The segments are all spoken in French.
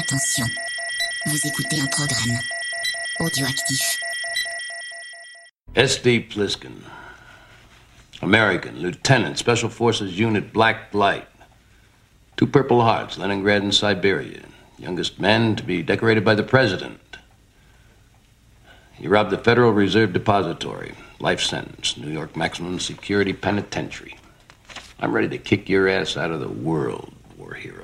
Attention, vous écoutez un programme audioactif. S.D. Pliskin, American, Lieutenant, Special Forces Unit Black Light. Two Purple Hearts, Leningrad and Siberia. Youngest man to be decorated by the President. He robbed the Federal Reserve Depository. Life sentence, New York Maximum Security Penitentiary. I'm ready to kick your ass out of the world, war hero.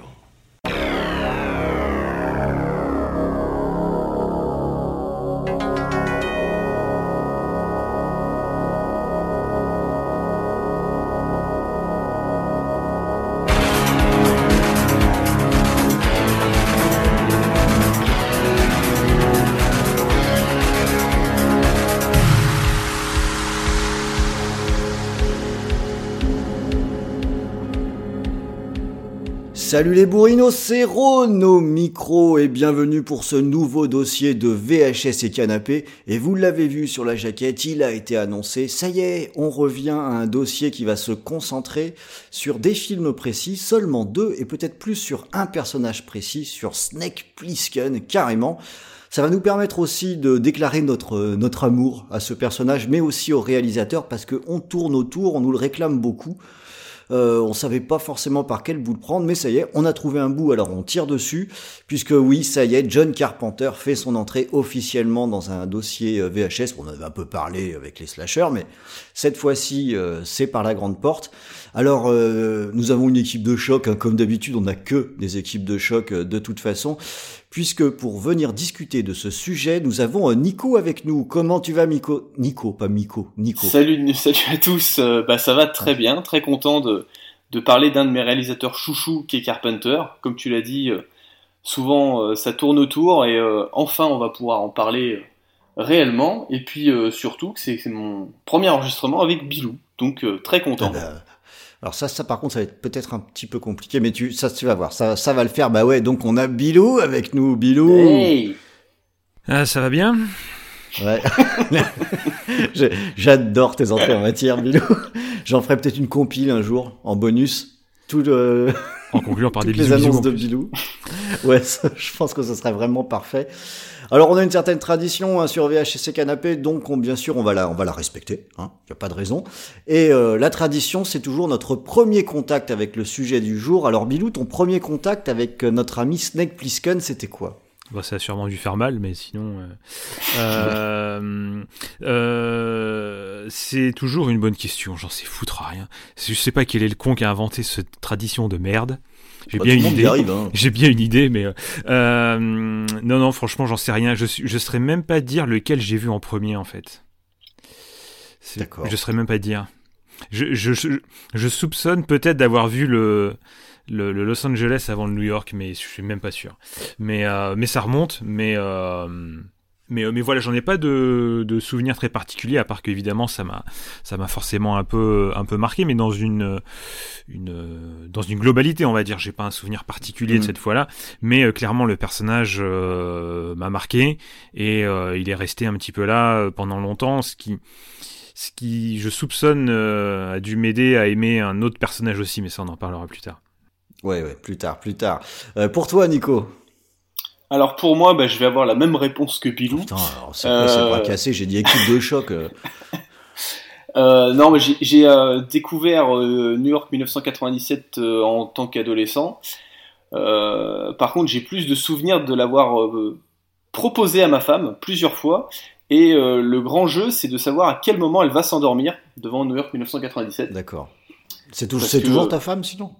Salut les bourrinos, c'est Rono Micro et bienvenue pour ce nouveau dossier de VHS et canapé. Et vous l'avez vu sur la jaquette, il a été annoncé. Ça y est, on revient à un dossier qui va se concentrer sur des films précis, seulement deux et peut-être plus sur un personnage précis, sur Snake Plissken carrément. Ça va nous permettre aussi de déclarer notre, notre amour à ce personnage, mais aussi au réalisateur parce qu'on tourne autour, on nous le réclame beaucoup. Euh, on savait pas forcément par quel bout le prendre, mais ça y est, on a trouvé un bout, alors on tire dessus, puisque oui, ça y est, John Carpenter fait son entrée officiellement dans un dossier euh, VHS. On avait un peu parlé avec les slashers, mais cette fois-ci, euh, c'est par la grande porte. Alors, euh, nous avons une équipe de choc, hein, comme d'habitude, on n'a que des équipes de choc de toute façon, puisque pour venir discuter de ce sujet, nous avons Nico avec nous. Comment tu vas, Nico Nico, pas Miko, Nico. Salut, salut à tous. bah ça va très bien, très content de de parler d'un de mes réalisateurs chouchou qui est Carpenter. Comme tu l'as dit, souvent ça tourne autour et enfin on va pouvoir en parler réellement. Et puis surtout que c'est mon premier enregistrement avec Bilou, donc très content. Ah bah, alors ça, ça par contre, ça va être peut-être un petit peu compliqué, mais tu, ça, tu vas voir, ça, ça va le faire. Bah ouais, donc on a Bilou avec nous, Bilou. Hey Ah, ça va bien? Ouais. J'adore tes entrées en matière, Bilou. J'en ferai peut-être une compile un jour en bonus. Tout le, En concluant par des toutes les bisous. annonces de. Bilou. Ouais, ça, je pense que ce serait vraiment parfait. Alors, on a une certaine tradition hein, sur VHC Canapé, donc on, bien sûr, on va la, respecter. Il hein, n'y a pas de raison. Et euh, la tradition, c'est toujours notre premier contact avec le sujet du jour. Alors, Bilou, ton premier contact avec euh, notre ami Snake Plissken, c'était quoi? Bon, ça a sûrement dû faire mal, mais sinon. euh, c'est toujours une bonne question, j'en sais foutre à rien. Je sais pas quel est le con qui a inventé cette tradition de merde. J'ai Bah, bien une idée. hein. J'ai bien une idée, mais euh, non, non, franchement, j'en sais rien. Je, je saurais même pas dire lequel j'ai vu en premier, en fait. D'accord. Je saurais même pas dire. Je, je, je, je soupçonne peut-être d'avoir vu le, le, le Los Angeles avant le New York, mais je suis même pas sûr. Mais, euh, mais ça remonte, mais, euh, mais, euh, mais voilà, j'en ai pas de, de souvenirs très particuliers, à part qu'évidemment, ça m'a, ça m'a forcément un peu, un peu marqué, mais dans une, une, dans une globalité, on va dire. J'ai pas un souvenir particulier de Mhm. cette fois-là, mais euh, clairement, le personnage euh, m'a marqué et euh, il est resté un petit peu là pendant longtemps, ce qui, ce qui, je soupçonne, a dû m'aider à aimer un autre personnage aussi, mais ça, on en parlera plus tard. Ouais, ouais, plus tard, plus tard. Pour toi, Nico? Alors pour moi, bah, je vais avoir la même réponse que Bilou. Putain, alors c'est quoi Euh. bras cassés J'ai dit équipe de choc. euh. Euh, non, mais j'ai- j'ai euh, découvert New York 1997 euh, en tant qu'adolescent. Par contre, j'ai plus de souvenirs de l'avoir proposé à ma femme plusieurs fois. Et le grand jeu, c'est de savoir à quel moment elle va s'endormir devant New York 1997. D'accord. C'est toujours ta femme, sinon?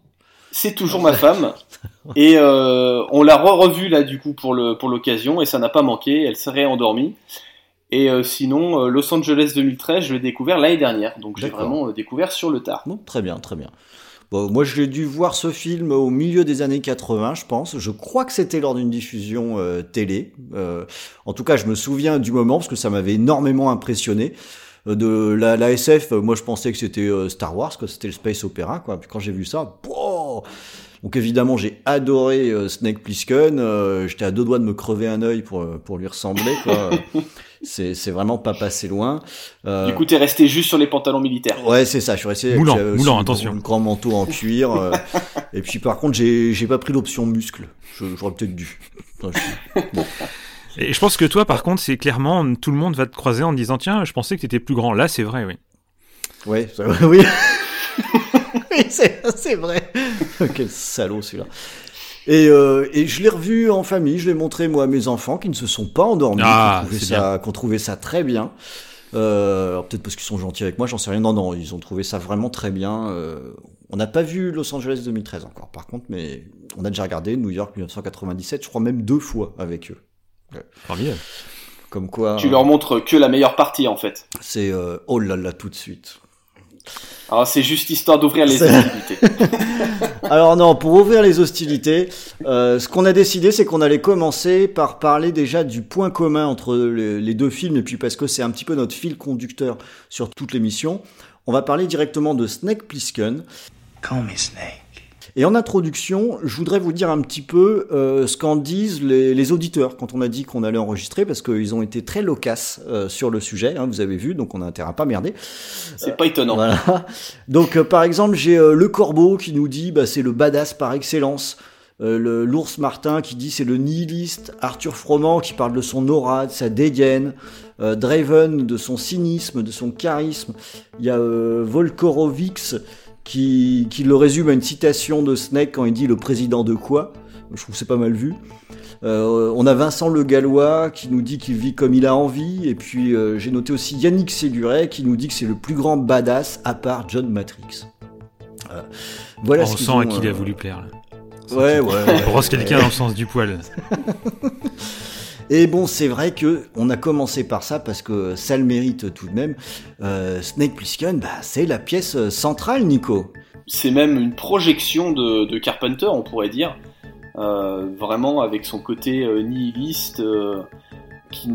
C'est toujours ma femme. Et euh, on l'a re-revue là du coup pour le pour l'occasion et ça n'a pas manqué. Elle serait endormie. Et euh, sinon, euh, Los Angeles 2013, je l'ai découvert l'année dernière. Donc j'ai vraiment découvert sur le tard. Bon, très bien, très bien. Bon, moi, j'ai dû voir ce film au milieu des années 80, je pense. Je crois que c'était lors d'une diffusion télé. En tout cas, je me souviens du moment parce que ça m'avait énormément impressionné. De la, la SF, euh, moi, je pensais que c'était euh, Star Wars, que c'était le space opéra, quoi. Puis quand j'ai vu ça, wow donc évidemment, j'ai adoré euh, Snake Plissken. euh, J'étais à deux doigts de me crever un œil pour pour lui ressembler, quoi. c'est c'est vraiment pas passé loin. Euh... Du coup, t'es resté juste sur les pantalons militaires. Ouais, c'est ça. Je suis resté moulant, moulant, attention. Le grand manteau en cuir. euh, et puis par contre, j'ai j'ai pas pris l'option muscle. J'aurais peut-être dû. Bon. Et je pense que toi, par contre, c'est clairement tout le monde va te croiser en te disant tiens, je pensais que t'étais plus grand. Là, c'est vrai, oui. Ouais, ça, oui. c'est vrai. Quel salaud celui-là. Et, euh, et je l'ai revu en famille, je l'ai montré moi à mes enfants qui ne se sont pas endormis, ah, qui, ont ça, qui ont trouvé ça très bien. Euh, peut-être parce qu'ils sont gentils avec moi, j'en sais rien. Non, non, ils ont trouvé ça vraiment très bien. Euh, on n'a pas vu Los Angeles 2013 encore, par contre, mais on a déjà regardé New York 1997, je crois même deux fois avec eux. Ouais. Comme quoi. Tu leur montres que la meilleure partie en fait. C'est euh, oh là là tout de suite. Alors c'est juste histoire d'ouvrir les hostilités. Alors non, pour ouvrir les hostilités, euh, ce qu'on a décidé, c'est qu'on allait commencer par parler déjà du point commun entre les, les deux films, et puis parce que c'est un petit peu notre fil conducteur sur toute l'émission, on va parler directement de Snake Plissken. Call me Snake. Et en introduction, je voudrais vous dire un petit peu euh, ce qu'en disent les, les, auditeurs quand on a dit qu'on allait enregistrer, parce qu'ils ont été très loquaces euh, sur le sujet, hein, vous avez vu, donc on a intérêt à pas merder. C'est euh, pas étonnant. Voilà. Donc par exemple, j'ai le Corbeau qui nous dit bah, c'est le badass par excellence. le l'ours Martin qui dit c'est le nihiliste, Arthur Froment qui parle de son aura, de sa dégaine, Draven de son cynisme, de son charisme, il y a Volkorovix qui, qui, le résume à une citation de Snake quand il dit le président de quoi. Je trouve c'est pas mal vu. Euh, on a Vincent Le Gallois qui nous dit qu'il vit comme il a envie. Et puis euh, j'ai noté aussi Yannick Séduret qui nous dit que c'est le plus grand badass à part John Matrix. Euh, voilà on ce sent ont, à qui il a voulu plaire. Là. Ouais, ouais. brosse quelqu'un dans le sens du poil. Et bon, c'est vrai que on a commencé par ça parce que ça le mérite tout de même. Euh, Snake Plissken, bah, c'est la pièce centrale, Nico. C'est même une projection de, Carpenter, on pourrait dire. Euh, vraiment avec son côté euh, nihiliste, euh, qui,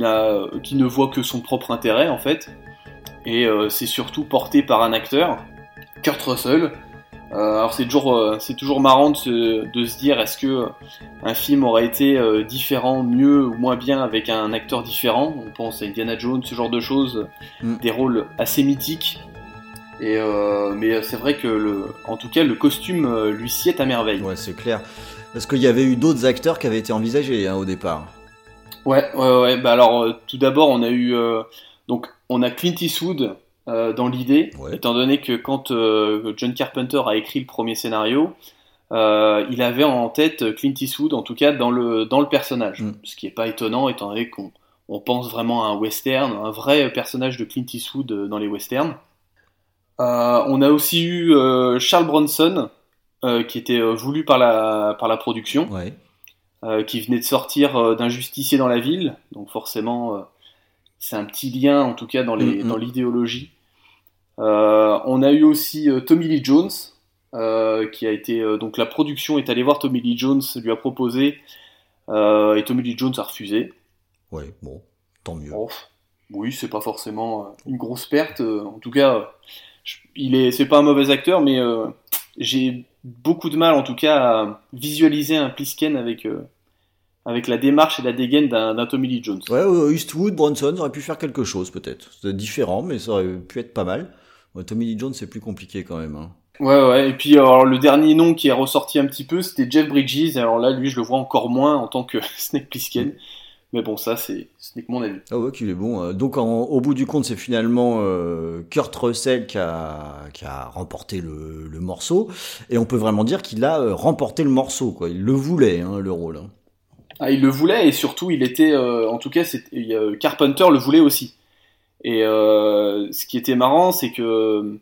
qui ne voit que son propre intérêt en fait. Et euh, c'est surtout porté par un acteur, Kurt Russell, euh, alors c'est toujours, euh, c'est toujours marrant de se, de se dire est-ce que un film aurait été euh, différent, mieux ou moins bien avec un acteur différent? On pense à Indiana Jones, ce genre de choses, mm. des rôles assez mythiques. Et mais c'est vrai que le, en tout cas le costume lui sied à merveille. Ouais, c'est clair. Parce qu'il y avait eu d'autres acteurs qui avaient été envisagés hein, au départ. Ouais, ouais, ouais. Bah alors tout d'abord on a eu donc on a Clint Eastwood euh, dans l'idée, ouais. étant donné que quand euh, John Carpenter a écrit le premier scénario, euh, il avait en tête Clint Eastwood, en tout cas dans le, dans le personnage. Mm. Ce qui n'est pas étonnant, étant donné qu'on on pense vraiment à un western, un vrai personnage de Clint Eastwood dans les westerns. on a aussi eu Charles Bronson, qui était voulu par la, par la production, ouais. qui venait de sortir d'un justicier dans la ville, donc forcément c'est un petit lien en tout cas dans les, Mm-hmm. dans l'idéologie. Euh, on a eu aussi euh, Tommy Lee Jones, euh, qui a été donc la production est allée voir Tommy Lee Jones, lui a proposé et Tommy Lee Jones a refusé. Ouais, bon, tant mieux. Oh, oui, c'est pas forcément une grosse perte. en tout cas, je, il est, c'est pas un mauvais acteur, mais j'ai beaucoup de mal en tout cas à visualiser un Plisken avec avec la démarche et la dégaine d'un Tommy Lee Jones. Ouais, euh, Eastwood, Bronson, ça aurait pu faire quelque chose peut-être. C'est différent, mais ça aurait pu être pas mal. Ouais, Tommy Lee Jones, c'est plus compliqué quand même. Hein. Ouais, ouais. Et puis alors le dernier nom qui est ressorti un petit peu, c'était Jeff Bridges. Alors là, lui, je le vois encore moins en tant que Snake Plissken. Mm. Mais bon, ça, c'est ce n'est que mon avis. Ah ouais, qu'il est bon. Donc, en, au bout du compte, c'est finalement euh, Kurt Russell qui a, qui a remporté le, le morceau. Et on peut vraiment dire qu'il a euh, remporté le morceau. Quoi. Il le voulait, hein, le rôle. Hein. Ah, il le voulait et surtout il était, euh, en tout cas, euh, Carpenter le voulait aussi. Et euh, ce qui était marrant, c'est que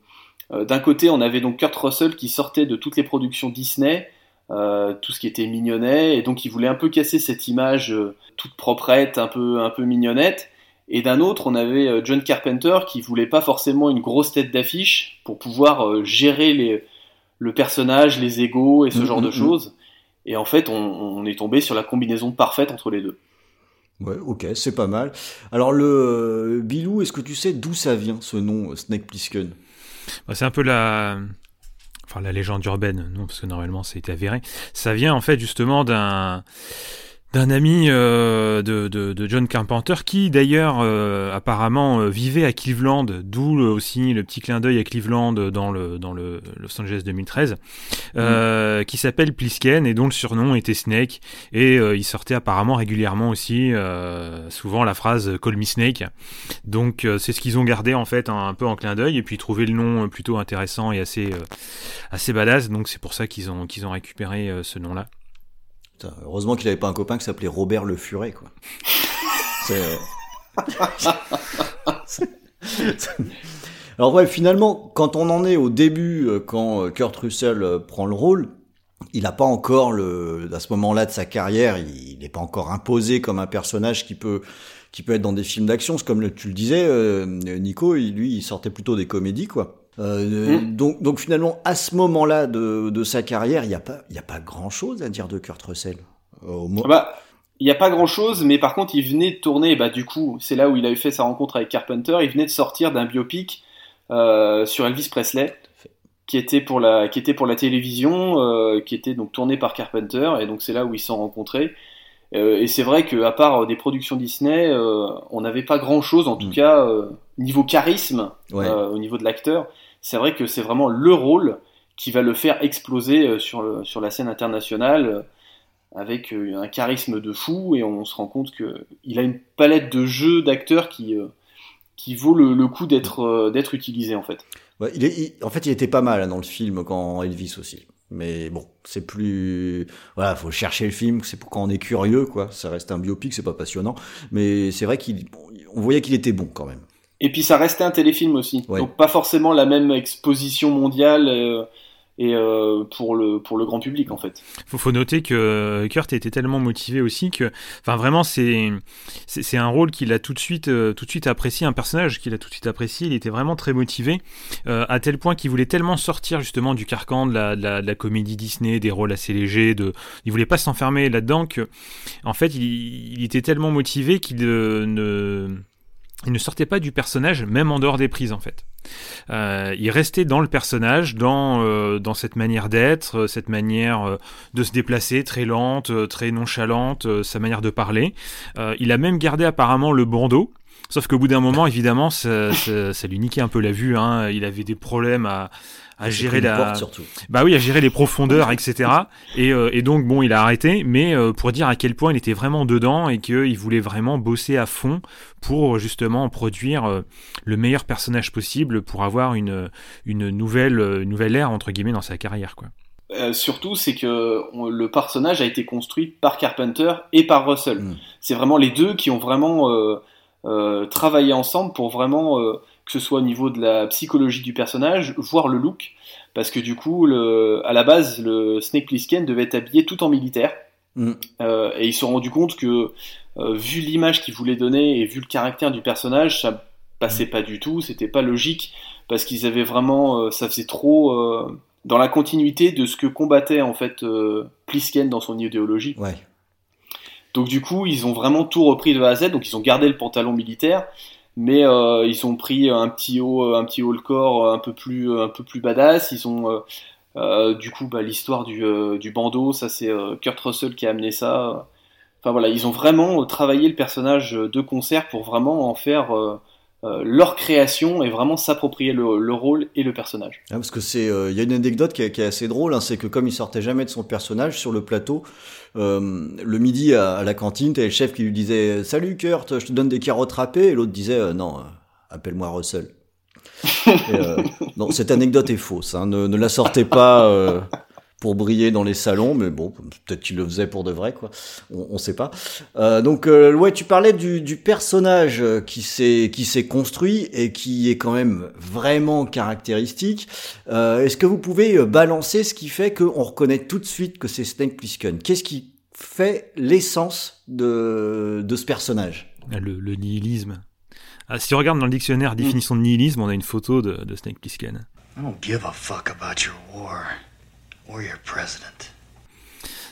euh, d'un côté, on avait donc Kurt Russell qui sortait de toutes les productions Disney, euh, tout ce qui était mignonnet, et donc il voulait un peu casser cette image toute proprette, un peu un peu mignonnette. Et d'un autre, on avait John Carpenter qui voulait pas forcément une grosse tête d'affiche pour pouvoir gérer les, le personnage, les égos et ce mmh, genre mmh, de choses. Et en fait, on, on, est tombé sur la combinaison parfaite entre les deux. Ouais, ok, c'est pas mal. Alors le euh, Bilou, est-ce que tu sais d'où ça vient ce nom Snake Plissken? Bah, C'est un peu la, enfin la légende urbaine, non parce que normalement ça a été avéré. Ça vient en fait justement d'un d'un ami euh, de, de, John Carpenter qui d'ailleurs euh, apparemment euh, vivait à Cleveland, d'où aussi le petit clin d'œil à Cleveland dans le dans le Los Angeles 2013, mm. qui s'appelle Plisken et dont le surnom était Snake et il sortait apparemment régulièrement aussi souvent la phrase Call me Snake. Donc c'est ce qu'ils ont gardé en fait un, peu en clin d'œil et puis trouvé le nom plutôt intéressant et assez assez badass. Donc c'est pour ça qu'ils ont qu'ils ont récupéré ce nom là heureusement qu'il n'avait pas un copain qui s'appelait Robert Le Furet, quoi. Euh, Alors ouais, finalement, quand on en est au début, euh, quand euh, Kurt Russell prend le rôle, il n'a pas encore le, à ce moment-là de sa carrière, il n'est pas encore imposé comme un personnage qui peut, qui peut être dans des films d'action. Comme tu le disais, Nico, lui, il sortait plutôt des comédies, quoi. Euh, hmm. donc, donc finalement, à ce moment-là de, de sa carrière, il n'y a pas, a pas grand-chose à dire de Kurt Russell. Euh, ah bah, il n'y a pas grand-chose, mais par contre, il venait de tourner. Bah, du coup, c'est là où il a eu fait sa rencontre avec Carpenter. Il venait de sortir d'un biopic euh, sur Elvis Presley, qui était pour la, qui était pour la télévision, euh, qui était donc tourné par Carpenter, et donc c'est là où ils se sont rencontrés. Euh, et c'est vrai qu'à part des productions Disney, on n'avait pas grand-chose, en tout hmm. cas niveau charisme, au niveau de l'acteur c'est vrai que c'est vraiment le rôle qui va le faire exploser euh, sur, sur la scène internationale euh, avec euh, un charisme de fou et on se rend compte qu'il a une palette de jeux d'acteurs qui, qui vaut le, coup d'être d'être utilisé en fait. en fait, il était pas mal hein, dans le film quand Elvis aussi. Mais bon, c'est plus voilà, faut chercher le film, c'est pour quand on est curieux quoi. Ça reste un biopic, c'est pas passionnant, mais c'est vrai qu'on voyait qu'il était bon quand même. Et puis ça restait un téléfilm aussi, donc pas forcément la même exposition mondiale euh, et euh, pour le pour le grand public en fait. Faut, faut noter que Kurt était tellement motivé aussi que, enfin vraiment c'est c'est un rôle qu'il a tout de suite euh, tout de suite apprécié, un personnage qu'il a tout de suite apprécié. Il était vraiment très motivé à tel point qu'il voulait tellement sortir justement du carcan de la, de la, de la, comédie Disney, des rôles assez légers, de il voulait pas s'enfermer là-dedans que en fait il, il était tellement motivé qu'il ne il ne sortait pas du personnage, même en dehors des prises en fait. Euh, il restait dans le personnage, dans, euh, dans cette manière d'être, euh, cette manière de se déplacer, très lente, très nonchalante, sa manière de parler. il a même gardé apparemment le bandeau, sauf qu'au bout d'un moment, évidemment, ça, ça, ça, lui niquait un peu la vue. Hein. Il avait des problèmes à, à gérer la, bah oui, à gérer les profondeurs, etc. Et, euh, et donc bon, il a arrêté, mais euh, pour dire à quel point il était vraiment dedans et qu'il voulait vraiment bosser à fond pour justement produire euh, le meilleur personnage possible pour avoir une une nouvelle nouvelle ère entre guillemets dans sa carrière, quoi. surtout, c'est que le personnage a été construit par Carpenter et par Russell. Mm. C'est vraiment les deux qui ont vraiment travaillé ensemble pour vraiment que ce soit au niveau de la psychologie du personnage, voire le look, parce que du coup, le, à la base, le Snake Plissken devait être habillé tout en militaire, mm. euh, et ils se sont rendus compte que, euh, vu l'image qu'ils voulaient donner et vu le caractère du personnage, ça passait mm. pas du tout, c'était pas logique, parce qu'ils avaient vraiment, euh, ça faisait trop dans la continuité de ce que combattait en fait Plisken dans son idéologie. Ouais. Donc du coup, ils ont vraiment tout repris de A à Z, donc ils ont gardé le pantalon militaire, mais euh, ils ont pris un petit haut, un petit haut le corps un peu plus, un peu plus badass. Ils ont euh, euh, du coup bah, l'histoire du, du bandeau, ça c'est Kurt Russell qui a amené ça. Enfin voilà, ils ont vraiment travaillé le personnage de concert pour vraiment en faire euh, leur création et vraiment s'approprier le, rôle et le personnage. Ah, parce que c'est, il euh, y a une anecdote qui est, assez drôle, hein, c'est que comme il sortait jamais de son personnage sur le plateau, euh, le midi à, la cantine, t'avais le chef qui lui disait "Salut Kurt, je te donne des carottes râpées", et l'autre disait "Non, appelle-moi Russell". non, cette anecdote est fausse. Hein, ne, ne, la sortez pas pour briller dans les salons, mais bon, peut-être qu'il le faisait pour de vrai, quoi. On, on sait pas. Euh, donc, euh, ouais, tu parlais du, du personnage qui s'est qui s'est construit et qui est quand même vraiment caractéristique. Euh, Est-ce que vous pouvez euh, balancer ce qui fait qu'on reconnaît tout de suite que c'est Snake Plissken? Qu'est-ce qui fait l'essence de de ce personnage? Le, le, nihilisme. Ah, si on regarde dans le dictionnaire définition de nihilisme, on a une photo de, de Snake Plissken. I don't give a fuck about your war.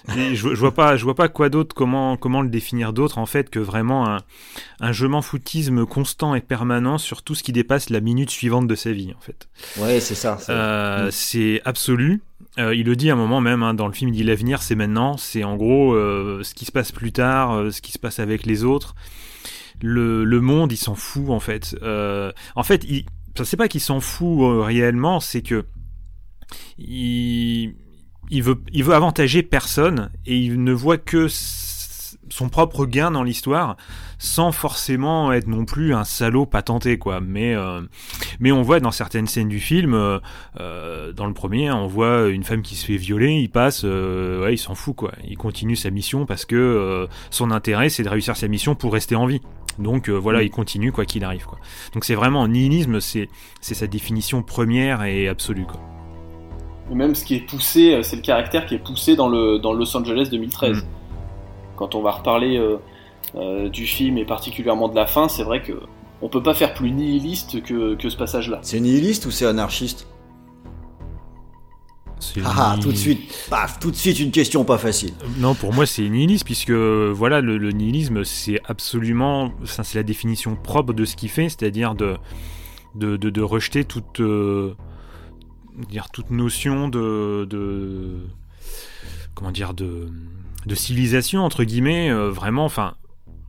Je, je, vois pas, je vois pas quoi d'autre, comment, comment le définir d'autre en fait que vraiment un, un je m'en foutisme constant et permanent sur tout ce qui dépasse la minute suivante de sa vie en fait. Ouais, c'est ça. Euh, c'est absolu. Euh, il le dit à un moment même hein, dans le film, il dit l'avenir c'est maintenant, c'est en gros euh, ce qui se passe plus tard, euh, ce qui se passe avec les autres. Le, le monde, il s'en fout en fait. Euh, en fait, il, c'est pas qu'il s'en fout euh, réellement, c'est que il, il veut, il veut avantager personne et il ne voit que son propre gain dans l'histoire sans forcément être non plus un salaud patenté quoi. Mais euh, mais on voit dans certaines scènes du film euh, euh, dans le premier on voit une femme qui se fait violer il passe euh, ouais il s'en fout quoi. Il continue sa mission parce que euh, son intérêt c'est de réussir sa mission pour rester en vie. Donc voilà il continue quoi qu'il arrive quoi. Donc c'est vraiment nihilisme c'est c'est sa définition première et absolue quoi et même ce qui est poussé, c'est le caractère qui est poussé dans le dans Los Angeles 2013. Mmh. Quand on va reparler euh, euh, du film et particulièrement de la fin, c'est vrai que on peut pas faire plus nihiliste que, que ce passage-là. C'est nihiliste ou c'est anarchiste? Ah, ah, tout de suite, paf, tout de suite une question pas facile. Non, pour moi c'est nihiliste puisque voilà le, le nihilisme c'est absolument, c'est la définition propre de ce qu'il fait, c'est-à-dire de, de, de, de rejeter toute euh, dire toute notion de, de comment dire de de civilisation entre guillemets euh, vraiment enfin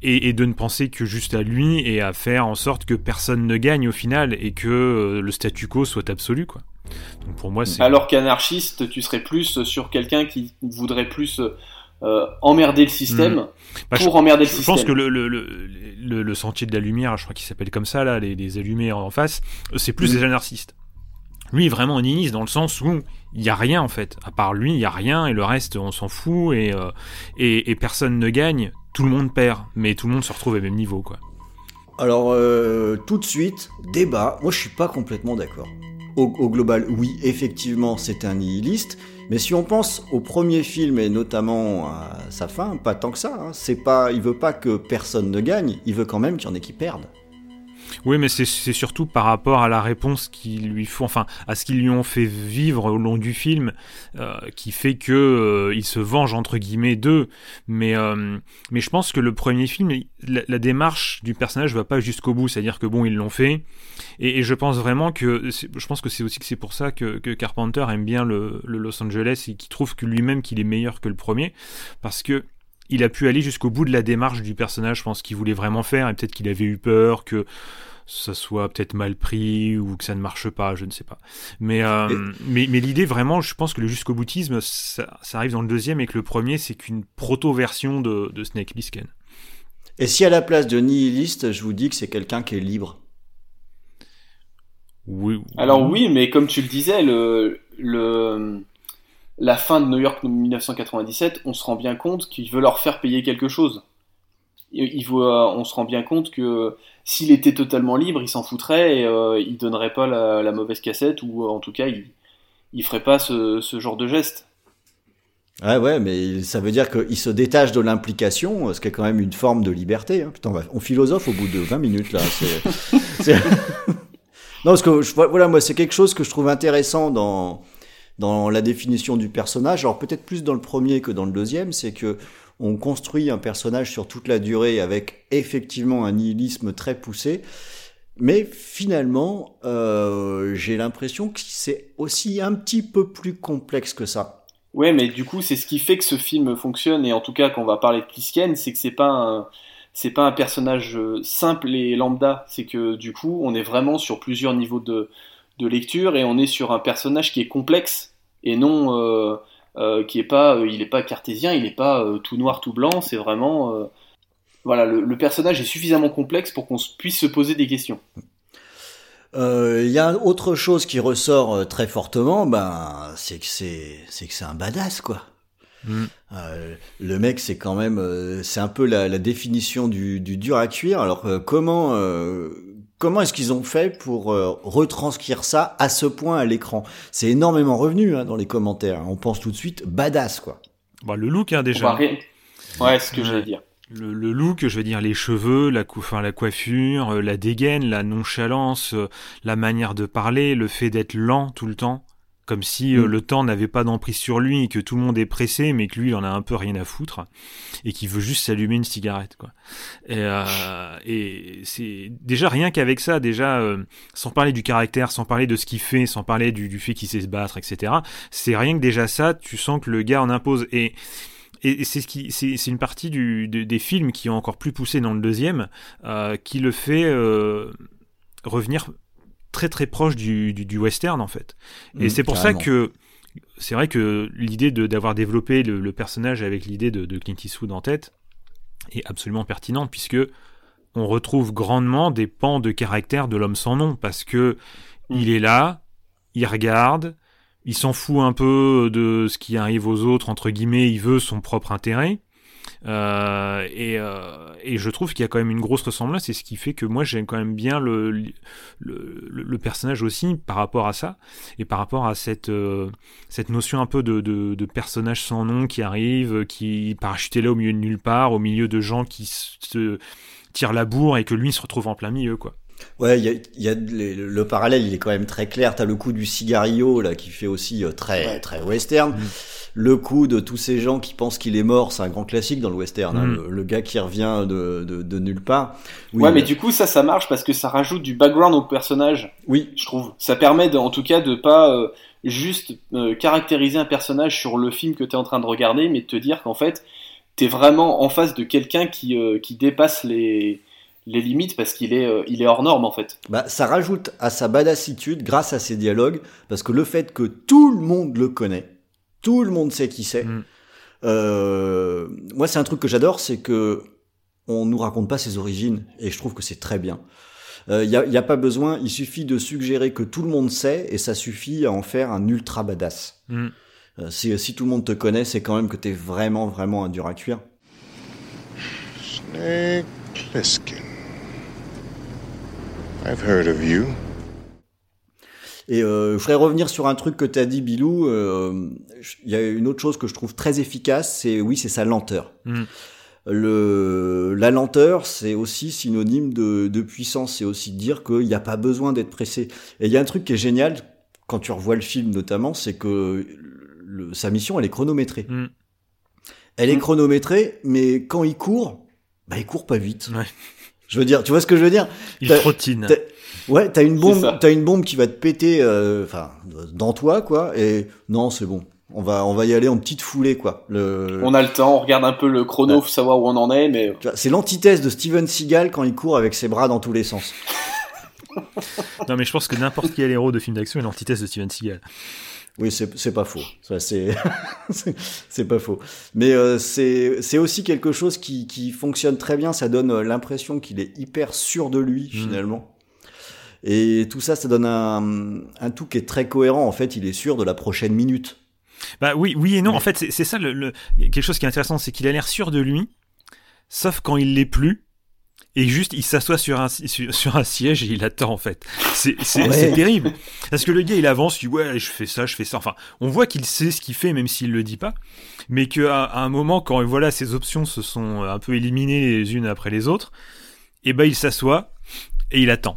et, et, de ne penser que juste à lui et à faire en sorte que personne ne gagne au final et que euh, le statu quo soit absolu quoi. Donc pour moi c'est alors qu'anarchiste tu serais plus sur quelqu'un qui voudrait plus euh, emmerder le système mmh. bah, pour je, emmerder je le système. Je pense que le, le, le, le, sentier de la lumière, je crois qu'il s'appelle comme ça là, les, les allumés en face, c'est plus mmh. des anarchistes. Lui vraiment nihiliste dans le sens où il y a rien en fait. À part lui, il y a rien et le reste on s'en fout et, euh, et, et personne ne gagne. Tout le monde perd, mais tout le monde se retrouve au même niveau quoi. Alors euh, tout de suite débat. Moi je suis pas complètement d'accord. Au, au, global, oui, effectivement, c'est un nihiliste. Mais si on pense au premier film et notamment à sa fin, pas tant que ça. Hein, c'est pas, il veut pas que personne ne gagne. Il veut quand même qu'il y en ait qui perdent. Oui, mais c'est surtout par rapport à la réponse qu'ils lui font, enfin, à ce qu'ils lui ont fait vivre au long du film, euh, qui fait que euh, se venge entre guillemets d'eux. Mais euh, mais je pense que le premier film, la, la démarche du personnage va pas jusqu'au bout, c'est-à-dire que bon, ils l'ont fait, et, je pense vraiment que je pense que c'est aussi que c'est pour ça que, que, Carpenter aime bien le, le Los Angeles et qu'il trouve que lui-même qu'il est meilleur que le premier, parce que il a pu aller jusqu'au bout de la démarche du personnage, je pense qu'il voulait vraiment faire, et peut-être qu'il avait eu peur que ça soit peut-être mal pris ou que ça ne marche pas, je ne sais pas. Mais, euh, mais, mais l'idée vraiment, je pense que le jusqu'au boutisme, ça, ça, arrive dans le deuxième et que le premier, c'est qu'une proto-version de, de Snake Plissken. Et si à la place de nihiliste, je vous dis que c'est quelqu'un qui est libre? Oui, Alors oui, mais comme tu le disais, le, le, la fin de New York 1997, on se rend bien compte qu'il veut leur faire payer quelque chose. Il veut, on se rend bien compte que s'il était totalement libre, il s'en foutrait et euh, il donnerait pas la, la, mauvaise cassette ou en tout cas il, il ferait pas ce, ce genre de geste. Ouais, ouais, mais ça veut dire qu'il se détache de l'implication, ce qui est quand même une forme de liberté. Hein. Putain, on philosophe au bout de 20 minutes là. non, parce que je, voilà, moi, c'est quelque chose que je trouve intéressant dans dans la définition du personnage. Alors peut-être plus dans le premier que dans le deuxième, c'est que on construit un personnage sur toute la durée avec effectivement un nihilisme très poussé. Mais finalement, euh, j'ai l'impression que c'est aussi un petit peu plus complexe que ça. Ouais, mais du coup, c'est ce qui fait que ce film fonctionne, et en tout cas, quand on va parler de Plisken, c'est que c'est pas un, c'est pas un personnage simple et lambda. C'est que du coup, on est vraiment sur plusieurs niveaux de, de lecture, et on est sur un personnage qui est complexe, et non, euh, euh, qui est pas, euh, il est pas cartésien, il est pas euh, tout noir tout blanc, c'est vraiment, euh, voilà, le, le, personnage est suffisamment complexe pour qu'on puisse se poser des questions. Il euh, y a autre chose qui ressort très fortement, ben c'est que c'est c'est que c'est un badass quoi. Mm. Euh, le mec, c'est quand même, euh, c'est un peu la, la définition du, du, dur à cuire. Alors comment comment est-ce qu'ils ont fait pour retranscrire ça à ce point à l'écran? C'est énormément revenu hein, dans les commentaires. On pense tout de suite badass quoi. Bah, le look hein, déjà. Ouais, c'est ce que j'allais dire le, le, look, je veux dire les cheveux, la, cou enfin, la coiffure, euh, la dégaine, la nonchalance, euh, la manière de parler, le fait d'être lent tout le temps, comme si euh, le temps n'avait pas d'emprise sur lui et que tout le monde est pressé, mais que lui, il en a un peu rien à foutre et qu'il veut juste s'allumer une cigarette, quoi. Et, euh, et c'est déjà rien qu'avec ça, déjà euh, sans parler du caractère, sans parler de ce qu'il fait, sans parler du, du fait qu'il sait se battre, etc. C'est rien que déjà ça, tu sens que le gars en impose et et c'est ce qui c'est une partie du, des films qui ont encore plus poussé dans le deuxième euh, qui le fait euh, revenir très très proche du, du, western en fait. Et mmh, c'est pour ça que c'est vrai que l'idée d'avoir développé le, personnage avec l'idée de, de, Clint Eastwood en tête est absolument pertinente puisque on retrouve grandement des pans de caractère de l'homme sans nom parce que mmh. il est là, il regarde, il s'en fout un peu de ce qui arrive aux autres entre guillemets, il veut son propre intérêt. Euh, et, euh, et, je trouve qu'il y a quand même une grosse ressemblance, c'est ce qui fait que moi j'aime quand même bien le, le, le, personnage aussi par rapport à ça, et par rapport à cette, euh, cette notion un peu de, de, de, personnage sans nom qui arrive, qui parachuté là au milieu de nulle part, au milieu de gens qui se tirent la bourre et que lui se retrouve en plein milieu, quoi. Ouais, il y a, y a le, parallèle, il est quand même très clair. T'as le coup du cigarillo là qui fait aussi très très western. Mm le coup de tous ces gens qui pensent qu'il est mort, c'est un grand classique dans le western. Hein, mm. le, gars qui revient de, de, nulle part. ouais, mais du coup ça, ça marche parce que ça rajoute du background au personnage. Oui, je trouve. Ça permet, en tout cas, de pas euh, juste euh, caractériser un personnage sur le film que tu es en train de regarder, mais de te dire qu'en fait, tu es vraiment en face de quelqu'un qui, euh, qui dépasse les les limites parce qu'il est, il est hors norme en fait. Bah, ça rajoute à sa badassitude grâce à ses dialogues parce que le fait que tout le monde le connaît, tout le monde sait qui c'est. Mm. Euh, moi, c'est un truc que j'adore, c'est que on nous raconte pas ses origines, et je trouve que c'est très bien. Il euh, n'y a, y a, pas besoin, il suffit de suggérer que tout le monde sait, et ça suffit à en faire un ultra badass. Mm. Euh, si, si, tout le monde te connaît, c'est quand même que t'es vraiment, vraiment un dur à cuire. Snake Plissken. I've heard of you. Et euh, je voudrais revenir sur un truc que tu as dit, Bilou. Euh, il y a une autre chose que je trouve très efficace, c'est oui, c'est sa lenteur. Mm. Le, la lenteur, c'est aussi synonyme de, de puissance. C'est aussi dire qu'il n'y a pas besoin d'être pressé. Et il y a un truc qui est génial quand tu revois le film, notamment, c'est que le, sa mission, elle est chronométrée. Mm. Elle est mm. chronométrée, mais quand il court, bah il court pas vite. Ouais. Je veux dire, tu vois ce que je veux dire Il trottine. Ouais, t'as une bombe, t'as une bombe qui va te péter, euh, enfin, dans toi, quoi. Et non, c'est bon. On va, on va y aller en petite foulée, quoi. Le... On a le temps, on regarde un peu le chrono, pour savoir où on en est, mais. C'est l'antithèse de Steven Seagal quand il court avec ses bras dans tous les sens. non, mais je pense que n'importe quel héros de film d'action est l'antithèse de Steven Seagal. Oui, c'est pas faux. C'est pas faux. Mais euh, c'est aussi quelque chose qui, qui fonctionne très bien. Ça donne euh, l'impression qu'il est hyper sûr de lui, mm. finalement. Et tout ça, ça donne un, un tout qui est très cohérent. En fait, il est sûr de la prochaine minute. Bah oui, oui et non. En fait, c'est ça le, quelque chose qui est intéressant, c'est qu'il a l'air sûr de lui, sauf quand il l'est plus. Et juste, il s'assoit sur un, sur, un siège et il attend, en fait. C'est terrible. Parce que le gars, il avance, il dit, ouais, je fais ça, je fais ça. Enfin, on voit qu'il sait ce qu'il fait, même s'il le dit pas. Mais qu'à à un moment, quand voilà, ses options se sont un peu éliminées les unes après les autres, et eh ben, il s'assoit et il attend.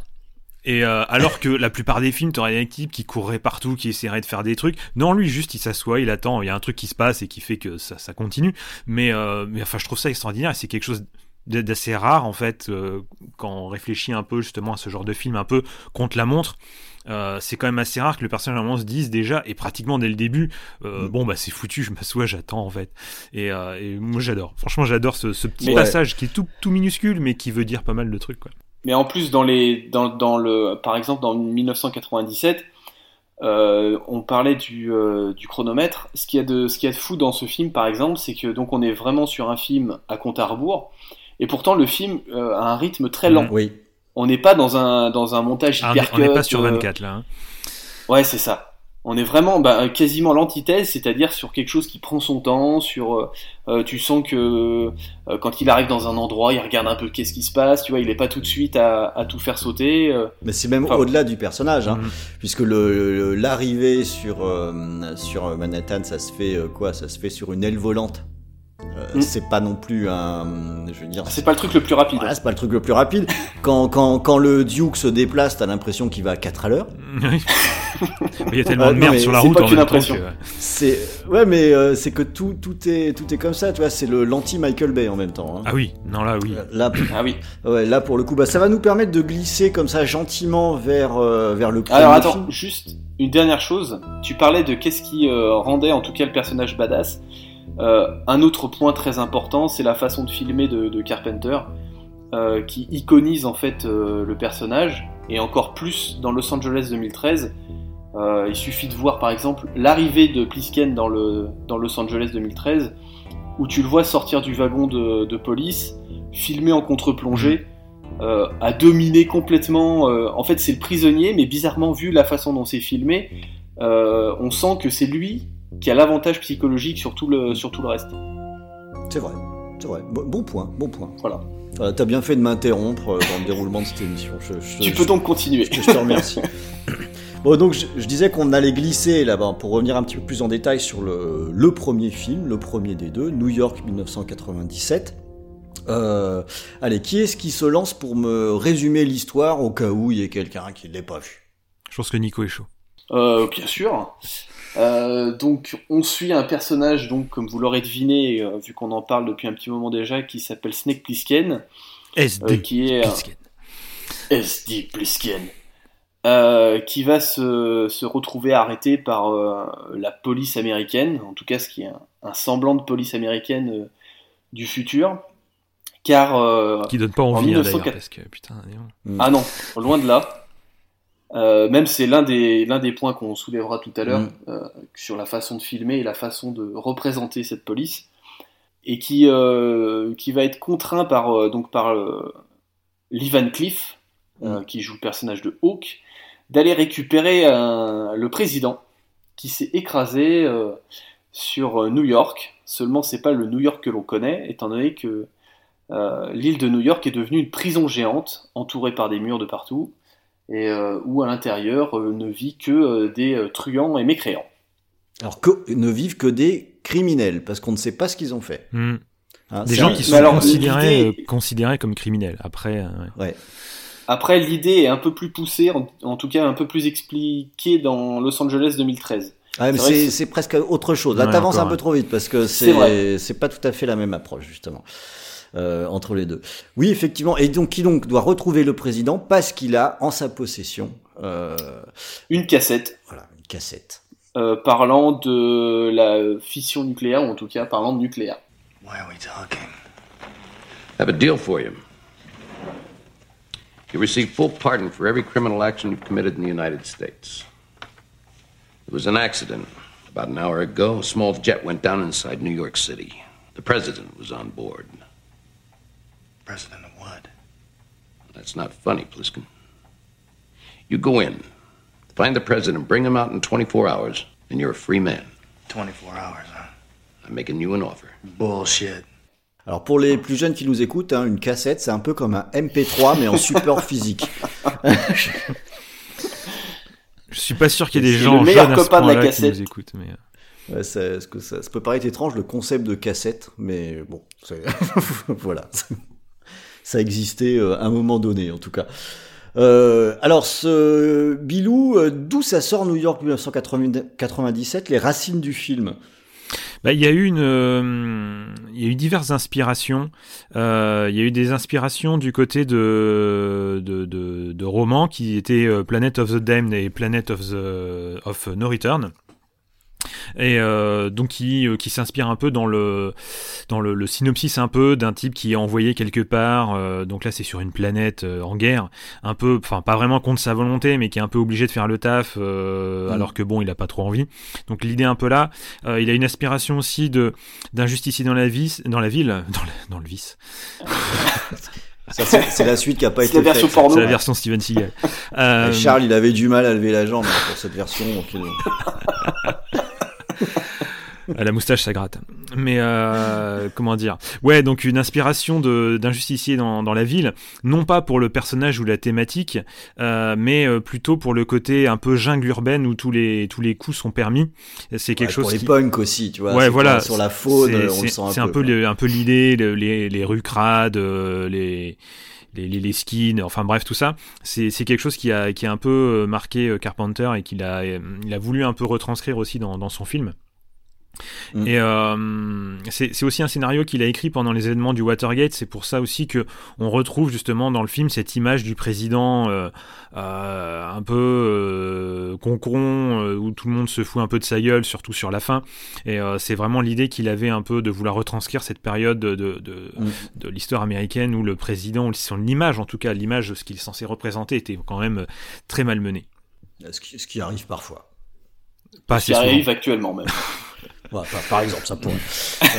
Et euh, alors que la plupart des films, t'aurais une équipe qui courrait partout, qui essaierait de faire des trucs. Non, lui, juste, il s'assoit, il attend. Il y a un truc qui se passe et qui fait que ça, ça continue. Mais, euh, mais enfin, je trouve ça extraordinaire. C'est quelque chose d'assez rare en fait euh, quand on réfléchit un peu justement à ce genre de film un peu contre la montre. Euh, c'est quand même assez rare que le personnage à un moment se dise déjà et pratiquement dès le début euh, mm. bon bah c'est foutu je m'assois j'attends en fait et, et moi j'adore franchement j'adore ce, ce, petit passage qui est tout, tout minuscule mais qui veut dire pas mal de trucs quoi. Mais en plus, dans les, dans, dans le, par exemple, dans 1997, euh, on parlait du, du chronomètre. Ce qu'il y a de, ce qu'il y a de fou dans ce film, par exemple, c'est que donc on est vraiment sur un film à compte à rebours, et pourtant le film euh, a un rythme très lent. oui. On n'est pas dans un dans un montage ah, hyper On n'est pas sur 24 là. Hein. Ouais, c'est ça. On est vraiment bah, quasiment l'antithèse, c'est-à-dire sur quelque chose qui prend son temps, sur euh, euh, tu sens que euh, quand il arrive dans un endroit, il regarde un peu qu'est-ce qui se passe, tu vois, il est pas tout de suite à, à tout faire sauter. Mais c'est même au-delà du personnage, hein, mhm. puisque le l'arrivée sur sur Manhattan, ça se fait quoi? Ça se fait sur une aile volante. Euh, Mm. C'est pas non plus un, je veux dire, C'est pas le truc le plus rapide. voilà, c'est pas le truc le plus rapide. Quand, quand, quand le Duke se déplace, t'as l'impression qu'il va à 4 à l'heure. Oui. Il y a tellement Euh, de merde sur la c'est route pas en même temps que- C'est, ouais, mais euh, c'est que tout, tout est, tout est comme ça, tu vois. C'est le l'anti Michael Bay en même temps. hein. Ah oui, non là oui. Là, Ah oui. ouais, là pour le coup, bah, ça va nous permettre de glisser comme ça gentiment vers, euh, vers le Alors attends, film. juste une dernière chose. Tu parlais de qu'est-ce qui euh, rendait en tout cas le personnage badass. Euh, un autre point très important, c'est la façon de filmer de, Carpenter, euh, qui iconise en fait euh, le personnage, et encore plus dans Los Angeles 2013. Euh, il suffit de voir par exemple l'arrivée de Plisken dans, dans Los Angeles 2013, où tu le vois sortir du wagon de, police, filmé en contre-plongée, à dominer complètement. en fait, c'est le prisonnier, mais bizarrement, vu la façon dont c'est filmé, on sent que c'est lui qui a l'avantage psychologique sur tout le, sur tout le reste. C'est vrai, c'est vrai. Bon, bon point, bon point. Voilà. Voilà, T'as bien fait de m'interrompre euh, dans le déroulement de cette émission. Je, je- Tu je- peux donc continuer. Je, je te remercie. Bon, donc je, je disais qu'on allait glisser là-bas pour revenir un petit peu plus en détail sur le, le premier film, le premier des deux, New York 1997. Euh, allez, qui est-ce qui se lance pour me résumer l'histoire au cas où il y ait quelqu'un qui ne l'ait pas vu? Je pense que Nico est chaud. Euh, bien sûr. Euh, donc, on suit un personnage, donc comme vous l'aurez deviné, euh, vu qu'on en parle depuis un petit moment déjà, qui s'appelle Snake Plissken, SD. euh, qui est Plisken. SD Plisken, qui va se, se retrouver arrêté par la police américaine, en tout cas ce qui est un, un semblant de police américaine du futur, car Qui donne pas envie en hein, d'ailleurs 1904. parce que putain. dis donc. Ah non, loin de là. Euh, même c'est l'un des, l'un des points qu'on soulèvera tout à l'heure Mm. euh, sur la façon de filmer et la façon de représenter cette police et qui, euh, qui va être contraint par, donc par Lee Van Cleef, euh, qui joue le personnage de Hawk, d'aller récupérer le président qui s'est écrasé sur New York. Seulement, c'est pas le New York que l'on connaît, étant donné que l'île de New York est devenue une prison géante, entourée par des murs de partout, et euh, où à l'intérieur euh, ne vit que euh, des euh, truands et mécréants. Alors que ne vivent que des criminels, parce qu'on ne sait pas ce qu'ils ont fait. Hmm. Hein, Des gens un- qui sont alors, considérés, euh, comme criminels. Après, euh, ouais. Ouais. Après, l'idée est un peu plus poussée, en, en tout cas un peu plus expliquée dans Los Angeles 2013. Ouais, mais C'est presque autre chose. Là, Ouais, t'avances un peu ouais. trop vite parce que c'est pas tout à fait la même approche justement euh, entre les deux. Oui, effectivement. Et donc, qui donc doit retrouver le président parce qu'il a en sa possession, euh, Une cassette voilà, une cassette. euh, parlant de la fission nucléaire, ou en tout cas parlant de nucléaire. Why are we talking? I have a deal for you. You receive full pardon for every criminal action you've committed in the United States. There was an accident. About an hour ago, a small jet went down inside New York City. The president was on board. President of what? That's not funny, Pliskin. You go in, find the president, bring him out in 24 hours, and you're a free man. 24 hours, huh? I'm making you an offer. Bullshit. Alors pour les plus jeunes qui nous écoutent, hein, une cassette, c'est un peu comme un MP3 mais en support physique. Je suis pas sûr qu'il y ait des gens le meilleur jeunes à ce de la point-là qui cassette. nous écoutent. Mais... euh, Ouais, ça, ce que ça, ça peut paraître étrange le concept de cassette, mais bon, voilà, ça existait euh, à un moment donné en tout cas. Euh, alors ce Bilou, euh, d'où ça sort New York 1997, les racines du film? Bah, il y a eu une, il y a eu diverses inspirations. Il y a eu des inspirations du côté de de, de, de romans qui étaient Planet of the Damned et Planet of the of No Return. Et euh, donc qui, euh, qui s'inspire un peu dans le dans le, le synopsis un peu d'un type qui est envoyé quelque part. euh, donc là c'est sur une planète euh, en guerre, un peu, enfin pas vraiment contre sa volonté, mais qui est un peu obligé de faire le taf, euh, Mm. alors que bon il a pas trop envie. Donc l'idée un peu là. Euh, il a une aspiration aussi de d'un justicier dans la vie, dans la ville, dans le, dans le vice. Ça, c'est c'est la suite qui a pas C'est été la version faite. porno. C'est la version Steven Seagal. Euh, Et Charles, il avait du mal à lever la jambe hein, pour cette version. la moustache, ça gratte. Mais euh, comment dire? Ouais, donc une inspiration d'un justicier dans, dans la ville, non pas pour le personnage ou la thématique, euh, mais euh, plutôt pour le côté un peu jungle urbaine où tous les tous les coups sont permis. C'est quelque Ouais, chose pour les qui, punks aussi, tu vois. Ouais, voilà. Sur la faune, C'est- on le sent un peu. C'est un peu, le- un peu l'idée, le- les, les rues crades, euh, les, les, les, les skins, enfin bref, tout ça. C'est quelque chose qui a, qui a un peu marqué Carpenter et qu'il a, il a voulu un peu retranscrire aussi dans, dans son film. Mm. Et euh, c'est aussi un scénario qu'il a écrit pendant les événements du Watergate. C'est pour ça aussi que on retrouve justement dans le film cette image du président euh, euh, un peu euh, concon, euh, où tout le monde se fout un peu de sa gueule, surtout sur la fin. Et euh, c'est vraiment l'idée qu'il avait un peu de vouloir retranscrire cette période de, de, de, Mm. de l'histoire américaine où le président, ou son image en tout cas, l'image de ce qu'il est censé représenter était quand même très malmenée. Ce qui, ce qui arrive parfois. Pas Ce qui souvent. arrive actuellement même. Par, par exemple, ça pourrait.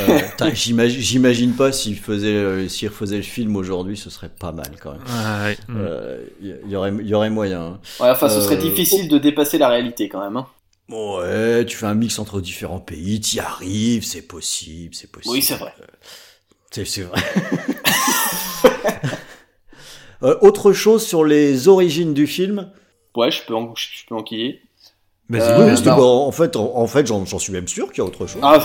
Euh, j'imagine, pas s'il faisait, euh, s'il refaisait le film aujourd'hui, ce serait pas mal quand même. Ah, ouais. Mm. Euh, Il y, y aurait, il y aurait moyen. hein. Ouais, enfin, ce serait difficile de dépasser la réalité quand même. hein. Ouais, tu fais un mix entre différents pays, t'y arrives, c'est possible, c'est possible. Oui, c'est vrai. C'est, c'est vrai. Euh, autre chose sur les origines du film? Ouais, je peux, en, je peux enquiller. Euh, Oui, bah, en fait, en, en fait, j'en, j'en suis même sûr qu'il y a autre chose. Ah,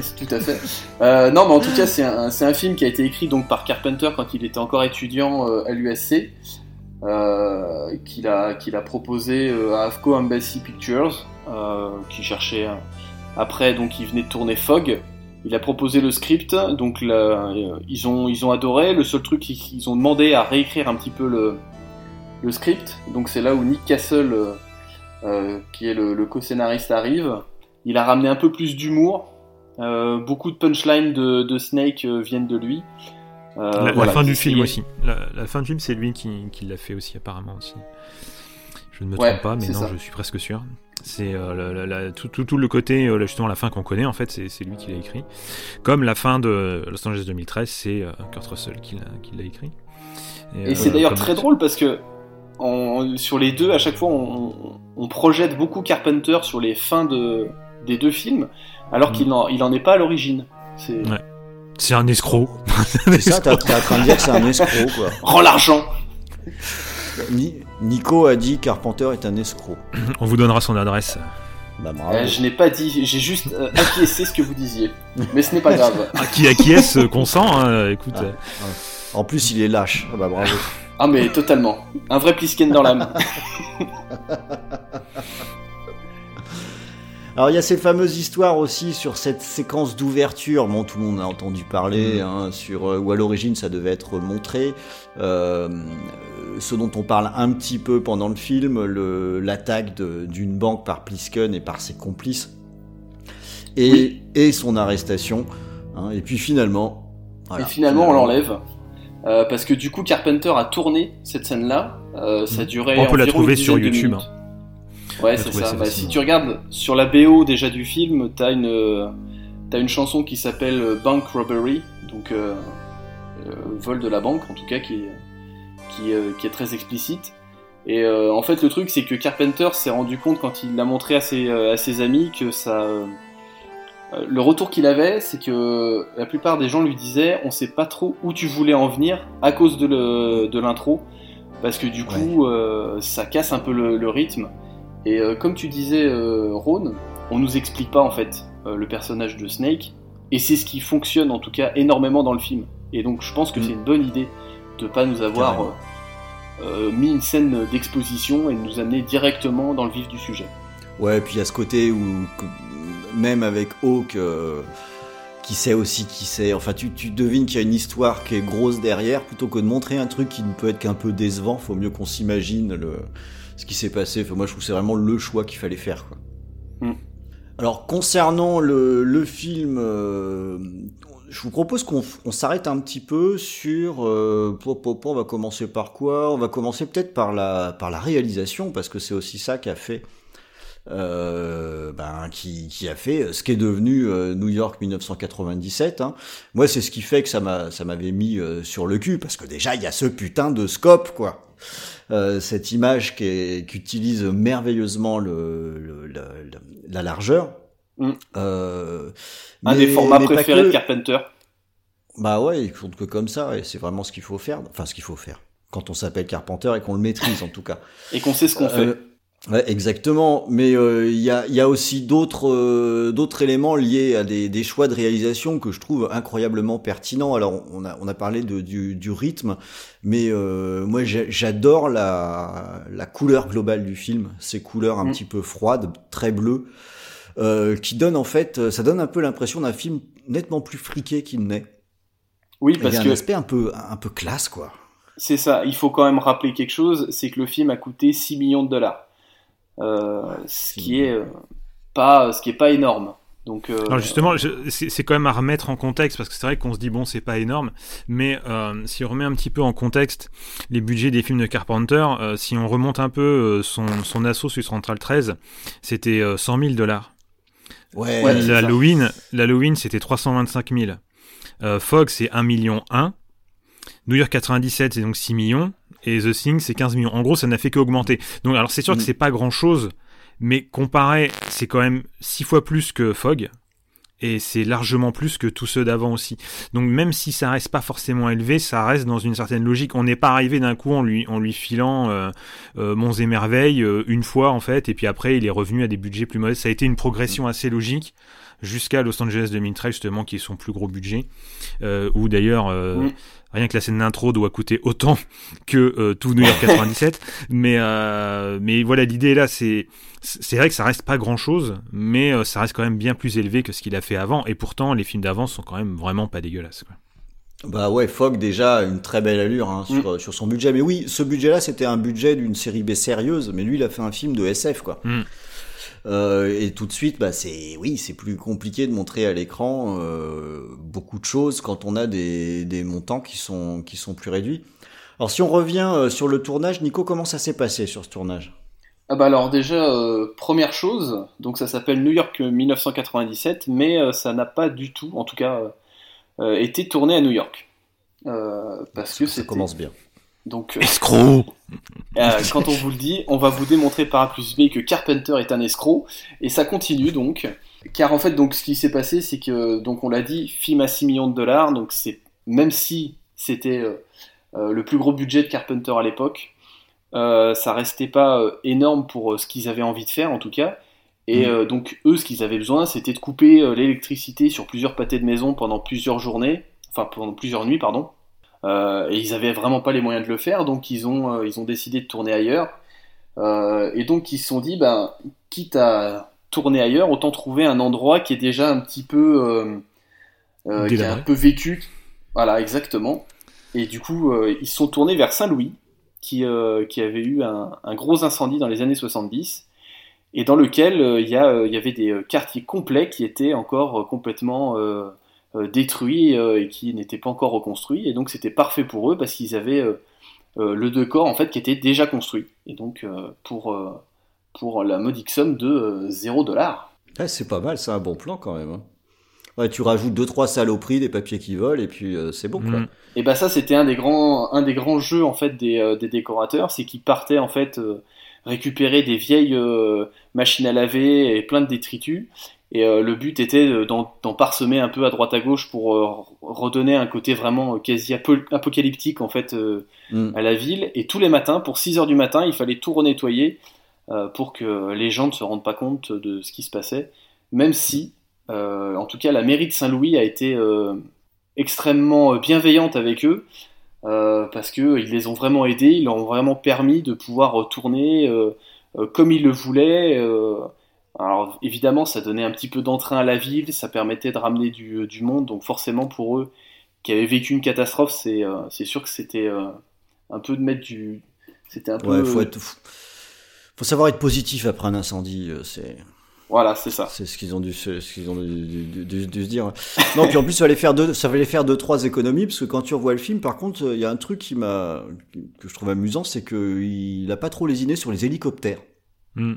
c'est tout à fait. Euh, non, mais en tout cas, c'est un, c'est un film qui a été écrit donc par Carpenter quand il était encore étudiant euh, à l'USC, euh, qu'il a, qu'il a proposé euh, à AFCO Embassy Pictures, euh, qui cherchait un- après, donc il venait de tourner Fog. Il a proposé le script, donc là, euh, ils ont ils ont adoré. Le seul truc qu'ils ont demandé à réécrire un petit peu le le script. Donc c'est là où Nick Castle, qui est le, le co-scénariste, arrive. Il a ramené un peu plus d'humour. Euh, beaucoup de punchlines de, de Snake euh, viennent de lui. Euh, La, fin du film aussi. La, la fin du film, c'est lui qui, qui l'a fait aussi, apparemment aussi. Je ne me Ouais, trompe pas, mais non, ça. je suis presque sûr. C'est euh, tout, tout, tout le côté, euh, justement, la fin qu'on connaît, en fait, c'est lui qui l'a écrit. Comme la fin de Los Angeles 2013, c'est euh, Kurt Russell qui l'a écrit. Et euh, c'est d'ailleurs très drôle parce que on- sur les deux, à chaque fois, on, on projette beaucoup Carpenter sur les fins de, des deux films, alors Mm. qu'il n'en il en est pas à l'origine. C'est Ouais. Un escroc. C'est ça, t'es en train de dire que c'est un escroc, quoi. rends l'argent. Ni- Nico a dit Carpenter est un escroc. On vous donnera son adresse. Bah bravo. Euh, je n'ai pas dit, j'ai juste euh, acquiescé ce que vous disiez, mais ce n'est pas grave. Ah, qui acquiesce euh, consent, hein, écoute. Ah. euh, En plus, il est lâche. Ah bah bravo. Ah mais totalement, un vrai plisken dans l'âme. Alors il y a ces fameuses histoires aussi sur cette séquence d'ouverture, bon tout le monde a entendu parler, hein, sur euh, où à l'origine ça devait être montré, euh, ce dont on parle un petit peu pendant le film, l'attaque d'une banque par Plisken et par ses complices, et, Oui. et son arrestation, hein, et puis finalement... voilà, et finalement, on l'enlève. Euh, parce que du coup, Carpenter a tourné cette scène-là. Euh, ça Mhm. durait. On peut la trouver sur YouTube, minutes. Ouais, c'est ça. Bah, si tu regardes sur la BO déjà du film, t'as une euh, t'as une chanson qui s'appelle euh, Bank Robbery, donc euh, vol de la banque en tout cas, qui est qui, qui est très explicite. Et euh, en fait, le truc, c'est que Carpenter s'est rendu compte quand il l'a montré à ses, à ses amis que ça. Euh, euh, le retour qu'il avait, c'est que la plupart des gens lui disaient on sait pas trop où tu voulais en venir à cause de l'intro, parce que du coup, euh, ça casse un peu le, le rythme. Et euh, comme tu disais, euh, Ron, on nous explique pas en fait euh, le personnage de Snake, et c'est ce qui fonctionne en tout cas énormément dans le film. Et donc, je pense que Mm. c'est une bonne idée de pas nous avoir euh, euh, mis une scène d'exposition et de nous amener directement dans le vif du sujet. Ouais, puis il y a ce côté où, même avec Hawk, euh, qui sait aussi qui c'est, enfin tu, tu devines qu'il y a une histoire qui est grosse derrière, plutôt que de montrer un truc qui ne peut être qu'un peu décevant, faut mieux qu'on s'imagine le, ce qui s'est passé. Enfin, moi je trouve que c'est vraiment le choix qu'il fallait faire. Quoi. Mm. Alors concernant le, le film, euh, je vous propose qu'on on s'arrête un petit peu sur... Euh, on va commencer par quoi? On va commencer peut-être par la, par la réalisation, parce que c'est aussi ça qui a fait euh, ben, qui, qui a fait ce qui est devenu euh, New York 1997. Hein. Moi, c'est ce qui fait que ça m'a, ça m'avait mis euh, sur le cul, parce que déjà, il y a ce putain de scope, quoi. Euh, cette image qui, est- qui utilise merveilleusement le, le- le- le- la largeur. Mm. Euh, Un mais- des formats préférés que. de Carpenter. Bah ouais, il compte que comme ça, et c'est vraiment ce qu'il faut faire. Enfin, ce qu'il faut faire. Quand on s'appelle Carpenter et qu'on le maîtrise, en tout cas. Et qu'on sait ce qu'on Euh, fait. Ouais, exactement. Mais euh, il y, a, y a aussi d'autres euh, d'autres éléments liés à des, des choix de réalisation que je trouve incroyablement pertinents. Alors, on a, on a parlé de, du, du rythme, mais euh, moi, j'adore la, la couleur globale du film. Ces couleurs un Mm. petit peu froides, très bleues, euh, qui donnent en fait, ça donne un peu l'impression d'un film nettement plus friqué qu'il n'est. Oui, Il y parce a un que aspect un peu, un peu classe, quoi. c'est ça. Il faut quand même rappeler quelque chose, c'est que le film a coûté 6 millions de dollars. Euh, ce qui est euh, pas, ce qui est pas énorme. Donc, euh, Alors justement, je- c'est c'est quand même à remettre en contexte parce que c'est vrai qu'on se dit bon, c'est pas énorme, mais euh, si on remet un petit peu en contexte les budgets des films de Carpenter, euh, si on remonte un peu euh, son, son assaut sur Central 13, c'était euh, 100 000 dollars. Ouais, Ouais, c'est ça. L'Halloween, l'Halloween, c'était 325 000. Euh, Fog, c'est 1 million 1. New York 97, c'est donc 6 millions. Et The Thing, c'est 15 millions. En gros, ça n'a fait qu'augmenter. Donc, alors, c'est sûr Mm. que c'est pas grand chose, mais comparé, c'est quand même 6 fois plus que Fog. Et c'est largement plus que tous ceux d'avant aussi. Donc, même si ça reste pas forcément élevé, ça reste dans une certaine logique. On n'est pas arrivé d'un coup en lui, en lui filant euh, euh, Monts et Merveilles euh, une fois, en fait, et puis après, il est revenu à des budgets plus modestes. Ça a été une progression assez logique jusqu'à Los Angeles 2013 justement qui est son plus gros budget euh, où d'ailleurs Mm. Rien que la scène d'intro doit coûter autant que euh, tout New York 97 mais euh, mais voilà l'idée est là c'est c'est vrai que ça reste pas grand chose mais euh, ça reste quand même bien plus élevé que ce qu'il a fait avant et pourtant les films d'avant sont quand même vraiment pas dégueulasses quoi. Bah ouais, Fogg déjà une très belle allure hein, sur, sur son budget. Mais oui, ce budget-là, c'était un budget d'une série B sérieuse, mais lui, il a fait un film de SF, quoi. Mm. Euh, et tout de suite, bah c'est oui, c'est plus compliqué de montrer à l'écran euh, beaucoup de choses quand on a des, des montants qui sont qui sont plus réduits. Alors si on revient euh, sur le tournage, Nico, comment ça s'est passé sur ce tournage? Ah bah alors déjà, euh, première chose, donc ça s'appelle New York 1997, mais euh, ça n'a pas du tout, en tout cas, euh, été tourné à New York. Parce que Ça commence bien. Donc, euh, escroc euh, quand on vous le dit, on va vous démontrer par A plus B que Carpenter est un escroc, et ça continue donc. Car en fait, donc, ce qui s'est passé, c'est que, donc on l'a dit, film à 6 millions de dollars, donc c'est, même si c'était euh, le plus gros budget de Carpenter à l'époque, euh, ça restait pas énorme pour ce qu'ils avaient envie de faire en tout cas. Et euh, donc eux, ce qu'ils avaient besoin, c'était de couper l'électricité sur plusieurs pâtés de maison pendant plusieurs journées, enfin pendant plusieurs nuits, pardon. Euh, et ils avaient vraiment pas les moyens de le faire, donc ils ont, euh, ils ont décidé de tourner ailleurs. Euh, et donc ils se sont dit, ben, quitte à tourner ailleurs, autant trouver un endroit qui est déjà un petit peu, qui est un peu vécu. Voilà, exactement. Et du coup, euh, ils se sont tournés vers Saint-Louis, qui, euh, qui avait eu un, un gros incendie dans les années 70, et dans lequel il y, a, euh, il y avait des quartiers complets qui étaient encore complètement détruits euh, et qui n'étaient pas encore reconstruits. Et donc c'était parfait pour eux parce qu'ils avaient euh, euh, le décor en fait qui était déjà construit. Et donc euh, pour, euh, pour la modique somme de euh, 0 dollar. Ouais, c'est pas mal, c'est un bon plan quand même. hein. Ouais, tu rajoutes deux trois saloperies, des papiers qui volent, et puis euh, c'est bon quoi. Mm. Et bah ça c'était un des grands un des grands jeux en fait des, euh, des décorateurs, c'est qu'ils partaient en fait euh, récupérer des vieilles euh, machines à laver et plein de détritus. Et euh, le but était d'en parsemer un peu à droite à gauche pour euh, redonner un côté vraiment euh, quasi apo- apocalyptique en fait euh, Mm. à la ville. Et tous les matins, pour 6 heures du matin, il fallait tout renettoyer pour que les gens ne se rendent pas compte de ce qui se passait. Même si, en tout cas, la mairie de Saint-Louis a été extrêmement bienveillante avec eux. parce que ils les ont vraiment aidés, ils leur ont vraiment permis de pouvoir tourner comme ils le voulaient. Euh. alors évidemment, ça donnait un petit peu d'entrain à la ville, ça permettait de ramener du, du monde, donc forcément pour eux qui avaient vécu une catastrophe, c'est euh, c'est sûr que c'était euh, un peu de mettre du, c'était un peu, Ouais, faut être, faut, faut savoir être positif après un incendie. euh, C'est, voilà, c'est ça. c'est ce qu'ils ont dû, se- ce qu'ils ont dû, dû- dû- dû se dire. Non, puis en plus, ça fallait faire deux, ça fallait faire deux, trois économies, parce que quand tu revois le film, par contre, il y a un truc qui m'a, que je trouve amusant, c'est que il a pas trop lésiné sur les hélicoptères. Mm.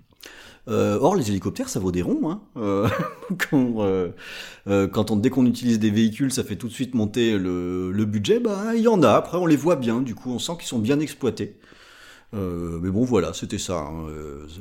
Euh, or, les hélicoptères, ça vaut des ronds. Hein. Euh, quand, euh, quand on, dès qu'on utilise des véhicules, ça fait tout de suite monter le, le budget. Bah, il y en a. Après, on les voit bien. Du coup, on sent qu'ils sont bien exploités. Euh, mais bon, voilà, c'était ça. hein.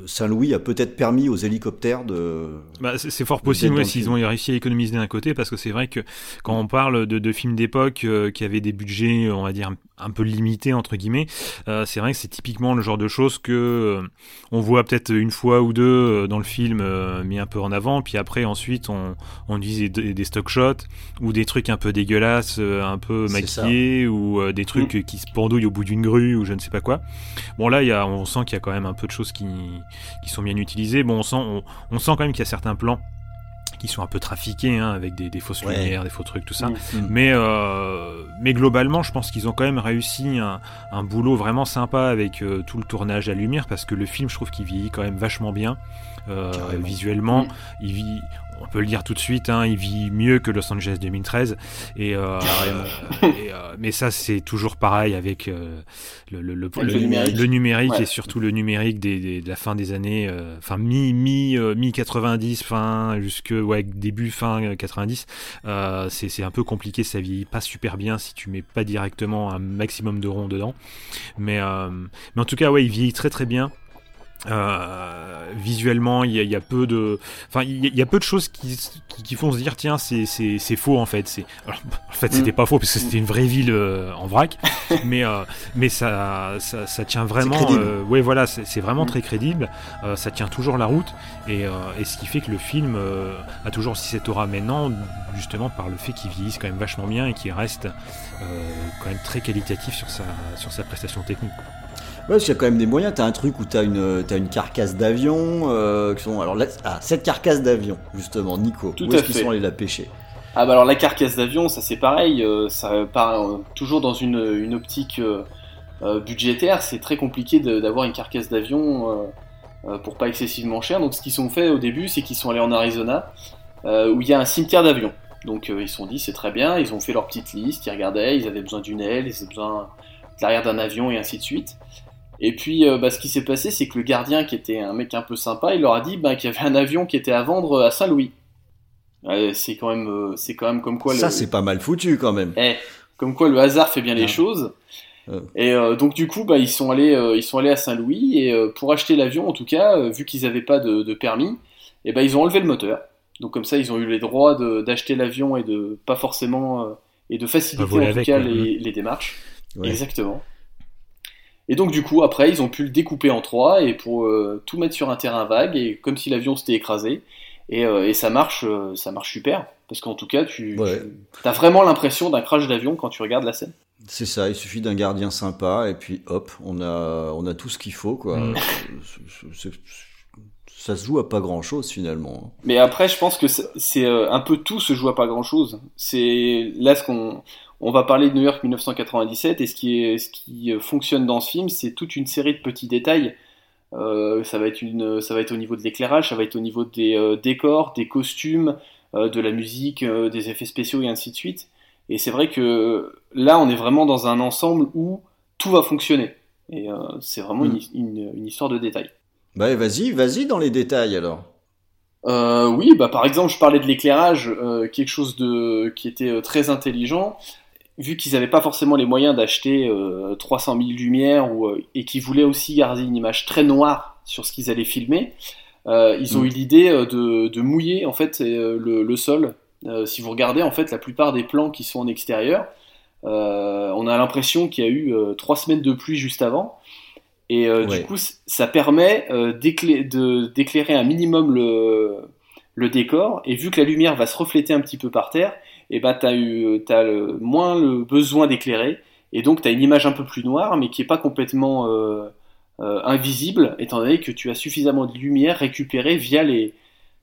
Saint-Louis a peut-être permis aux hélicoptères de. Bah, c'est fort possible ouais, s'ils ont réussi à économiser d'un côté, parce que c'est vrai que quand on parle de, de films d'époque euh, qui avaient des budgets, on va dire, un peu limités, entre guillemets, euh, c'est vrai que c'est typiquement le genre de choses que euh, on voit peut-être une fois ou deux euh, dans le film mis un peu en avant, puis après, ensuite, on, on utilise des, des stock shots ou des trucs un peu dégueulasses, un peu maquillés, ou des trucs qui se pendouillent au bout d'une grue, ou je ne sais pas quoi. Bon, là, y a, on sent qu'il y a quand même un peu de choses qui, qui sont bien utilisées. Bon, on sent, on, on sent quand même qu'il y a certains plans qui sont un peu trafiqués, hein, avec des, des fausses Ouais. lumières, des faux trucs, tout ça. Mm. Mm. Mais, euh, mais globalement, je pense qu'ils ont quand même réussi un, un boulot vraiment sympa avec euh, tout le tournage à lumière, parce que le film, je trouve qu'il vieillit quand même vachement bien. Euh, visuellement, Mm. il vit, on peut le dire tout de suite, hein, il vit mieux que Los Angeles 2013. Et, euh, et, euh, mais ça, c'est toujours pareil avec euh, le, le, le, Avec le numérique. le numérique Ouais. et surtout le numérique des, des- de la fin des années, euh, enfin mi mi mi 90, fin jusque ouais début fin euh, 90. Euh, c'est c'est un peu compliqué, ça vieillit pas super bien si tu mets pas directement un maximum de ronds dedans. Mais euh, mais en tout cas ouais, il vieillit très très bien. Euh, visuellement, il y, a- il y a peu de, enfin, il y, a- il y a peu de choses qui, qui, qui font se dire tiens, c'est faux en fait. C'est en fait c'était Mm. pas faux parce que c'était une vraie ville euh, en vrac, mais euh, mais ça, ça ça tient vraiment. ouais voilà, c'est vraiment Mm. très crédible. Ça tient toujours la route et, et ce qui fait que le film a toujours aussi cette aura maintenant, justement par le fait qu'il vieillisse quand même vachement bien et qu'il reste quand même très qualitatif sur sa sur sa prestation technique. quoi. Ouais, parce qu'il y a quand même des moyens. T'as un truc où t'as une, t'as une carcasse d'avion. Euh, qui sont, alors là, ah, cette carcasse d'avion, justement, Nico. Tout où est-ce qu'ils sont allés la pêcher? Ah bah alors la carcasse d'avion, ça c'est pareil, euh, ça part euh, toujours dans une, une optique budgétaire, c'est très compliqué d'avoir une carcasse d'avion pour pas excessivement cher. Donc ce qu'ils ont fait au début, c'est qu'ils sont allés en Arizona, où il y a un cimetière d'avions. Donc ils se sont dit c'est très bien, ils ont fait leur petite liste, ils regardaient, ils avaient besoin d'une aile, ils avaient besoin de l'arrière d'un avion et ainsi de suite. Et puis euh, bah, ce qui s'est passé, c'est que le gardien, qui était un mec un peu sympa, il leur a dit bah, qu'il y avait un avion qui était à vendre à Saint-Louis. Ouais, c'est quand même, euh, c'est quand même comme quoi Ça, le, c'est pas mal foutu quand même. eh, comme quoi le hasard fait bien les Ah. choses. Euh. Et euh, donc du coup, bah, ils sont allés, euh, ils sont allés à Saint-Louis et euh, pour acheter l'avion, en tout cas, euh, vu qu'ils n'avaient pas de, de permis, et ben ils ont enlevé le moteur. Donc comme ça, ils ont eu les droits de- d'acheter l'avion et de pas forcément euh, et de faciliter voler en tout avec, cas quoi. les, les démarches. Ouais. Exactement. Et donc du coup, après, ils ont pu le découper en trois et pour euh, tout mettre sur un terrain vague et comme si l'avion s'était écrasé. Et, euh, et ça marche, euh, ça marche super parce qu'en tout cas, tu, Ouais. tu as vraiment l'impression d'un crash d'avion quand tu regardes la scène. C'est ça, il suffit d'un gardien sympa et puis hop, on a, on a tout ce qu'il faut quoi. Mm. Ça se joue à pas grand chose finalement. Mais après, je pense que c'est un peu tout se joue à pas grand chose. C'est là ce qu'on on va parler de New York 1997 et ce qui est ce qui euh, fonctionne dans ce film, c'est toute une série de petits détails. Euh, ça va être une, ça va être au niveau de l'éclairage, ça va être au niveau des euh, décors, des costumes, euh, de la musique, des effets spéciaux et ainsi de suite. Et c'est vrai que là, on est vraiment dans un ensemble où tout va fonctionner. Et c'est vraiment Mm. une, une, une histoire de détails. Bah vas-y, vas-y dans les détails alors. Oui, bah par exemple, je parlais de l'éclairage, quelque chose de qui était très intelligent. Vu qu'ils n'avaient pas forcément les moyens d'acheter euh, 300 000 lumières ou, euh, et qu'ils voulaient aussi garder une image très noire sur ce qu'ils allaient filmer, euh, ils ont Mm. eu l'idée euh, de, de mouiller en fait euh, le, le sol. Euh, si vous regardez en fait la plupart des plans qui sont en extérieur, euh, on a l'impression qu'il y a eu euh, trois semaines de pluie juste avant. Et euh, Ouais. du coup, ça permet euh, d'éclairer un minimum le, le décor. Et vu que la lumière va se refléter un petit peu par terre, et ben t'as eu t'as le- moins le besoin d'éclairer. Et donc t'as une image un peu plus noire, mais qui est pas complètement euh, euh, invisible, étant donné que tu as suffisamment de lumière récupérée via les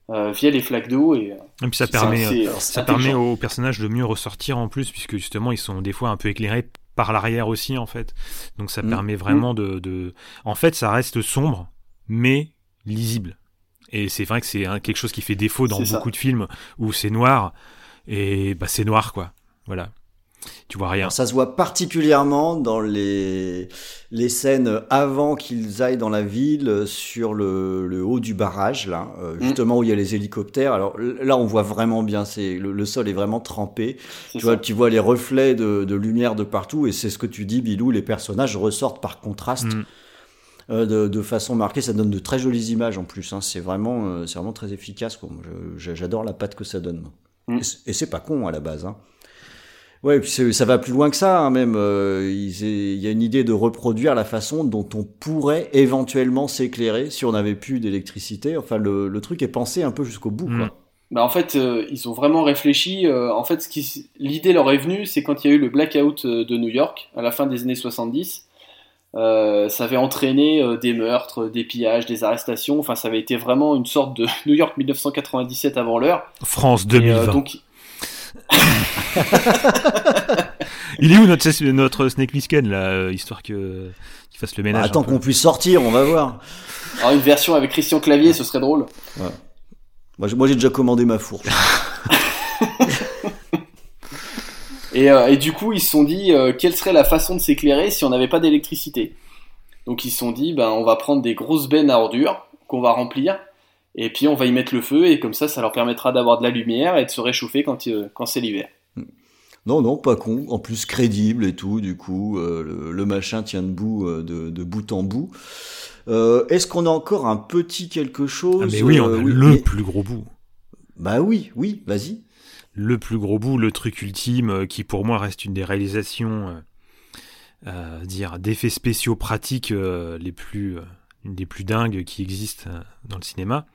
euh, via les flaques d'eau. Et Et puis ça permet, ça permet aux personnages de mieux ressortir en plus, puisque justement ils sont des fois un peu éclairés par l'arrière aussi en fait. Donc ça Mm. permet vraiment de, de, en fait ça reste sombre, mais lisible. Et c'est vrai que c'est quelque chose qui fait défaut dans ça. beaucoup de films où c'est noir et bah c'est noir quoi. Voilà. Tu vois rien. Alors, ça se voit particulièrement dans les, les scènes avant qu'ils aillent dans la ville sur le, le haut du barrage, là, euh, justement où il y a les hélicoptères. Alors là, on voit vraiment bien, c'est le, le sol est vraiment trempé. Tu vois, tu vois les reflets de, de lumière de partout, et c'est ce que tu dis, Bilou. Les personnages ressortent par contraste. Mm. euh, de, de façon marquée. Ça donne de très jolies images en plus. Hein. C'est vraiment, euh, c'est vraiment très efficace. J'adore la patte que ça donne. Mm. Et c'est- pas con à la base. Hein. Ouais, puis ça va plus loin que ça. hein, même, euh, il y a une idée de reproduire la façon dont on pourrait éventuellement s'éclairer si on n'avait plus d'électricité. Enfin, le, le truc est pensé un peu jusqu'au bout. Mm. Quoi. Bah en fait, euh, ils ont vraiment réfléchi. euh, en fait, l'idée leur est venue, c'est quand il y a eu le blackout de New York à la fin des années 70. Euh, ça avait entraîné euh, des meurtres, des pillages, des arrestations. Enfin, ça avait été vraiment une sorte de New York 1997 avant l'heure. France Et, 2020. euh, donc, Il est où notre, notre Snake Plissken, là, euh, histoire que qu'il fasse le Bah, ménage un attends qu'on puisse sortir, on va voir. alors une version avec Christian Clavier, ce serait drôle. Moi, j'ai- moi, j'ai déjà commandé ma fourche. Et, euh, et du coup, ils se sont dit euh, quelle serait la façon de s'éclairer si on n'avait pas d'électricité? Donc ils se sont dit, ben, on va prendre des grosses bennes à ordures qu'on va remplir, et puis on va y mettre le feu, et comme ça, ça leur permettra d'avoir de la lumière et de se réchauffer quand, euh, quand c'est l'hiver. Non, non, pas con. En plus crédible et tout. Du coup, euh, le, le machin tient debout euh, de, de bout en bout. Euh, Est-ce qu'on a encore un petit quelque chose? Ah, mais oui, on a le mais- plus gros bout. Bah oui, oui, vas-y. Le plus gros bout, le truc ultime, euh, qui pour moi reste une des réalisations, euh, euh, dire d'effets spéciaux pratiques euh, les plus, une des plus dingues qui existent dans le cinéma.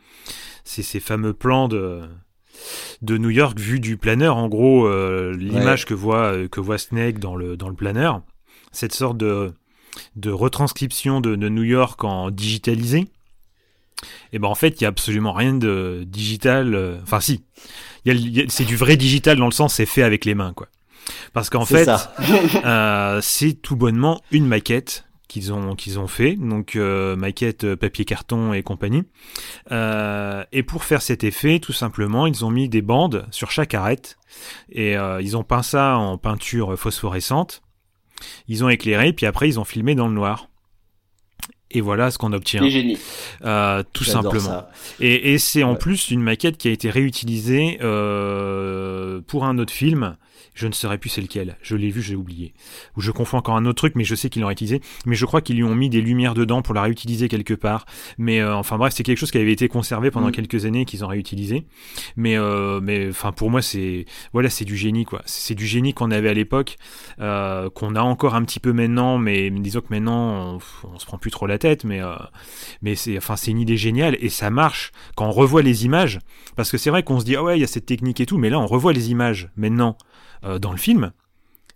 C'est ces fameux plans de de New York vus du planeur. En gros, euh, l'image que voit que voit Snake dans le dans le planeur, cette sorte de de retranscription de, de New York en digitalisé. Et ben en fait, il y a absolument rien de digital. euh, Enfin, si, c'est du vrai digital dans le sens c'est fait avec les mains, quoi. Parce qu'en fait, euh, c'est tout bonnement une maquette qu'ils ont qu'ils ont fait, donc euh, maquette euh, papier carton et compagnie. Euh, et pour faire cet effet, tout simplement, ils ont mis des bandes sur chaque arête et euh, ils ont peint ça en peinture phosphorescente. Ils ont éclairé, puis après ils ont filmé dans le noir. Et voilà ce qu'on obtient, Les génies. euh, tout simplement. ça. Et, et c'est en Ouais. plus une maquette qui a été réutilisée euh, pour un autre film. Je ne saurais plus c'est lequel. Je l'ai vu, j'ai oublié. Ou je confonds encore un autre truc, mais je sais qu'ils l'ont réutilisé. Mais je crois qu'ils lui ont mis des lumières dedans pour la réutiliser quelque part. Mais euh, enfin bref, c'est quelque chose qui avait été conservé pendant Mm. quelques années et qu'ils ont réutilisé. Mais euh, mais enfin pour moi c'est voilà c'est du génie quoi. C'est du génie qu'on avait à l'époque, euh, qu'on a encore un petit peu maintenant. Mais disons que maintenant on, on se prend plus trop la tête. Mais euh, mais c'est enfin c'est une idée géniale et ça marche quand on revoit les images parce que c'est vrai qu'on se dit ah ouais il y a cette technique et tout mais là on revoit les images maintenant euh, dans le film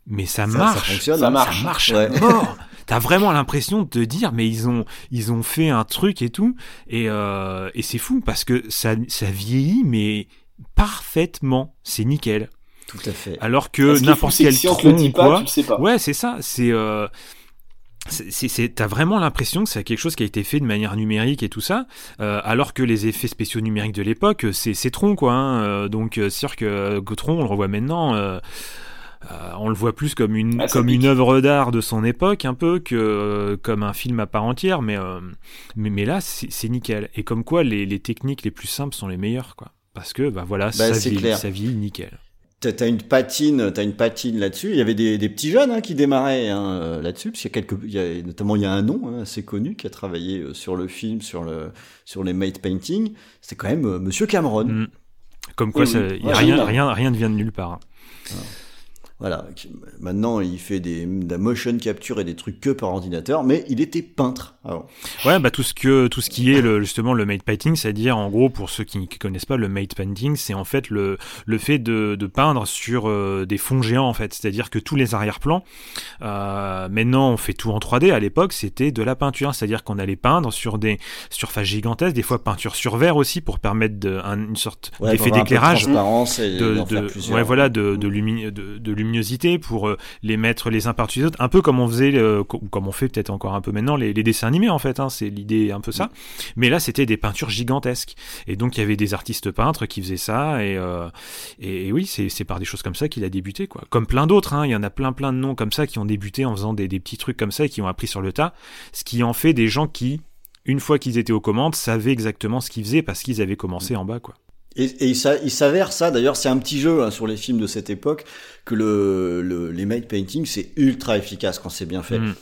mais ça, Ça, ça marche fonctionne. Ça hein. marche. ça marche Ouais. à mort t'as vraiment l'impression de te dire mais ils ont ils ont fait un truc et tout et euh, et c'est fou parce que ça ça vieillit mais parfaitement c'est nickel Tout à fait. alors que n'importe quel si on te tronc le dit pas, quoi tu le sais pas. Ouais, c'est ça. C'est euh, t'as vraiment l'impression que c'est quelque chose qui a été fait de manière numérique et tout ça, euh, alors que les effets spéciaux numériques de l'époque, c'est c'est Tron quoi. hein. Euh, donc euh, c'est sûr que Gautron, on le revoit maintenant. euh, euh, on le voit plus comme une Ah, ça comme pique. une œuvre d'art de son époque un peu que euh, comme un film à part entière mais euh, mais, mais là c'est nickel et comme quoi les, les techniques les plus simples sont les meilleures quoi parce que bah voilà ça c'est vieillit, ça vieillit nickel T'as une patine, t'as une patine là-dessus. Il y avait des, des petits jeunes hein, qui démarraient hein, euh, là-dessus, parce qu'il y a quelques, il y a, notamment il y a un nom hein, assez connu qui a travaillé euh, sur le film, sur le, sur les made painting. C'était quand même euh, Monsieur Cameron. Mm. comme quoi Oui, oui. Ouais, rien rien rien ne vient de nulle part Voilà. Maintenant, il fait des, de la motion capture et des trucs que par ordinateur, mais il était peintre. avant. Ouais, bah tout ce que tout ce qui est le, justement le made painting, c'est-à-dire en gros pour ceux qui ne connaissent pas le made painting, c'est en fait le le fait de, de peindre sur euh, des fonds géants en fait, c'est-à-dire que tous les arrière-plans euh, maintenant on fait tout en 3D, à l'époque c'était de la peinture, c'est-à-dire qu'on allait peindre sur des surfaces gigantesques, des fois peinture sur verre aussi pour permettre de, un- une sorte Ouais, d'effet de d'éclairage de, de- ouais, voilà, de, de, lumi- de, de luminosité pour euh, les mettre les uns par-dessus les autres, un peu comme on faisait, euh, ou comme on fait peut-être encore un peu maintenant, les, les dessins animés en fait, hein, c'est l'idée un peu ça. Mais là, c'était des peintures gigantesques. Et donc, il y avait des artistes peintres qui faisaient ça, et, euh, et, et oui, c'est c'est par des choses comme ça qu'il a débuté, quoi. Comme plein d'autres, hein, il y en a plein plein de noms comme ça qui ont débuté en faisant des, des petits trucs comme ça et qui ont appris sur le tas, ce qui en fait des gens qui, une fois qu'ils étaient aux commandes, savaient exactement ce qu'ils faisaient parce qu'ils avaient commencé en bas, quoi. Et, et il s'a- il s'avère ça, d'ailleurs, c'est un petit jeu hein, sur les films de cette époque, que le, le- les matte paintings, c'est ultra efficace quand c'est bien fait. Mm.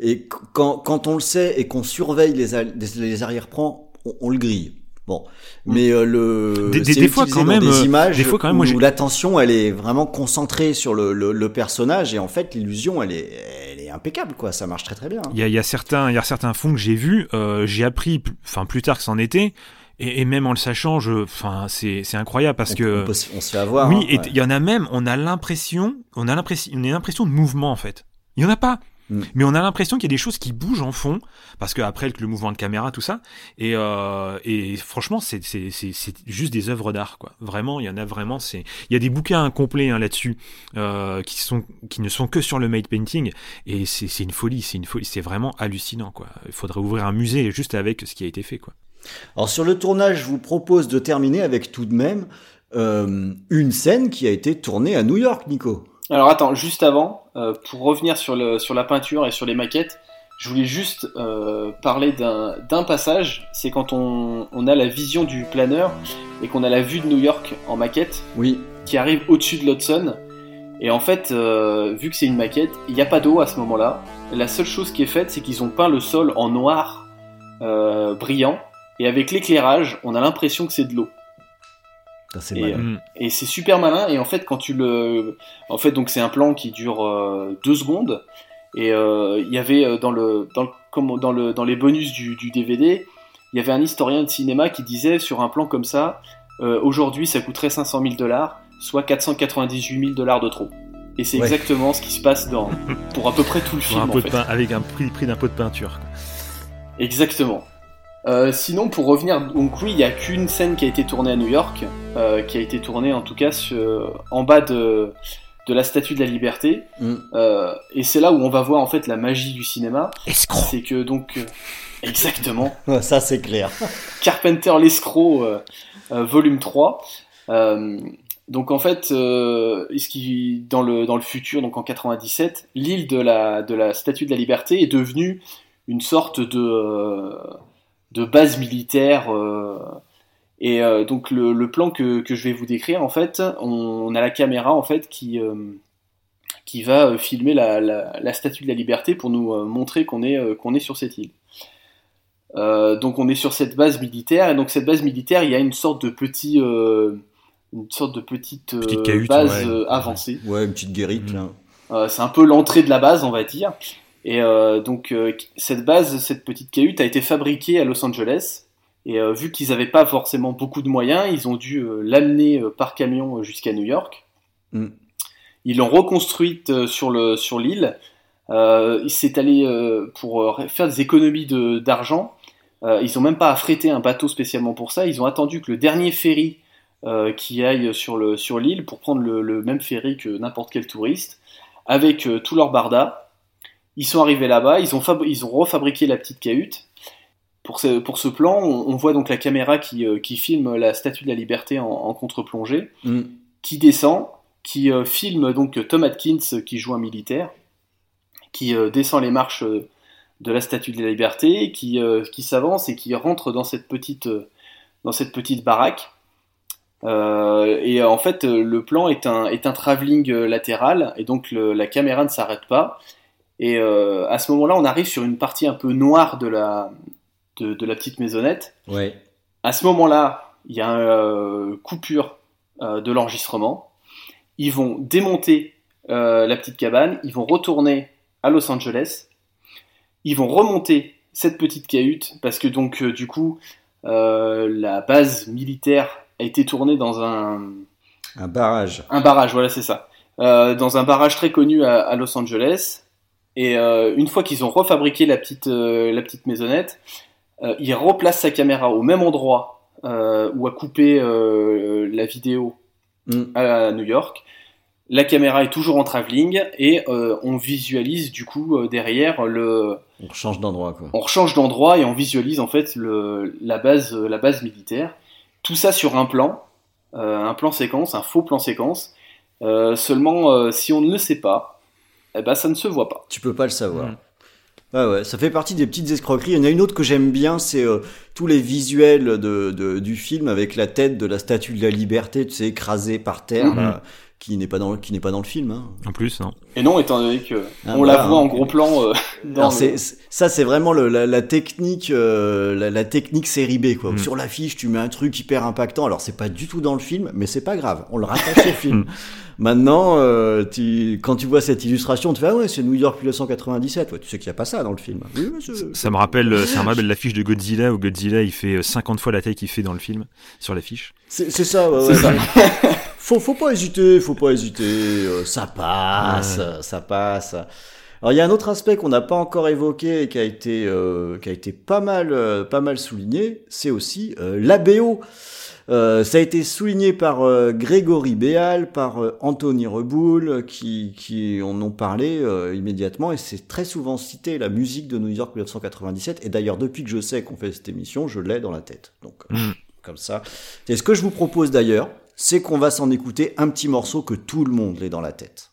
Et qu- quand, quand on le sait et qu'on surveille les, les, arrière-plans, on, on le grille. Bon, mais euh, le Des- des- fois, quand même, des euh, images des fois, quand même, où, moi, où l'attention elle est vraiment concentrée sur le, le, le personnage et en fait l'illusion elle est elle est impeccable quoi, ça marche très très bien. hein. Il y a, il y a certains, il y a certains fonds que j'ai vus, euh, j'ai appris, enfin plus tard que c'en était, et, et même en le sachant, je, enfin c'est, c'est incroyable parce on, que on, peut se- on se fait avoir. oui, hein, et ouais. il y en a même, on a l'impression, on a l'impression, on a l'impression de mouvement en fait. Il y en a pas. Mm. Mais on a l'impression qu'il y a des choses qui bougent en fond, parce que après le mouvement de caméra, tout ça, et, euh, et franchement, c'est, c'est, c'est, c'est juste des œuvres d'art, quoi. Vraiment, il y en a vraiment. C'est, il y a des bouquins incomplets hein, là-dessus, euh, qui sont, qui ne sont que sur le made painting, et c'est, c'est une folie, c'est une folie, c'est vraiment hallucinant, quoi. Il faudrait ouvrir un musée juste avec ce qui a été fait, quoi. Alors sur le tournage, je vous propose de terminer avec tout de même euh, une scène qui a été tournée à New York, Nico. Alors attends, juste avant, euh, pour revenir sur, le, sur la peinture et sur les maquettes, je voulais juste euh, parler d'un passage, c'est quand on, on a la vision du planeur et qu'on a la vue de New York en maquette Oui, qui arrive au-dessus de l'Hudson. Et en fait, vu que c'est une maquette, il n'y a pas d'eau à ce moment-là. La seule chose qui est faite, c'est qu'ils ont peint le sol en noir brillant. Et avec l'éclairage, on a l'impression que c'est de l'eau. ça c'est Et, malin. Mm. Et c'est super malin. Et en fait, quand tu le, en fait, donc c'est un plan qui dure euh, deux secondes. Et euh, il y avait euh, dans le, dans le, comme dans le, dans les bonus du, du DVD, il y avait un historien de cinéma qui disait sur un plan comme ça, euh, aujourd'hui, ça coûterait 500 000 dollars, soit 498 000 dollars de trop. Et c'est Ouais. exactement ce qui se passe dans, pour à peu près tout le film. un en pot de fait. pain, avec un prix, prix d'un pot de peinture. Exactement. Euh, sinon, pour revenir, donc oui, il n'y a qu'une scène qui a été tournée à New York, euh, qui a été tournée en tout cas sur- en bas de, de la Statue de la Liberté, Mm. Euh, et c'est là où on va voir en fait la magie du cinéma, Escroc. c'est que donc euh, exactement Ça c'est clair. Carpenter l'escroc, euh, euh, volume 3. Euh, donc en fait, euh, ce qui, dans, le, dans le futur, donc en 97, l'île de la, de la Statue de la Liberté est devenue une sorte de, euh, de base militaire. euh, et euh, donc le, le plan que, que je vais vous décrire, en fait, on, on a la caméra en fait qui, euh, qui va filmer la, la, la Statue de la Liberté pour nous euh, montrer qu'on est, euh, qu'on est sur cette île. Euh, donc on est sur cette base militaire et donc cette base militaire il y a une sorte de petit euh, une sorte de petite, euh, Petite cahute, base ouais. avancée Ouais, une petite guérite Mm. là. Euh, c'est un peu l'entrée de la base on va dire et euh, donc euh, cette base cette petite cahute a été fabriquée à Los Angeles et euh, vu qu'ils n'avaient pas forcément beaucoup de moyens ils ont dû l'amener par camion jusqu'à New York Mm. ils l'ont reconstruite sur le sur l'île euh, il s'est allé euh, pour faire des économies de- d'argent euh, ils n'ont même pas affrété un bateau spécialement pour ça. Ils ont attendu que le dernier ferry qui aille sur le sur l'île pour prendre le, le même ferry que n'importe quel touriste, avec tout leur barda. Ils sont arrivés là-bas. Ils ont ils ont refabriqué la petite cahute. Pour ce pour ce plan, on, on voit donc la caméra qui euh, qui filme la Statue de la Liberté en, en contre-plongée, Mm. qui descend, qui euh, filme donc Tom Atkins qui joue un militaire, qui euh, descend les marches euh, de la Statue de la Liberté, qui, euh, qui s'avance et qui rentre dans cette petite, euh, dans cette petite baraque. Euh, et euh, en fait, euh, le plan est un, est un travelling euh, latéral, et donc le- la caméra ne s'arrête pas. Et euh, à ce moment-là, on arrive sur une partie un peu noire de la, de, de la petite maisonnette. Ouais. À ce moment-là, il y a une euh, coupure euh, de l'enregistrement. Ils vont démonter la petite cabane, ils vont retourner à Los Angeles, ils vont remonter cette petite cahute parce que donc du coup la base militaire a été tournée dans un, Un barrage. un barrage, voilà c'est ça, Euh, dans un barrage très connu à, à Los Angeles. Et euh, une fois qu'ils ont refabriqué la petite, euh, la petite maisonnette, euh, ils replacent sa caméra au même endroit euh, où a coupé la vidéo Mm. à New York. La caméra est toujours en travelling et on visualise du coup derrière le, On change d'endroit quoi. on change d'endroit et on visualise en fait le, la base, la base militaire. Tout ça sur un plan, un plan séquence, un faux plan séquence. Seulement, si on ne le sait pas, eh ben ça ne se voit pas. Tu peux pas le savoir. Mm. Ouais, ouais, ça fait partie des petites escroqueries. Il y en a une autre que j'aime bien, c'est euh, tous les visuels de, de- du film avec la tête de la statue de la liberté, tu sais, écrasée par terre, Mhm. là, qui n'est pas dans qui n'est pas dans le film. Hein. En plus, non. Et non, étant donné que Ah, on voilà, la voit hein. en gros plan euh, dans Alors le- c'est c'est- ça, c'est vraiment le, la, la technique, euh, la, la technique série B quoi. Mm. Sur l'affiche, tu mets un truc hyper impactant. Alors c'est pas du tout dans le film, mais c'est pas grave. On le rattache au film. Maintenant, euh, tu, quand tu vois cette illustration, tu fais ah ouais, c'est New York 1997. Ouais, tu sais qu'il y a pas ça dans le film. Oui, Ça me rappelle, euh, ça me rappelle l'affiche de Godzilla où Godzilla il fait euh, 50 fois la taille qu'il fait dans le film sur l'affiche. C'est c'est ça, ouais, C'est ouais, ça. faut, faut pas hésiter, faut pas hésiter, euh, ça passe, ça passe. Alors il y a un autre aspect qu'on n'a pas encore évoqué et qui a été, euh, qui a été pas mal, euh, pas mal souligné, c'est aussi euh, l'ABO. Euh, ça a été souligné par euh, Grégory Béal, par euh, Anthony Reboul, qui, qui en ont parlé euh, immédiatement, et c'est très souvent cité la musique de New York 1997, et d'ailleurs depuis que je sais qu'on fait cette émission, je l'ai dans la tête. Donc Mm. comme ça. Et ce que je vous propose d'ailleurs, c'est qu'on va s'en écouter un petit morceau que tout le monde l'ait dans la tête.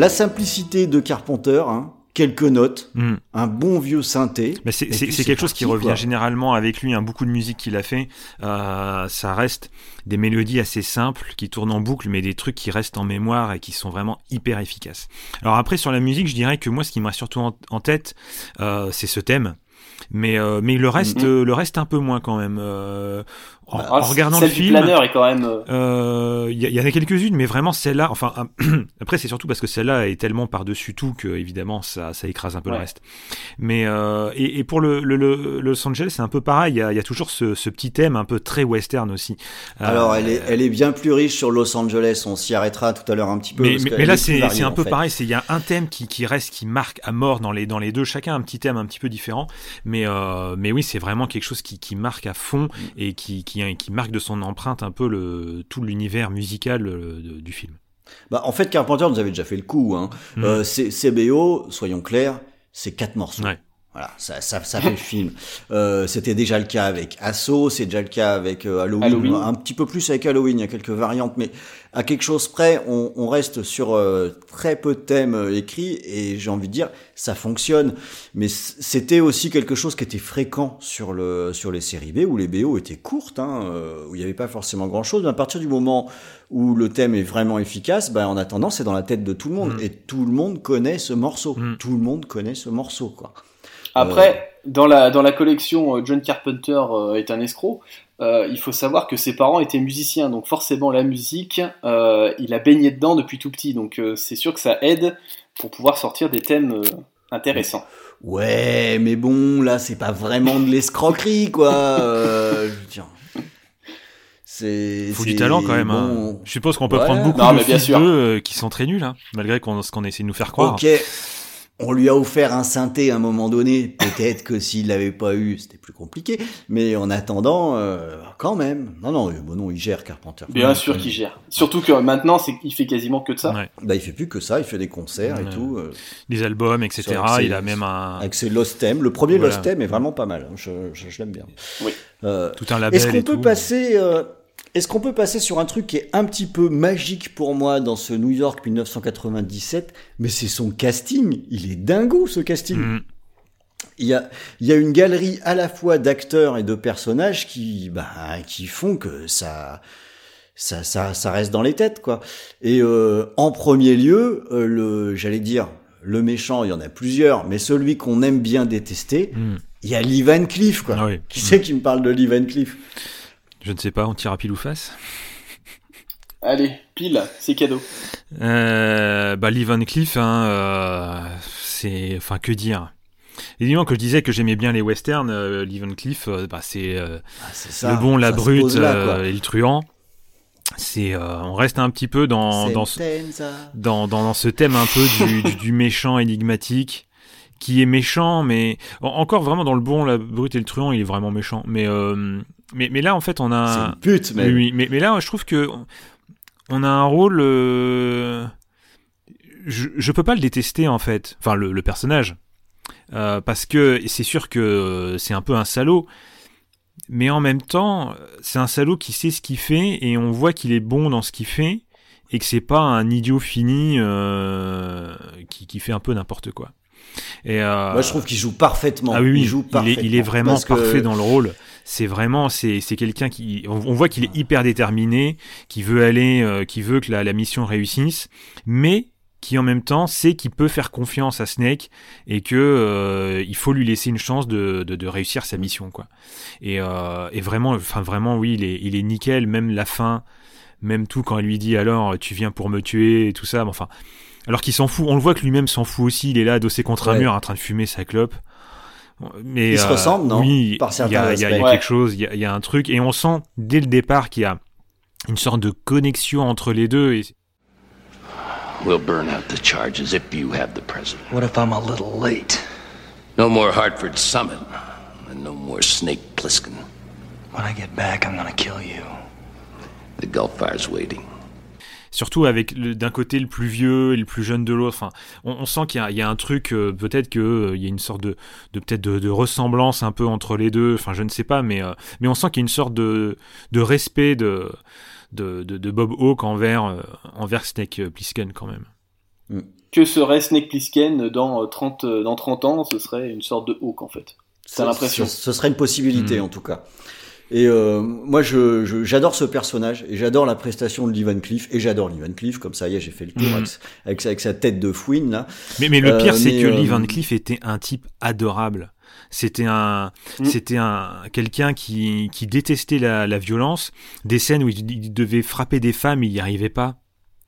La simplicité de Carpenter, hein, quelques notes, Mm. un bon vieux synthé. Mais c'est quelque chose qui revient quoi. généralement avec lui, hein, beaucoup de musique qu'il a fait. Euh, ça reste des mélodies assez simples qui tournent en boucle, mais des trucs qui restent en mémoire et qui sont vraiment hyper efficaces. Alors après sur la musique, je dirais que moi, ce qui me reste surtout en, en tête, euh, c'est ce thème. Mais euh, mais le reste, Mhm. euh, le reste un peu moins quand même. Euh, en, Ah, en regardant le film, planeur est quand même. euh, euh, Il y, y en a quelques-unes, mais vraiment celle-là. Enfin, après c'est surtout parce que celle-là est tellement par-dessus tout que évidemment ça, ça écrase un peu le reste. Mais euh, et, et pour le, le, le Los Angeles, c'est un peu pareil. Il y a, il y a toujours ce, ce petit thème un peu très western aussi. Euh, Alors, elle est, elle est bien plus riche sur Los Angeles. On s'y arrêtera tout à l'heure un petit peu. mais, parce mais, qu'elle mais là, c'est un en peu fait. pareil. C'est il y a un thème qui, qui reste, qui marque à mort dans les dans les deux. Chacun a un petit thème un petit peu différent. Mais euh, mais oui, c'est vraiment quelque chose qui, qui marque à fond et qui, qui qui marque de son empreinte un peu le tout l'univers musical euh, de- du film. Bah, en fait, Carpenter nous avait déjà fait le coup. Hein. Mm. Euh, CBO, soyons clairs, c'est quatre morceaux. Ouais. Voilà, ça, ça, ça fait le film. Euh, C'était déjà le cas avec Asso, c'est déjà le cas avec euh, Halloween, Halloween. un petit peu plus avec Halloween, il y a quelques variantes, mais à quelque chose près, on, on reste sur euh, très peu de thèmes euh, écrits, et j'ai envie de dire, ça fonctionne. Mais c'était aussi quelque chose qui était fréquent sur, le, sur les séries B, où les BO étaient courtes, hein, euh, où il n'y avait pas forcément grand-chose, mais à partir du moment où le thème est vraiment efficace, ben, en attendant, c'est dans la tête de tout le monde, Mm. et tout le monde connaît ce morceau. Mm. Tout le monde connaît ce morceau, quoi. Après, dans, la, dans la collection euh, John Carpenter euh, est un escroc, euh, il faut savoir que ses parents étaient musiciens, donc forcément la musique, euh, il a baigné dedans depuis tout petit, donc euh, c'est sûr que ça aide pour pouvoir sortir des thèmes euh, intéressants. Ouais, mais bon, là, c'est pas vraiment de l'escroquerie, quoi. Euh, je veux dire. C'est. Il faut du talent quand même. hein. Je suppose qu'on peut Ouais. prendre beaucoup Non, de mais bien sûr. euh, qui sont très nuls, hein, malgré qu'on, ce qu'on essaie de nous faire croire. Ok. On lui a offert un synthé à un moment donné. Peut-être que s'il l'avait pas eu, c'était plus compliqué. Mais en attendant, euh, quand même. Non, non, bon, non, il gère Carpenter. Bien sûr qu'il gère. Surtout que maintenant, c'est qu'il fait quasiment que de ça. Ouais. Bah, il fait plus que ça. Il fait des concerts et tout. euh, Les albums, etc. Il a même un, avec ses Lost Theme. Le premier Voilà. Lost Theme est vraiment pas mal. hein. Je, je, je l'aime bien. Oui. Euh, tout un label. Est-ce qu'on peut tout. passer euh, Est-ce qu'on peut passer sur un truc qui est un petit peu magique pour moi dans ce New York 1997 Mais c'est son casting. Il est dingo ce casting. Mm. Il y a il y a une galerie à la fois d'acteurs et de personnages qui bah qui font que ça ça ça ça reste dans les têtes quoi. Et euh, en premier lieu euh, le j'allais dire le méchant, il y en a plusieurs, mais celui qu'on aime bien détester, Mm. il y a Lee Van Cleef quoi. Ah oui. Qui c'est qui me parle de Lee Van Cleef? Je ne sais pas, on tire à pile ou face. Allez, pile, c'est cadeau. Euh, bah, Lee Van Cleef, hein, euh, c'est, enfin, que dire. Évidemment que je disais que j'aimais bien les westerns, euh, Lee Van Cleef, euh, bah, c'est euh, Ah, le bon, la ça brute là, euh, et le truand. C'est, euh, on reste un petit peu dans dans, ce- dans, dans, dans ce thème un peu du, du, du méchant énigmatique, qui est méchant, mais en- encore vraiment dans le bon, la brute et le truand, il est vraiment méchant. Mais euh, mais, mais là, en fait, on C'est a une pute, oui, mais, mais là, je trouve que on a un rôle. euh, Je, je peux pas le détester en fait, enfin le, le personnage, Euh, parce que c'est sûr que euh, c'est un peu un salaud, mais en même temps, c'est un salaud qui sait ce qu'il fait et on voit qu'il est bon dans ce qu'il fait et que c'est pas un idiot fini euh, qui, qui fait un peu n'importe quoi. Et euh, Moi, je trouve qu'il joue parfaitement. ah oui, oui, il joue il est, parfaitement. il est vraiment que- parfait dans le rôle. C'est vraiment, c'est, c'est quelqu'un qui, on, on voit qu'il est hyper déterminé, qui veut aller, euh, qui veut que la, la mission réussisse, mais qui en même temps sait qu'il peut faire confiance à Snake et que euh, il faut lui laisser une chance de, de, de réussir sa mission, quoi. Et, euh, et vraiment, enfin vraiment, oui, il est, il est nickel, même la fin, même tout quand elle lui dit alors tu viens pour me tuer et tout ça, mais enfin. Alors qu'il s'en fout, on le voit que lui-même s'en fout aussi, il est là adossé contre un Ouais. mur en train de fumer sa clope. Mais, Ils se euh, ressemblent, non Oui, Par il y a, il y a- y a quelque chose, il y y a un truc, et on sent dès le départ qu'il y a une sorte de connexion entre les deux. Et We'll burn out the charges if you have the president. What if I'm a little late? No more Hartford Summit, and no more Snake Plissken. When I get back, I'm gonna kill you. The Gulf Fire's waiting. Surtout avec le- d'un côté le plus vieux et le plus jeune de l'autre. Enfin, on, on sent qu'il y, a- il y a un truc, euh, peut-être que euh, il y a une sorte de, de peut-être de, de ressemblance un peu entre les deux. Enfin, je ne sais pas, mais euh, mais on sent qu'il y a une sorte de de respect de de, de, de Bob Hawke envers euh, envers Snake Plissken quand même. Que serait Snake Plissken dans euh, 30, euh, dans 30 ans? Ce serait une sorte de Hawk en fait. C'est Ce- l'impression. Ce, ce serait une possibilité Mm. en tout cas. Et euh, moi, je, je- j'adore ce personnage et j'adore la prestation de Lee Van Cleef et j'adore Lee Van Cleef. Comme ça, y est, j'ai fait le tour Mm. avec, avec, sa- tête de fouine là. Mais, mais le Euh, pire, c'est mais, que euh, Lee Van Cleef était un type adorable. C'était un, Mm. c'était un quelqu'un qui, qui détestait la, la violence. Des scènes où il, il devait frapper des femmes, il n'y arrivait pas.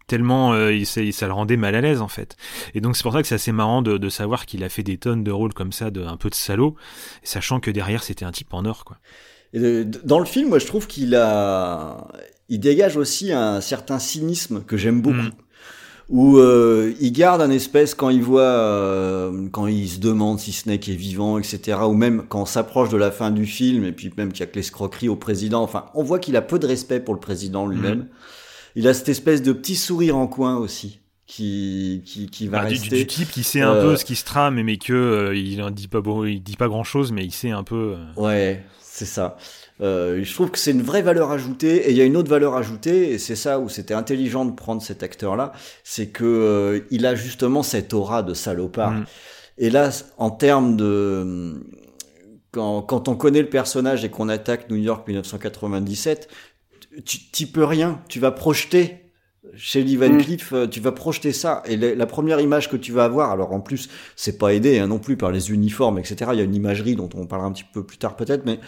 Tellement euh, ça le rendait mal à l'aise en fait. Et donc c'est pour ça que c'est assez marrant de, de savoir qu'il a fait des tonnes de rôles comme ça, de un peu de salaud, sachant que derrière c'était un type en or quoi. Et dans le film, moi, je trouve qu'il a, il dégage aussi un certain cynisme que j'aime beaucoup. Mm. Où euh, il garde un espèce quand il voit, euh, quand il se demande si Snake est vivant, etc. Ou même quand on s'approche de la fin du film, et puis même qu'il y a que l'escroquerie au président. Enfin, on voit qu'il a peu de respect pour le président lui-même. Il a cette espèce de petit sourire en coin aussi, qui, qui, qui va Bah, du, rester. du type qui sait un Euh, peu ce qui se trame, mais que euh, il en dit pas bon, il dit pas grand chose, mais il sait un peu. euh, Ouais, c'est ça. Euh, je trouve que c'est une vraie valeur ajoutée et il y a une autre valeur ajoutée et c'est ça où c'était intelligent de prendre cet acteur-là, c'est que euh, il a justement cette aura de salopard. Mm. Et là, en termes de quand, quand on connaît le personnage et qu'on attaque New York 1997, tu t'y peux rien. Tu vas projeter chez Lee Van Mm. Cleef, euh, tu vas projeter ça. Et la, la première image que tu vas avoir, alors en plus, c'est pas aidé hein, non plus par les uniformes, etc. Il y a une imagerie dont on parlera un petit peu plus tard peut-être, mais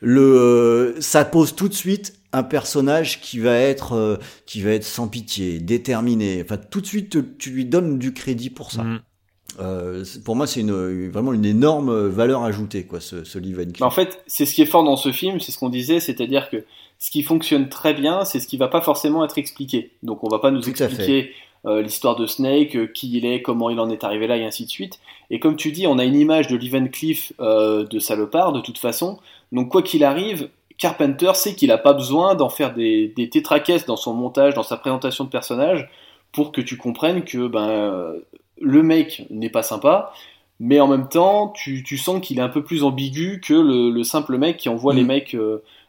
le, euh, ça pose tout de suite un personnage qui va être, euh, qui va être sans pitié, déterminé. Enfin, tout de suite, tu- tu lui donnes du crédit pour ça. mm. Euh, pour moi, c'est une, vraiment une énorme valeur ajoutée, quoi, ce, ce Lee Van Cleef. En fait, c'est ce qui est fort dans ce film, c'est ce qu'on disait, c'est-à-dire que ce qui fonctionne très bien, c'est ce qui va pas forcément être expliqué. Donc on va pas nous Tout expliquer euh, l'histoire de Snake, euh, qui il est, comment il en est arrivé là, et ainsi de suite. Et comme tu dis, on a une image de Cleef euh, de salopard, de toute façon. Donc quoi qu'il arrive, Carpenter sait qu'il a pas besoin d'en faire des, des tétracaisses dans son montage, dans sa présentation de personnage, pour que tu comprennes que ben, euh, le mec n'est pas sympa, mais en même temps, tu, tu sens qu'il est un peu plus ambigu que le, le simple mec qui envoie Mm. les mecs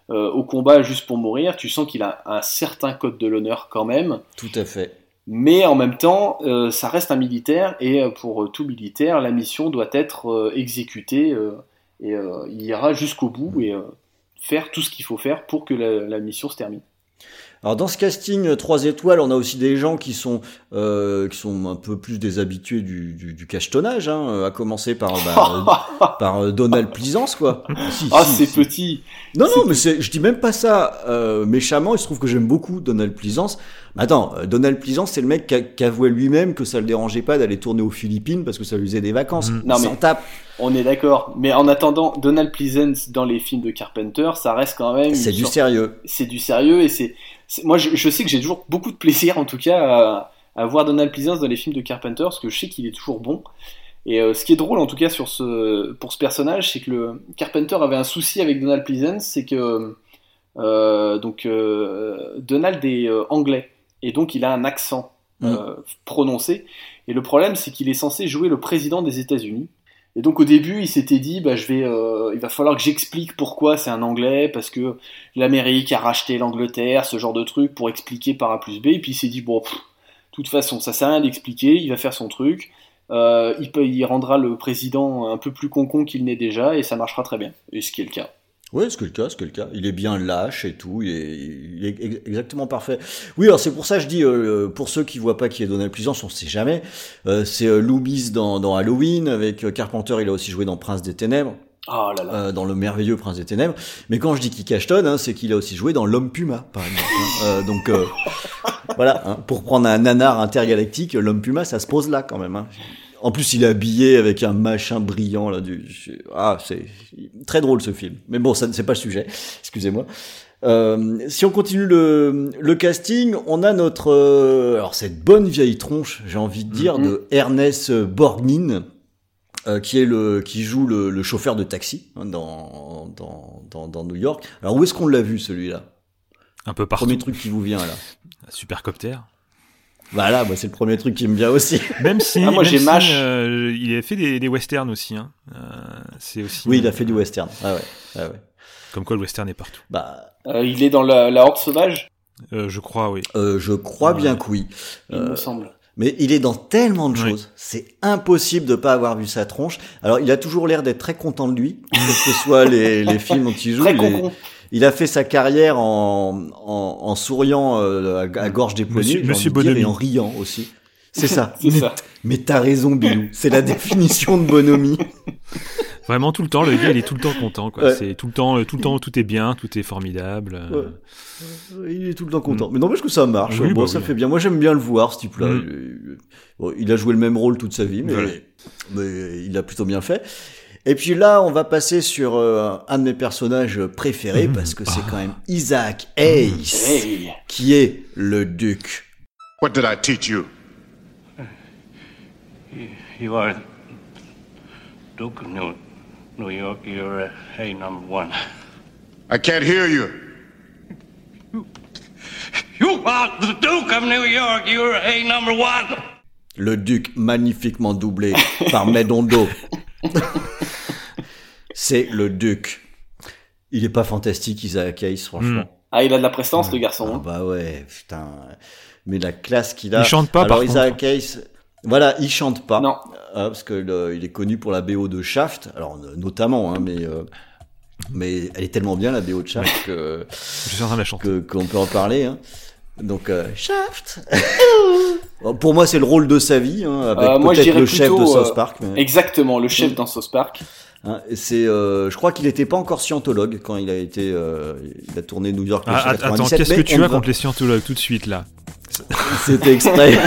euh, au combat juste pour mourir. Tu sens qu'il a un certain code de l'honneur quand même, Tout à fait. mais en même temps, euh, ça reste un militaire et euh, pour tout militaire, la mission doit être exécutée et il ira jusqu'au bout et faire tout ce qu'il faut faire pour que la, la mission se termine. Alors dans ce casting 3 étoiles, on a aussi des gens qui sont euh, qui sont un peu plus des habitués du, du, du cachetonnage, hein, à commencer par bah, euh, par euh, Donald Pleasance quoi. Si, Ah, si, c'est si. petit. Non non, mais c'est, je dis même pas ça euh, méchamment. Il se trouve que j'aime beaucoup Donald Pleasance. Mais attends, euh, Donald Pleasance, c'est le mec qui, avouait lui-même que ça le dérangeait pas d'aller tourner aux Philippines parce que ça lui faisait des vacances. Il Non, mais- tape. On est d'accord. Mais en attendant, Donald Pleasance dans les films de Carpenter, ça reste quand même. C'est du sorte- sérieux. c'est du sérieux et c'est moi je, je sais que j'ai toujours beaucoup de plaisir en tout cas à, à voir Donald Pleasance dans les films de Carpenter parce que je sais qu'il est toujours bon et euh, ce qui est drôle en tout cas sur ce pour ce personnage c'est que le Carpenter avait un souci avec Donald Pleasance c'est que euh, donc euh, Donald est anglais et donc il a un accent euh, prononcé et le problème c'est qu'il est censé jouer le président des États-Unis et donc au début, il s'était dit, bah, je vais, euh, il va falloir que j'explique pourquoi c'est un Anglais, parce que l'Amérique a racheté l'Angleterre, ce genre de truc, pour expliquer par A plus B. Et puis il s'est dit, bon, de toute façon, ça sert à rien d'expliquer, il va faire son truc. Euh, il, peut, il rendra le président un peu plus concon qu'il n'est déjà, et ça marchera très bien. Et ce qui est le cas. Oui, c'est que le cas, c'est que le cas. Il est bien lâche et tout, il est, il est ex- exactement parfait. Oui, alors c'est pour ça que je dis, euh, pour ceux qui voient pas qui est Donald Pleasance, on sait jamais. Euh, c'est euh, Loomis dans, dans Halloween, avec euh, Carpenter, il a aussi joué dans Prince des Ténèbres, Oh là là. euh, dans le merveilleux Prince des Ténèbres. Mais quand je dis qu'il cachetonne, hein, c'est qu'il a aussi joué dans L'Homme Puma, par exemple. hein. Euh, donc euh, voilà, hein, pour prendre un nanar intergalactique, L'Homme Puma, ça se pose là quand même. En plus, il est habillé avec un machin brillant là. Du... Ah, c'est très drôle ce film. Mais bon, ça c'est pas le sujet. Excusez-moi. Euh, si on continue le, le casting, on a notre euh, alors cette bonne vieille tronche, j'ai envie de dire, Mhm. de Ernest Borgnine, euh, qui est le qui joue le, le chauffeur de taxi hein, dans, dans dans dans New York. Alors où est-ce qu'on l'a vu celui-là? Un peu partout. Premier truc qui vous vient là. Supercopter. Voilà, moi c'est le premier truc qui me vient aussi. Même si, Ah, moi, j'ai si, euh, il a fait des, des westerns aussi. Hein. Euh, c'est aussi. Oui, il a fait du western. Ah ouais. Ah ouais. Comme quoi, le western est partout. Bah, Euh, il est dans la, la Horde Sauvage, Euh, je crois, oui. euh, je crois bien que oui. il Euh, me semble. Mais il est dans tellement de Oui. choses, c'est impossible de pas avoir vu sa tronche. Alors, il a toujours l'air d'être très content de lui, que soient les, les films dont il joue. Très il, est-. il a fait sa carrière en, en, en souriant euh, à, à gorge déployée, Monsieur- Monsieur dire, et en riant aussi. C'est ça. Mais ça. mais t'as raison, Bilou. C'est la définition de bonhomie. Vraiment tout le temps, le gars, il est tout le temps content. Quoi. Ouais. C'est tout le temps, euh, tout le temps, tout est bien, tout est formidable. euh, Ouais. Il est tout le temps content. Mais n'empêche que ça marche. Oui, bon, bah ça oui. fait bien. Moi, j'aime bien le voir, ce type-là. Mm. Il- bon, il a joué le même rôle toute sa vie, mais, Voilà. mais il a plutôt bien fait. Et puis là, on va passer sur euh, un de mes personnages préférés, Mm. parce que c'est quand même Isaac Hayes, Hey. qui est le duc. What did I teach you? You are Duke of New, New York. You're uh, hey number one. I can't hear you. You You are the Duke of New York. You're a number one. Le duc magnifiquement doublé par Medondo. C'est le duc. Il est pas fantastique, Isaac Hayes, franchement. Ah, il a de la prestance, le garçon. Ah hein. bah ouais, putain. Mais la classe qu'il a. Il chante pas, Alors par Isaac Hayes, voilà, il chante pas. Non. Euh, parce que le- il est connu pour la BO de Shaft. Alors notamment, hein, mais euh, mais elle est tellement bien la BO de Shaft que Je suis en train de la chanter. qu'on peut en parler. Hein. Donc euh, Shaft. Bon, pour moi, c'est le rôle de sa vie, hein, avec Euh, peut-être le chef de plutôt, South euh, Park. mais- Exactement, le chef dans South Park. Hein, c'est, euh, je crois qu'il n'était pas encore scientologue quand il a été, euh, il a tourné New York. Ah, att- 1997, attends, qu'est-ce que tu as contre les scientologues tout de suite là? C'était exprès.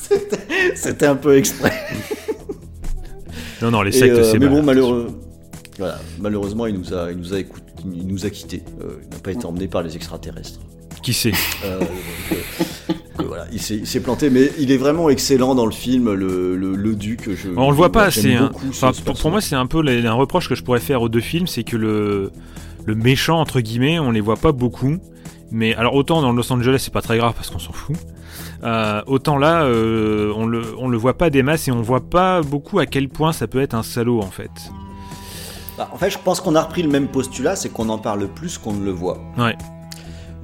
C'était- C'était un peu exprès. Non, non, les sectes, euh, c'est mais mal. bon, malheureux, voilà, malheureusement, il nous a, il nous a écouté, il nous a quittés. Euh, il n'a pas été emmené par les extraterrestres. Qui sait? Euh, euh, voilà, il s'est, planté, mais il est vraiment excellent dans le film, le, le, le duc. Je, On le voit pas assez. hein. Enfin, pour, pour moi, c'est un peu un reproche que je pourrais faire aux deux films, c'est que le, le méchant, entre guillemets, on les voit pas beaucoup. Mais alors, autant dans Los Angeles, c'est pas très grave parce qu'on s'en fout. Euh, autant là, euh, on, le, on le voit pas des masses et on voit pas beaucoup à quel point ça peut être un salaud en fait. Bah, en fait, je pense qu'on a repris le même postulat, c'est qu'on en parle plus qu'on ne le voit. Ouais.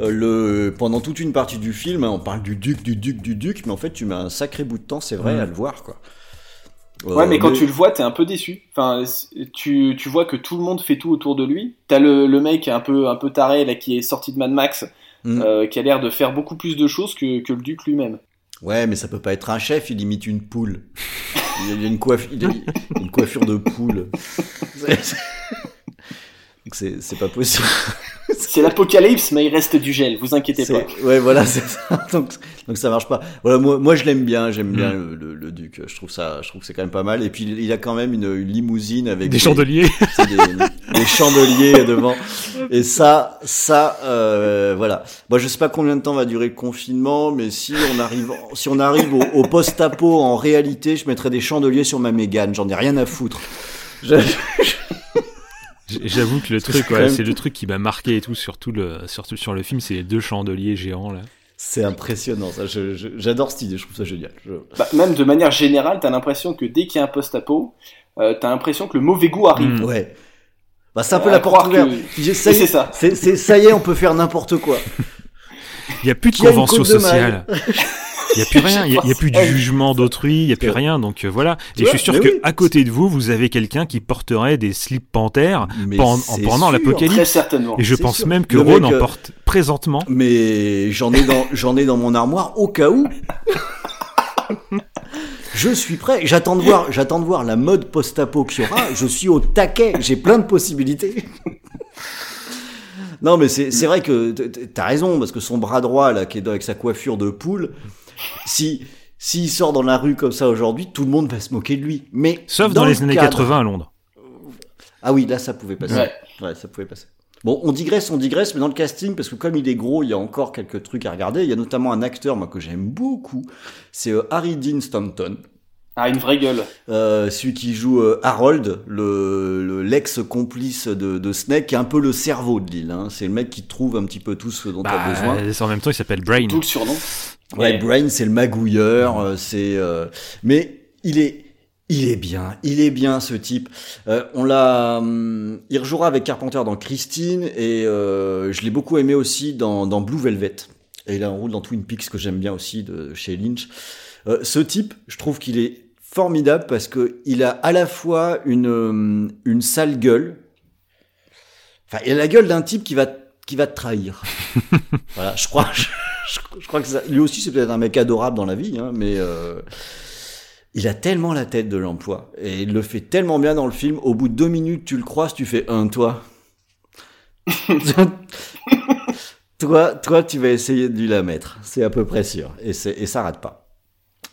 Euh, le, pendant toute une partie du film, hein, on parle du duc, du duc, du duc, mais en fait, tu mets un sacré bout de temps, c'est vrai, à le voir, quoi. Ouais, Euh, mais quand tu le vois, t'es un peu déçu. Enfin, tu, tu vois que tout le monde fait tout autour de lui. T'as le, le mec un peu, un peu taré, là, qui est sorti de Mad Max, Mm. euh, qui a l'air de faire beaucoup plus de choses que, que le duc lui-même. Ouais, mais ça peut pas être un chef, il imite une poule. Il a une, il y a une coiffure de poule. C'est- Donc C'est c'est pas possible. C'est l'apocalypse, mais il reste du gel, vous inquiétez pas. Ouais, voilà, c'est ça. Donc, donc ça marche pas. Voilà, moi, moi je l'aime bien, j'aime bien le, le- le duc. Je trouve ça, je trouve que c'est quand même pas mal. Et puis il a quand même une, une limousine avec Des chandeliers. des chandeliers devant. Et ça, ça, euh, voilà. Moi, je sais pas combien de temps va durer le confinement, mais si on arrive, si on arrive au, au post-apo en réalité, je mettrai des chandeliers sur ma Mégane. J'en ai rien à foutre. Je- J'avoue que le truc, ouais, c'est le truc qui m'a marqué et tout, surtout le, surtout sur le film, c'est les deux chandeliers géants là. C'est impressionnant, ça. J'adore cette idée. Je trouve ça génial. Je- Bah, même de manière générale, t'as l'impression que dès qu'il y a un post-apo, euh, t'as l'impression que le mauvais goût arrive. Mm. Ouais. Bah, c'est un peu À la porte ouverte. que- Ça y C'est est, ça. ça y est, on peut faire n'importe quoi. Il y a plus de convention sociale. Il y a plus rien, il y a, plus de jugement d'autrui, il y a plus Ouais. rien. Donc euh, voilà. Et je suis sûr oui. à côté de vous, vous avez quelqu'un qui porterait des slips panthères pen- pendant l'apocalypse. Très certainement. Et je pense sûr. même que Ron en euh, porte présentement. Mais j'en ai dans, j'en ai dans mon armoire au cas où. Je suis prêt. J'attends de voir, j'attends de voir la mode post-apo qu'il y aura. Je suis au taquet. J'ai plein de possibilités. Non, mais c'est, vrai que t'as raison, parce que son bras droit, là, qui est avec sa coiffure de poule, si, s'il sort dans la rue comme ça aujourd'hui, tout le monde va se moquer de lui. Mais. Sauf dans, le les années cadre- 80 à Londres. Ah oui, là, ça pouvait passer. Ouais. Ouais, ça pouvait passer. Bon, on digresse, on digresse, mais dans le casting, parce que comme il est gros, il y a encore quelques trucs à regarder. Il y a notamment un acteur, moi, que j'aime beaucoup. C'est euh, Harry Dean Stanton. Ah, une vraie gueule. Euh, celui qui joue euh, Harold, le, le- l'ex-complice de, de Snake, qui est un peu le cerveau de l'île. Hein. C'est le mec qui trouve un petit peu tout ce dont tu as besoin. Bah, en même temps, il s'appelle Brain. Tout le surnom. Ouais, Ouais. Brain, c'est le magouilleur, euh, c'est. euh, Mais il est, il est bien, il est bien ce type. Euh, on l'a, hum, il rejouera avec Carpenter dans Christine et euh, je l'ai beaucoup aimé aussi dans, dans Blue Velvet. Et il a un rôle dans Twin Peaks que j'aime bien aussi de chez Lynch. Euh, ce type, je trouve qu'il est formidable parce que il a à la fois une hum, une sale gueule. Enfin, il a la gueule d'un type qui va qui va te trahir. voilà, je crois. Je, je crois que ça, lui aussi c'est peut-être un mec adorable dans la vie, hein, mais euh, il a tellement la tête de l'emploi et il le fait tellement bien dans le film. Au bout de deux minutes, tu le croises, tu fais un toi. toi, toi, tu vas essayer de lui la mettre, c'est à peu près sûr, et, et ça rate pas.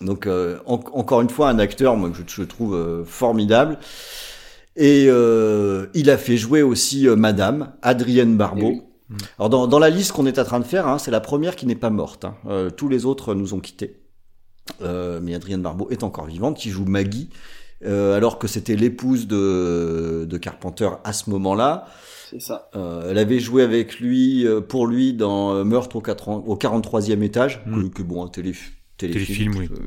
Donc euh, en- encore une fois, un acteur, moi que je, je trouve euh, formidable. Et euh, il a fait jouer aussi Madame Adrienne Barbeau. Eh oui. Alors dans, dans la liste qu'on est en train de faire, hein, c'est la première qui n'est pas morte. hein. Euh, tous les autres nous ont quittés. Euh, mais Adrienne Barbeau est encore vivante, qui joue Maggie, euh, alors que c'était l'épouse de, de Carpenter à ce moment-là. C'est ça. Euh, elle avait joué avec lui, euh, pour lui, dans Meurtre au, 80 au 43e étage, Mm. que, que bon, un télé, Téléfilm, oui. euh,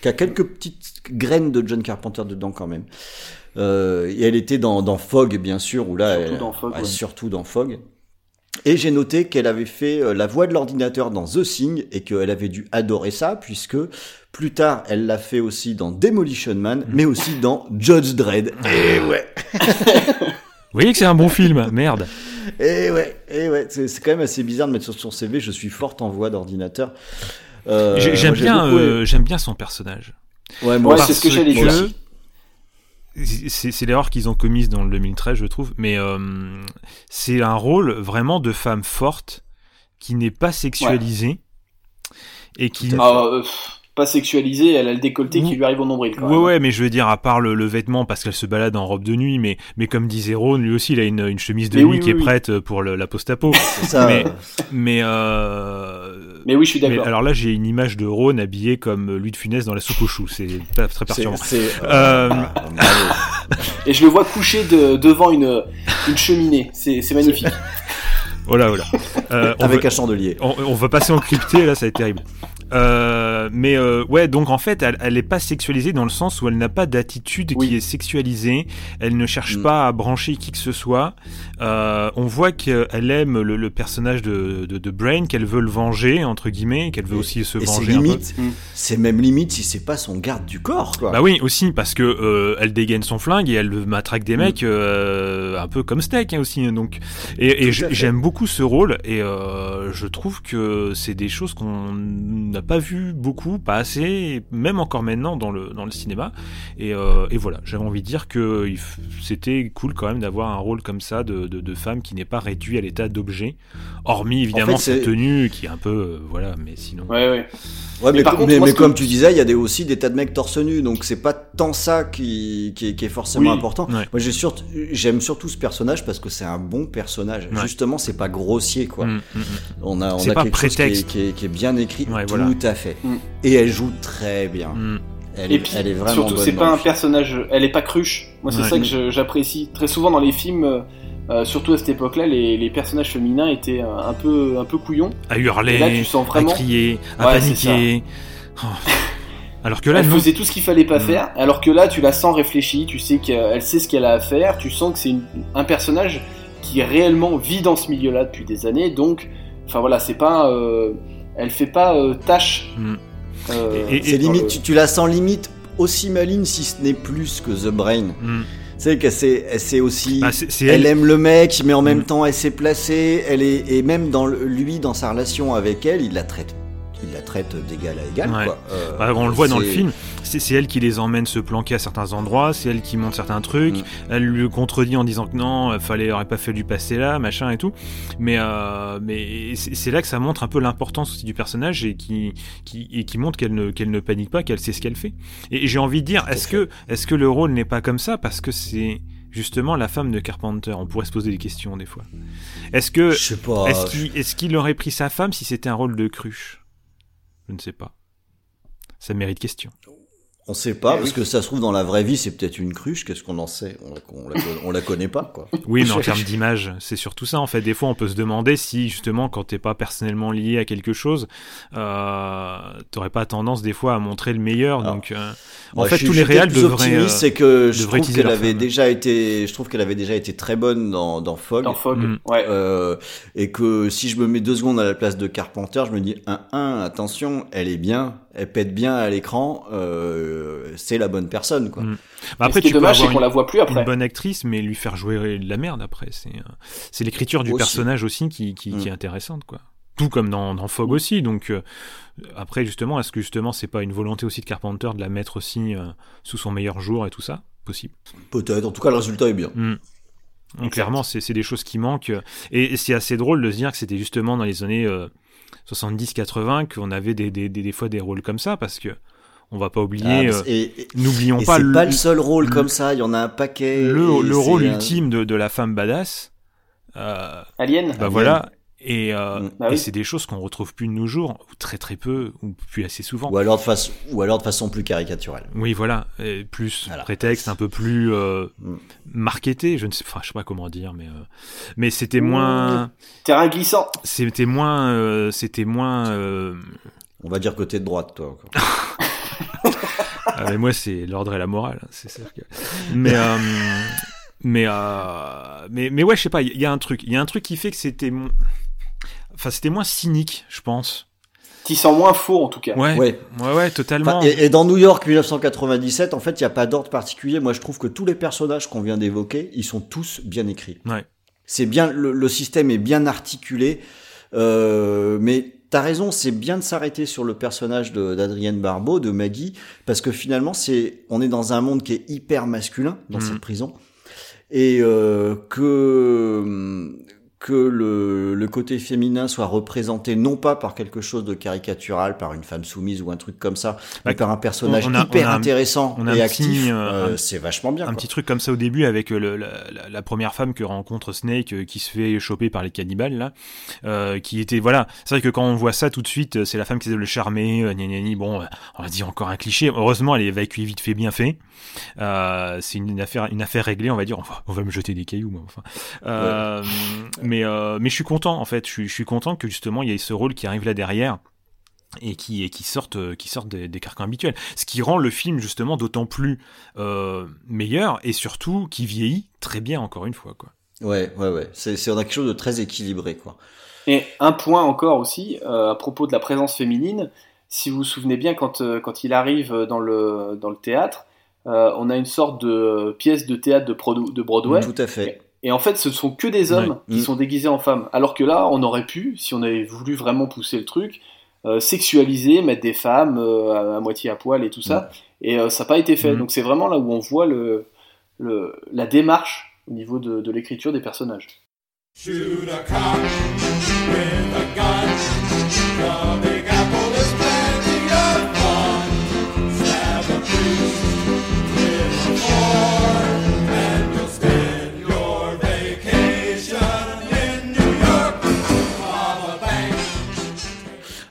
qui a quelques petites graines de John Carpenter dedans quand même. Euh, et elle était dans, dans Fog, bien sûr, où là, Surtout elle- dans Fog, ouais, ouais. surtout dans Fog. Et j'ai noté qu'elle avait fait euh, la voix de l'ordinateur dans The Thing et qu'elle avait dû adorer ça puisque plus tard elle l'a fait aussi dans Demolition Man, mais aussi dans Judge Dredd. Et ouais, Vous voyez que c'est un bon film, merde. et ouais, et ouais, c'est c'est quand même assez bizarre de mettre sur son CV. Je suis forte en voix d'ordinateur. Euh, J'ai- J'aime bien, euh, j'aime bien son personnage. Ouais, moi Ouais, aussi. c'est ce que j'allais dire. que c'est l'erreur qu'ils ont commise dans le 2013, je trouve. Mais euh, c'est un rôle vraiment de femme forte qui n'est pas sexualisée et qui. Ah, euh, pas sexualisée, elle a le décolleté qui lui arrive au nombril. Quand Ouais, même. ouais, mais je veux dire, à part le, le vêtement, parce qu'elle se balade en robe de nuit, mais, mais comme disait Ron, lui aussi, il a une, une chemise de Mais nuit oui, qui oui, est oui. prête pour le- la post-apo. Mais- euh, mais, euh, Mais oui, je suis mais d'accord. alors là, j'ai une image de Ron habillé comme Louis de Funès dans la soupe aux choux. C'est pas très c'est, perturbant. c'est, Euh, bravo. Et je le vois couché de, devant une, une cheminée. C'est magnifique. Oh là, oh là. Euh, on Avec va- un chandelier. On, on va passer en crypté, là, ça va être terrible. Euh, mais euh, ouais, donc en fait, elle, elle est pas sexualisée dans le sens où elle n'a pas d'attitude Oui. qui est sexualisée. Elle ne cherche Mm. pas à brancher qui que ce soit. Euh, on voit qu'elle aime le, le personnage de, de, de Brain, qu'elle veut le venger entre guillemets, qu'elle veut Et- aussi se Et c'est venger un peu. limite, Mm. c'est même limite si c'est pas son garde du corps, quoi. Bah oui, aussi parce que euh, elle dégaine son flingue et elle matraque des Mm. mecs euh, un peu comme Steak hein, aussi. donc et, et j'aime beaucoup ce rôle et euh, je trouve que c'est des choses qu'on n'a pas vu beaucoup, pas assez, même encore maintenant dans le dans le cinéma. Et, euh, et voilà, j'avais envie de dire que c'était cool quand même d'avoir un rôle comme ça de, de, de femme qui n'est pas réduit à l'état d'objet, hormis évidemment fait, sa c'est- tenue qui est un peu euh, voilà, mais sinon. Ouais, ouais. Ouais, mais, Mais par mais, contre, moi, mais que- comme tu disais, il y a des, aussi des tas de mecs torse nu, donc c'est pas tant ça qui, qui, est, qui est forcément Oui. important. Ouais. Moi, j'ai surtout, j'aime surtout ce personnage parce que c'est un bon personnage. Ouais. Justement, c'est pas grossier, quoi. Mm, mm, mm. On a, on C'est a pas quelque chose qui est, prétexte. qui, est, qui est bien écrit. Ouais, tout voilà. à fait. Mm. Et elle joue très bien. Mm. Elle, Et est, puis, elle est vraiment surtout, bonne c'est pas un personnage. Elle est pas cruche. Moi, c'est Ouais. ça que j'apprécie. Très souvent dans les films, euh, surtout à cette époque-là, les, les personnages féminins étaient euh, un peu, un peu couillons. à hurler, là, tu sens vraiment- à crier, à Ouais, paniquer. Oh. Alors que là, elle non. faisait tout ce qu'il fallait pas Mm. faire, alors que là, tu la sens réfléchie, tu sais qu'elle sait ce qu'elle a à faire, tu sens que c'est un personnage qui réellement vit dans ce milieu-là depuis des années, donc, enfin voilà, c'est pas, euh, elle fait pas euh, tâche. Mm. euh, Et- et- C'est limite, le- tu, tu la sens limite aussi maligne si ce n'est plus que The Brain. Mm. Tu sais qu'elle sait, elle sait aussi. Bah, c'est c'est elle elle. aime le mec, mais en même Mm. temps, elle s'est placée. Elle est et même dans le- lui, dans sa relation avec elle, il la traite, il la traite d'égal à égal. Ouais. Quoi. Euh, Bah, on le voit dans le film. C'est elle qui les emmène se planquer à certains endroits. C'est elle qui montre certains trucs. Mm. Elle lui contredit en disant que non, il fallait, aurait pas fait du passer là, machin et tout. Mais, euh, mais c'est là que ça montre un peu l'importance aussi du personnage et qui, qui, et qui montre qu'elle ne, qu'elle ne panique pas, qu'elle sait ce qu'elle fait. Et j'ai envie de dire, est-ce que, est-ce que le rôle n'est pas comme ça? Parce que c'est justement la femme de Carpenter On pourrait se poser des questions des fois. Est-ce que, est-ce qu'il est-ce qu'il aurait pris sa femme si c'était un rôle de cruche? Je ne sais pas. Ça mérite question. On sait pas, Eh parce oui. que ça se trouve dans la vraie vie, c'est peut-être une cruche. Qu'est-ce qu'on en sait? On la, on, la, on la connaît pas, quoi. Oui, mais en termes d'image, c'est surtout ça. En fait, des fois, on peut se demander si, justement, quand t'es pas personnellement lié à quelque chose, euh, t'aurais pas tendance, des fois, à montrer le meilleur. Donc, euh, en Moi, fait, je tous je les plus devraient. euh, c'est que je trouve qu'elle avait déjà été, je trouve qu'elle avait déjà été très bonne dans, dans Fog. dans Fog, Mm. ouais. Euh, et que si je me mets deux secondes à la place de Carpenter, je me dis un un attention, elle est bien, elle pète bien à l'écran, euh, c'est la bonne personne quoi. Mm. bah, Mais après, ce qui est tu dommage, c'est qu'on la voit plus après. une bonne actrice, mais lui faire jouer de la merde après. C'est euh, c'est l'écriture du Aussi. personnage aussi qui, qui, qui est Mm. intéressante, quoi. Tout comme dans, dans Fog aussi. Donc, euh, après, justement, est-ce que justement, c'est pas une volonté aussi de Carpenter de la mettre aussi euh, sous son meilleur jour et tout ça? Possible. Peut-être. En tout cas, le résultat est bien. Mm. Donc, clairement, c'est c'est des choses qui manquent. Et c'est assez drôle de se dire que c'était justement dans les années euh, 70-80 qu'on avait des, des, des, des fois des rôles comme ça, parce que on va pas Ah, oublier. euh, et et- N'oublions et pas c'est le, pas le seul rôle le- comme ça. Il y en a un paquet. le, rôle un- ultime de, de la femme badass. Euh, Alien bah Alien. voilà. Et, euh, Mm. Bah et c'est des choses qu'on retrouve plus de nos jours, ou très très peu, ou plus assez souvent. Ou alors de façon, ou alors de façon plus caricaturelle. Oui, voilà, et plus Voilà. prétexte un peu plus euh, Mm. marketé, je ne sais, enfin, je sais pas comment dire, mais euh, mais c'était moins, Terrain glissant. c'était moins, euh, c'était moins. euh, On va dire côté de droite, toi. encore. ah, mais moi, c'est l'ordre et la morale, hein, c'est sûr que. Mais euh, mais euh, mais mais ouais, je sais pas, il y, a un truc, il y a un truc qui fait que c'était, mo- enfin, c'était moins cynique, je pense. T'y sens moins faux en tout cas. Ouais, Ouais. ouais, ouais, totalement. Enfin, et, et dans New York 1997, en fait, il n'y a pas d'ordre particulier. Moi, je trouve que tous les personnages qu'on vient d'évoquer, ils sont tous bien écrits. Ouais. C'est bien, le, le système est bien articulé. Euh, mais t'as raison, c'est bien de s'arrêter sur le personnage d'Adrienne Barbeau, de Maggie, parce que finalement, c'est, on est dans un monde qui est hyper masculin dans Mhm. cette prison, et euh, que que le, le côté féminin soit représenté non pas par quelque chose de caricatural, par une femme soumise ou un truc comme ça, mais Bah, par un personnage on a- hyper on a un- intéressant on a et actif. euh, c'est vachement bien. un quoi. petit truc comme ça au début avec euh, le- la, première femme que rencontre Snake euh, qui se fait choper par les cannibales là, euh, qui était voilà. C'est vrai que quand on voit ça tout de suite, c'est la femme qui essaie de le charmer, euh, bon, on va dire encore un cliché. Heureusement, elle est évacuée vite fait, bien fait. C'est une, une affaire, une affaire réglée, on va dire. On va, on va me jeter des cailloux, moi, enfin. Mais euh, mais je suis content en fait. Je suis, je suis content que justement il y ait ce rôle qui arrive là derrière et qui, et qui sortent, euh, qui sortent des, des carcans habituels. Ce qui rend le film justement d'autant plus euh, meilleur et surtout qui vieillit très bien encore une fois. Quoi. Ouais, ouais, ouais. C'est, c'est on a quelque chose de très équilibré, quoi. Et un point encore aussi, euh, à propos de la présence féminine, si vous vous souvenez bien, quand, euh, quand il arrive dans le, dans le théâtre, euh, on a une sorte de pièce de théâtre de, Prodo- de Broadway. Tout à fait. Et en fait, ce sont que des hommes Ouais. qui Mm. sont déguisés en femmes. Alors que là, on aurait pu, si on avait voulu vraiment pousser le truc, euh, sexualiser, mettre des femmes euh, à, à moitié à poil et tout ça. Et euh, ça n'a pas été fait. Mm. Donc c'est vraiment là où on voit le, le, la démarche au niveau de, de l'écriture des personnages. Shoot a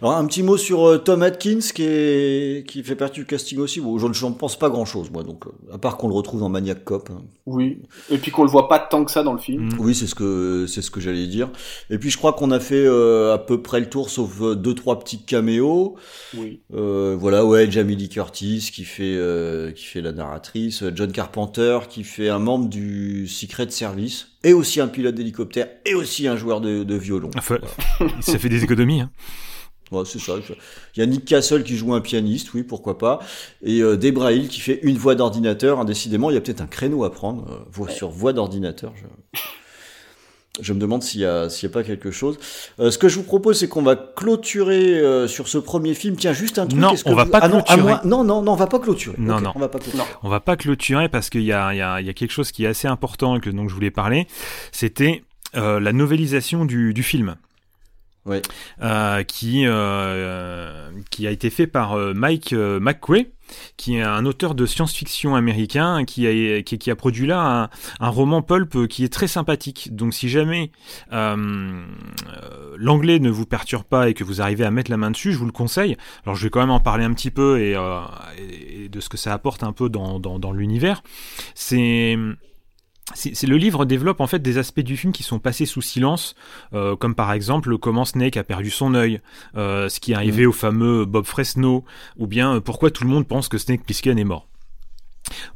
Alors un petit mot sur euh, Tom Atkins qui est qui fait partie du casting aussi. Bon, je ne j'en pense pas grand chose moi, donc euh, à part qu'on le retrouve dans Maniac Cop. hein. Oui. Et puis qu'on le voit pas tant que ça dans le film. Mm. Oui, c'est ce que c'est ce que j'allais dire. Et puis je crois qu'on a fait euh, à peu près le tour, sauf euh, deux trois petits caméos. Oui. Euh, voilà, ouais, Jamie Lee Curtis qui fait euh, qui fait la narratrice, John Carpenter qui fait un membre du Secret Service, et aussi un pilote d'hélicoptère, et aussi un joueur de, de violon. Enfin, ça fait des économies. Hein. Ouais, c'est ça. Il y a Nick Castle qui joue un pianiste, oui, pourquoi pas. Et euh, Debra Hill qui fait une voix d'ordinateur. Décidément, il y a peut-être un créneau à prendre euh, voix sur voix d'ordinateur. Je... je me demande s'il y a a pas quelque chose. Euh, ce que je vous propose, c'est qu'on va clôturer euh, sur ce premier film. Tiens, juste un truc. Non, est-ce que on va vous- pas ah non, à clôturer. Non, non, non, on va pas clôturer. Non, non. On va pas clôturer. On va pas clôturer parce qu'il y a, il y, a, il y a quelque chose qui est assez important et que donc je voulais parler. C'était euh, la novélisation du, du film. Euh, qui, euh, qui a été fait par euh, Mike McQuay, qui est un auteur de science-fiction américain, qui a, produit là un, roman pulp qui est très sympathique. Donc si jamais l'anglais ne vous perturbe pas et que vous arrivez à mettre la main dessus, je vous le conseille. Alors je vais quand même en parler un petit peu et, de ce que ça apporte un peu dans, dans l'univers. C'est c'est le livre développe en fait des aspects du film qui sont passés sous silence, euh, comme par exemple comment Snake a perdu son œil, euh, ce qui est arrivé au fameux Bob Fresno, ou bien euh, pourquoi tout le monde pense que Snake Plissken est mort.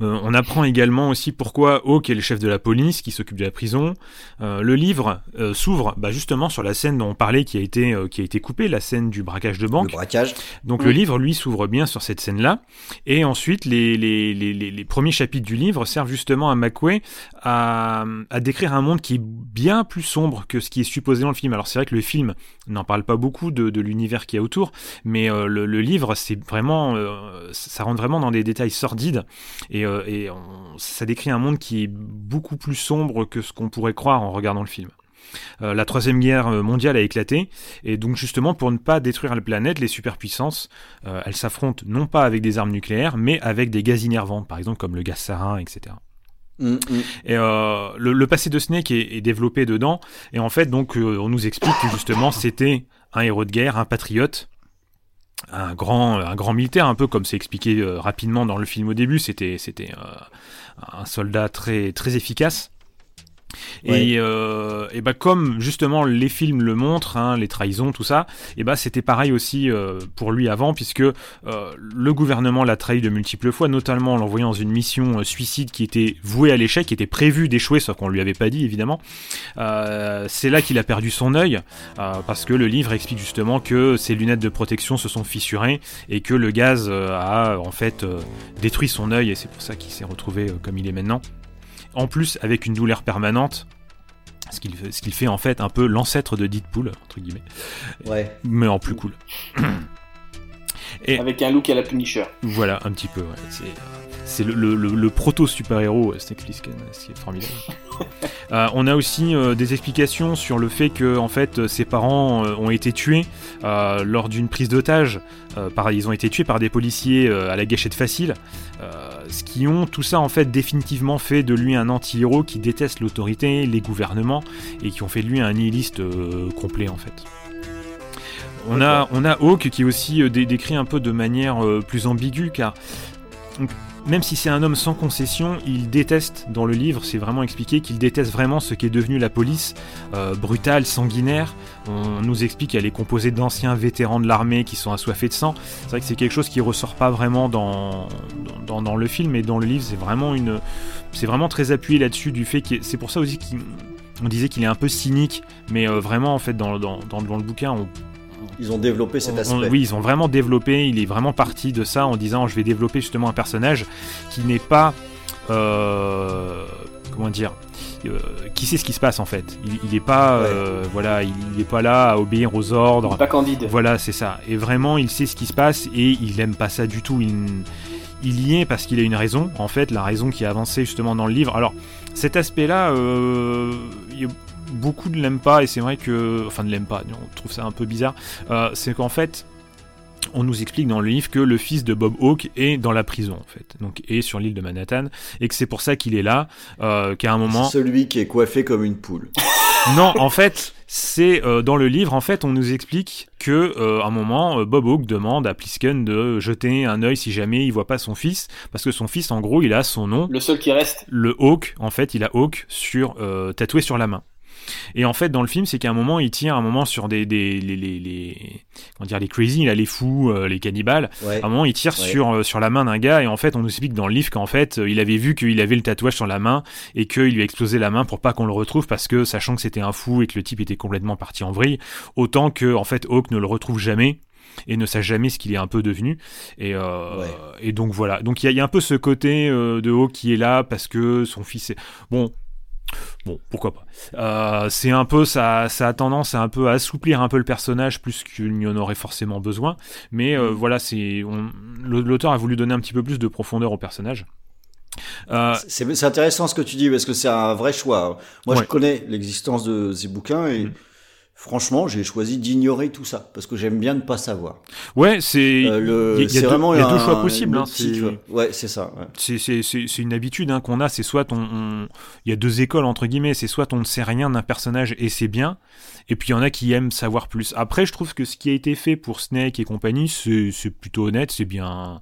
Euh, on apprend également aussi pourquoi Hawk est le chef de la police qui s'occupe de la prison. Euh, le livre euh, s'ouvre bah, justement sur la scène dont on parlait qui a été euh, qui a été coupée, la scène du braquage de Le banque. braquage. Donc le livre, lui, s'ouvre bien sur cette scène-là. Et ensuite, les, les, les, les, les premiers chapitres du livre servent justement à McQuay à, à décrire un monde qui est bien plus sombre que ce qui est supposé dans le film. Alors c'est vrai que le film n'en parle pas beaucoup de, de l'univers qui est autour, mais euh, le, le livre, c'est vraiment, euh, ça rentre vraiment dans des détails sordides. Et, euh, et on- ça décrit un monde qui est beaucoup plus sombre que ce qu'on pourrait croire en regardant le film. Euh, la troisième guerre mondiale a éclaté et donc justement pour ne pas détruire la planète, les superpuissances, euh, elles s'affrontent non pas avec des armes nucléaires, mais avec des gaz innervants, par exemple comme le gaz sarin, etc. Mm, mm. Et euh, le, le passé de Snake est, est développé dedans. Et en fait, donc, euh, on nous explique que justement, c'était un héros de guerre, un patriote, un grand, un grand militaire, un peu comme c'est expliqué euh, rapidement dans le film au début. C'était, c'était euh, un soldat très, très efficace. Ouais. Et, euh, et bah comme justement les films le montrent, hein, les trahisons, tout ça, et bah c'était pareil aussi euh, pour lui avant, puisque euh, le gouvernement l'a trahi de multiples fois, notamment en l'envoyant dans une mission suicide qui était vouée à l'échec, qui était prévue d'échouer, sauf qu'on lui avait pas dit évidemment. C'est là qu'il a perdu son œil, parce que le livre explique justement que ses lunettes de protection se sont fissurées et que le gaz a en fait détruit son œil, et c'est pour ça qu'il s'est retrouvé comme il est maintenant en plus avec une douleur permanente. Ce qu'il fait, ce qu'il fait en fait un peu l'ancêtre de Deadpool, entre guillemets, Ouais. mais en plus cool. Et Avec un look à la Punisher. voilà, un petit peu, ouais. C'est, le, le- le- le proto super-héros, euh, ce qui est formidable. Euh, on a aussi euh, des explications sur le fait que en fait ses parents euh, ont été tués lors d'une prise d'otage. Par, ils ont été tués par des policiers à la gâchette facile, ce qui ont tout ça en fait définitivement fait de lui un anti-héros qui déteste l'autorité, les gouvernements et qui ont fait de lui un nihiliste complet en fait. On a, on a Hawk qui est aussi dé- décrit un peu de manière plus ambiguë car même si c'est un homme sans concession, il déteste, dans le livre, c'est vraiment expliqué qu'il déteste vraiment ce qu'est devenu la police, euh, brutale, sanguinaire. On nous explique qu'elle est composée d'anciens vétérans de l'armée qui sont assoiffés de sang. C'est vrai que c'est quelque chose qui ressort pas vraiment dans, le film, mais dans le livre, c'est vraiment une, c'est vraiment très appuyé là-dessus du fait que c'est pour ça aussi qu'on disait qu'il est un peu cynique, mais euh, vraiment en fait dans, dans, dans, dans le bouquin, on, Ils ont développé cet on- aspect. oui, ils ont vraiment développé. Il est vraiment parti de ça en disant je vais développer justement un personnage qui n'est pas. euh, comment dire euh, Qui sait ce qui se passe en fait Il, il est pas. Ouais. euh, voilà, il n'est pas là à obéir aux ordres. Pas candide. Voilà, c'est ça. Et vraiment, il sait ce qui se passe et il aime pas ça du tout. Il, il y est parce qu'il a une raison. En fait, la raison qui est avancée justement dans le livre. Alors, cet aspect-là, euh, il beaucoup ne l'aiment pas et c'est vrai que, enfin, ne l'aiment pas. On trouve ça un peu bizarre. Euh, c'est qu'en fait. On nous explique dans le livre que le fils de Bob Hawke est dans la prison en fait, donc est sur l'île de Manhattan et que c'est pour ça qu'il est là, euh, qu'à un moment Celui qui est coiffé comme une poule. non, en fait, c'est euh, dans le livre, en fait, on nous explique que euh, à un moment, euh, Bob Hawke demande à Plisken de jeter un œil si jamais il voit pas son fils, parce que son fils, en gros, il a son nom, Le seul qui reste. le Hawk, en fait, il a Hawk sur euh, tatoué sur la main. Et en fait, dans le film, c'est qu'à un moment, il tire un moment sur des, des les, les, les comment dire les crazy, là, les fous, euh, les cannibales. Ouais. À un moment, il tire Ouais. sur, euh, sur la main d'un gars et en fait, on nous explique dans le livre qu'en fait, euh, il avait vu qu'il avait le tatouage sur la main et qu'il lui a explosé la main pour pas qu'on le retrouve parce que, sachant que c'était un fou et que le type était complètement parti en vrille, autant que, en fait, Hawk ne le retrouve jamais et ne sache jamais ce qu'il est un peu devenu. Et, euh, Ouais. et donc voilà. Donc il y, a- il y a un peu ce côté euh, de Hawk qui est là parce que son fils est... Bon, Bon, pourquoi pas. Euh, c'est un peu, ça, ça a tendance à un peu assouplir un peu le personnage plus qu'il n'y en aurait forcément besoin. Mais euh, voilà, c'est, l'auteur a voulu donner un petit peu plus de profondeur au personnage. Euh, C'est intéressant ce que tu dis parce que c'est un vrai choix. Moi, Ouais. je connais l'existence de ces bouquins et Mm. Franchement, j'ai choisi d'ignorer tout ça parce que j'aime bien ne pas savoir. ouais, c'est, Euh, il y a- y deux- y a choix possibles. hein, c'est-. Ouais, c'est ça. ouais. c'est une habitude hein, qu'on a, c'est soit on, il y a deux écoles entre guillemets, c'est soit on ne sait rien d'un personnage et c'est bien, et puis il y en a qui aiment savoir plus. Après, je trouve que ce qui a été fait pour Snake et compagnie, c'est plutôt honnête, c'est bien,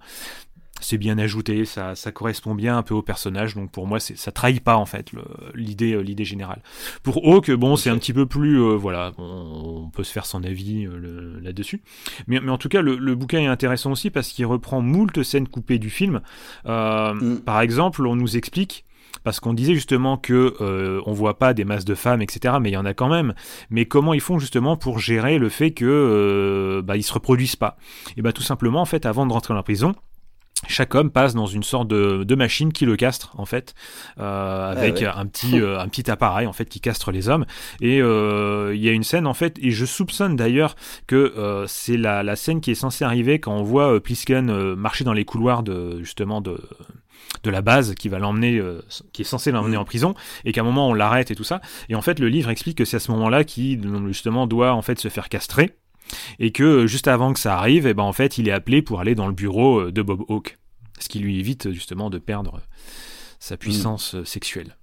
c'est bien ajouté, ça, ça correspond bien un peu au personnage, donc pour moi, c'est- ça trahit pas en fait l'idée, euh, l'idée générale. Pour Hawk, bon, c'est un petit peu plus, euh, voilà, on, on peut se faire son avis euh, là-dessus, mais, mais en tout cas, le, le bouquin est intéressant aussi parce qu'il reprend moult scènes coupées du film. Euh, Mm. Par exemple, on nous explique parce qu'on disait justement que euh, on voit pas des masses de femmes, etc. Mais il y en a quand même. Mais comment ils font justement pour gérer le fait que euh, bah, ils se reproduisent pas? Et bah tout simplement, en fait, avant de rentrer dans la prison. Chaque homme passe dans une sorte de, de machine qui le castre en fait, euh, avec ouais. un petit euh, un petit appareil en fait qui castre les hommes. Et euh, il y a une scène en fait, et je soupçonne d'ailleurs que euh, c'est la, la scène qui est censée arriver quand on voit euh, Plisken euh, marcher dans les couloirs de justement de de la base qui va l'emmener, euh, qui est censé l'emmener en prison, et qu'à un moment on l'arrête et tout ça. Et en fait, le livre explique que c'est à ce moment-là qu'il justement doit en fait se faire castrer, et que euh, juste avant que ça arrive, et ben en fait, il est appelé pour aller dans le bureau euh, de Bob Hawke, ce qui lui évite justement de perdre sa puissance euh, sexuelle.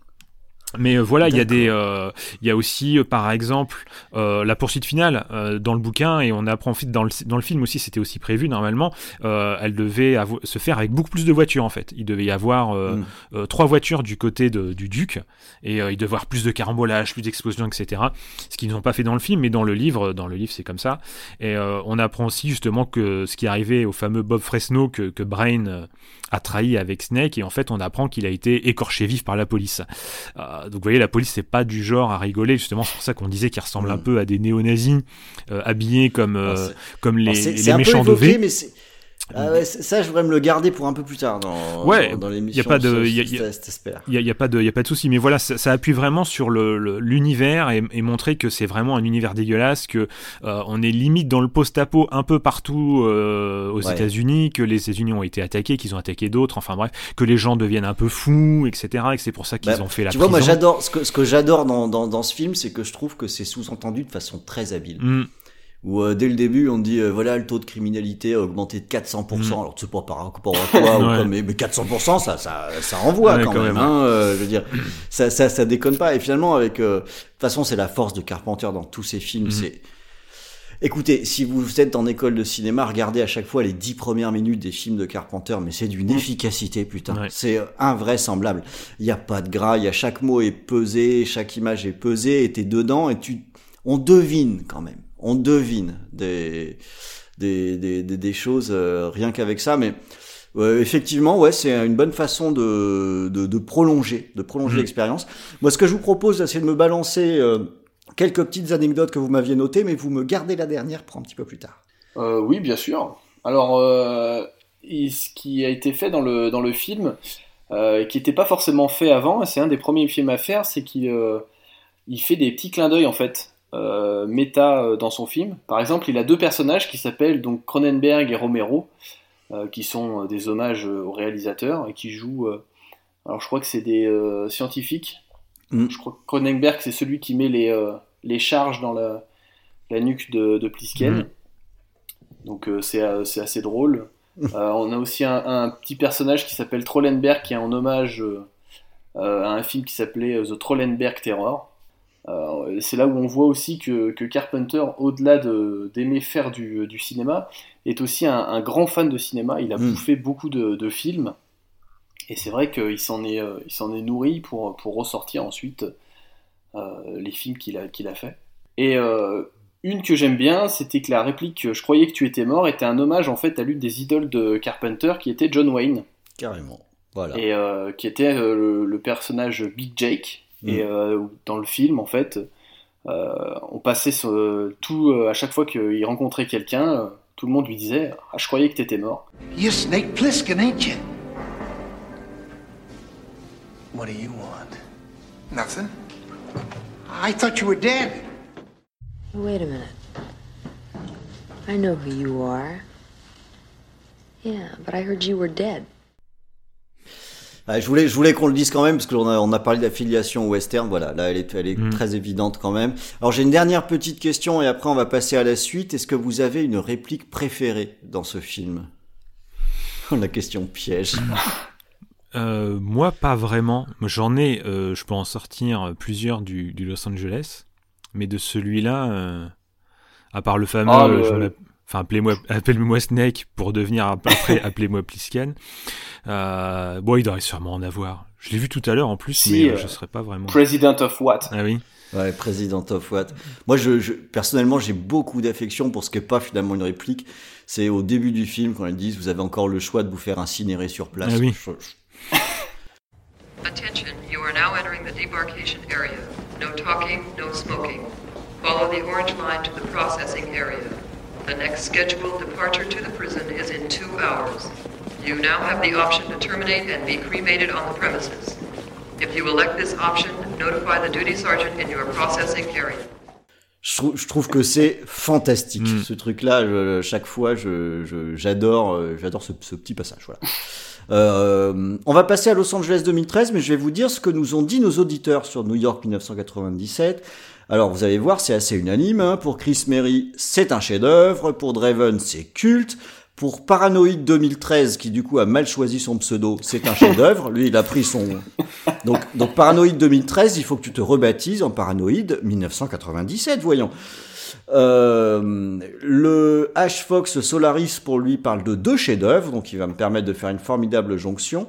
Mais euh, voilà, il y a des, euh, il y a aussi, euh, par exemple, euh, la poursuite finale dans le bouquin et on apprend dans le dans le film aussi, c'était aussi prévu normalement. elle devait se faire avec beaucoup plus de voitures en fait. Il devait y avoir Mm. trois voitures du côté de- du duc et il devait y avoir plus de carambolage, plus d'explosions, etc. Ce qu'ils n'ont pas fait dans le film, mais dans le livre, dans le livre c'est comme ça. Et on apprend aussi justement que ce qui arrivé au fameux Bob Fresno que, que Brain a trahi avec Snake et en fait on apprend qu'il a été écorché vif par la police. Euh, donc vous voyez, la police c'est pas du genre à rigoler. Justement, c'est pour ça qu'on disait qu'il ressemble un Mm. peu à des néo-nazis euh, habillés comme euh, comme les, les méchants de évoqué, V. mais c'est. Ah ouais, c'est- ça, je voudrais me le garder pour un peu plus tard dans, Ouais, dans, dans l'émission. pas de- ça, y a- a- t'espère. Il y a, y a pas de, y a pas de souci, mais voilà, ça, ça appuie vraiment sur le le- l'univers et, et montrer que c'est vraiment un univers dégueulasse, que euh, on est limite dans le post-apo un peu partout euh, aux Ouais. États-Unis, que les États-Unis ont été attaqués, qu'ils ont attaqué d'autres, enfin bref, que les gens deviennent un peu fous, etc. Et que c'est pour ça qu'ils Bah, ont fait la tu vois, moi prison. j'adore ce que, ce que j'adore dans, dans, dans ce film, c'est que je trouve que c'est sous-entendu de façon très habile. Mm, Où euh, dès le début, on dit euh, voilà le taux de criminalité a augmenté de 400%. Mm. Alors tu sais pas par rapport à quoi, ou Ouais. mais, mais 400%, ça, ça, ça envoie Ouais, quand, quand même. même. Hein, euh, je veux dire, ça, ça, ça déconne pas. Et finalement, avec, euh, de toute façon, c'est la force de Carpenter dans tous ses films. Mhm. C'est Écoutez, si vous êtes en école de cinéma, regardez à chaque fois les dix premières minutes des films de Carpenter, mais c'est d'une efficacité, putain. Ouais. C'est invraisemblable. Il n'y a pas de gras, il y a chaque mot est pesé, chaque image est pesée, et t'es dedans, et tu, on devine quand même. On devine des, des, des, des, des choses euh, rien qu'avec ça, mais euh, effectivement, ouais, c'est une bonne façon de, de, de prolonger, de prolonger Mhm. l'expérience. Moi, ce que je vous propose, c'est de me balancer euh, quelques petites anecdotes que vous m'aviez notées, mais vous me gardez la dernière pour un petit peu plus tard. Euh, oui, bien sûr. Alors, euh, ce qui a été fait dans le, dans le film, euh, qui n'était pas forcément fait avant, et c'est un des premiers films à faire, c'est qu'il euh, il fait des petits clins d'œil en fait, euh, méta euh, dans son film. Par exemple, il a deux personnages qui s'appellent donc Cronenberg et Romero, euh, qui sont euh, des hommages au réalisateur et qui jouent. alors, je crois que c'est des scientifiques. Mm. Je crois que Cronenberg, c'est celui qui met les, les charges dans la, la nuque de, de Plisken. Mm. Donc c'est assez drôle. Euh, on a aussi un, un petit personnage qui s'appelle Trollenberg qui est en hommage euh, à un film qui s'appelait The Trollenberg Terror. Euh, c'est là où on voit aussi que, que Carpenter, au-delà de- d'aimer faire du, du cinéma, est aussi un, un grand fan de cinéma. Il a Mm. bouffé beaucoup de, de films. Et c'est vrai qu'il s'en est, euh, il s'en est nourri pour, pour ressortir ensuite euh, les films qu'il a, qu'il a fait. Et euh, une que j'aime bien, c'était que la réplique Je croyais que tu étais mort était un hommage en fait à l'une des idoles de Carpenter qui était John Wayne Carrément. Voilà. et euh, qui était euh, le, le personnage Big Jake. Mm. Et euh, dans le film, en fait, euh, on passait ce- tout euh, à chaque fois qu'il rencontrait quelqu'un, euh, tout le monde lui disait Ah, je croyais que t'étais mort. You're Snake Plissken, ain't you? What do you want? Nothing. I thought you were dead. Wait a minute. I know who you are. Yeah, but I heard you were dead. Ah, je voulais, je voulais qu'on le dise quand même parce qu'on a, on a parlé d'affiliation western. Voilà, là, elle est, elle est Mm. très évidente quand même. Alors, j'ai une dernière petite question et après, on va passer à la suite. Est-ce que vous avez une réplique préférée dans ce film? La question piège. Euh, moi, pas vraiment. J'en ai, euh, je peux en sortir plusieurs du, du Los Angeles, mais de celui-là, euh, à part le fameux, Ah, le- je m'app- enfin appelez-moi, appelle-moi Snake pour devenir après appelez-moi Plisken. Euh, bon, il devrait sûrement en avoir. Je l'ai vu tout à l'heure en plus, Si, mais euh, euh, je serais pas vraiment. President of What Ah oui. Ouais, President of What. Moi, je, je personnellement, j'ai beaucoup d'affection pour ce qui n'est pas finalement une réplique. C'est au début du film quand ils disent vous avez encore le choix de vous faire incinérer sur place. Ah oui. Je- je- Attention, you are now entering the debarkation area. No talking, no smoking. Follow the orange line to the processing area. The next scheduled departure to the prison is in two hours. You now have the option to terminate and be cremated on the premises. If you elect this option, notify the duty sergeant in your processing area. Je, trou- je trouve que c'est fantastique Mm. ce truc-là. je- chaque fois, je, je- j'adore, euh, j'adore ce, ce petit passage. Voilà. Euh, on va passer à Los Angeles 2013, mais je vais vous dire ce que nous ont dit nos auditeurs sur New York 1997. Alors, vous allez voir, c'est assez unanime. hein. Pour Chris Merry, c'est un chef-d'œuvre. Pour Draven, c'est culte. Pour Paranoid 2013, qui du coup a mal choisi son pseudo, c'est un chef-d'œuvre. Lui, il a pris son. Donc, donc Paranoid 2013, il faut que tu te rebaptises en Paranoid 1997, voyons. Euh, le H Fox Solaris pour lui parle de deux chefs-d'œuvre, donc il va me permettre de faire une formidable jonction.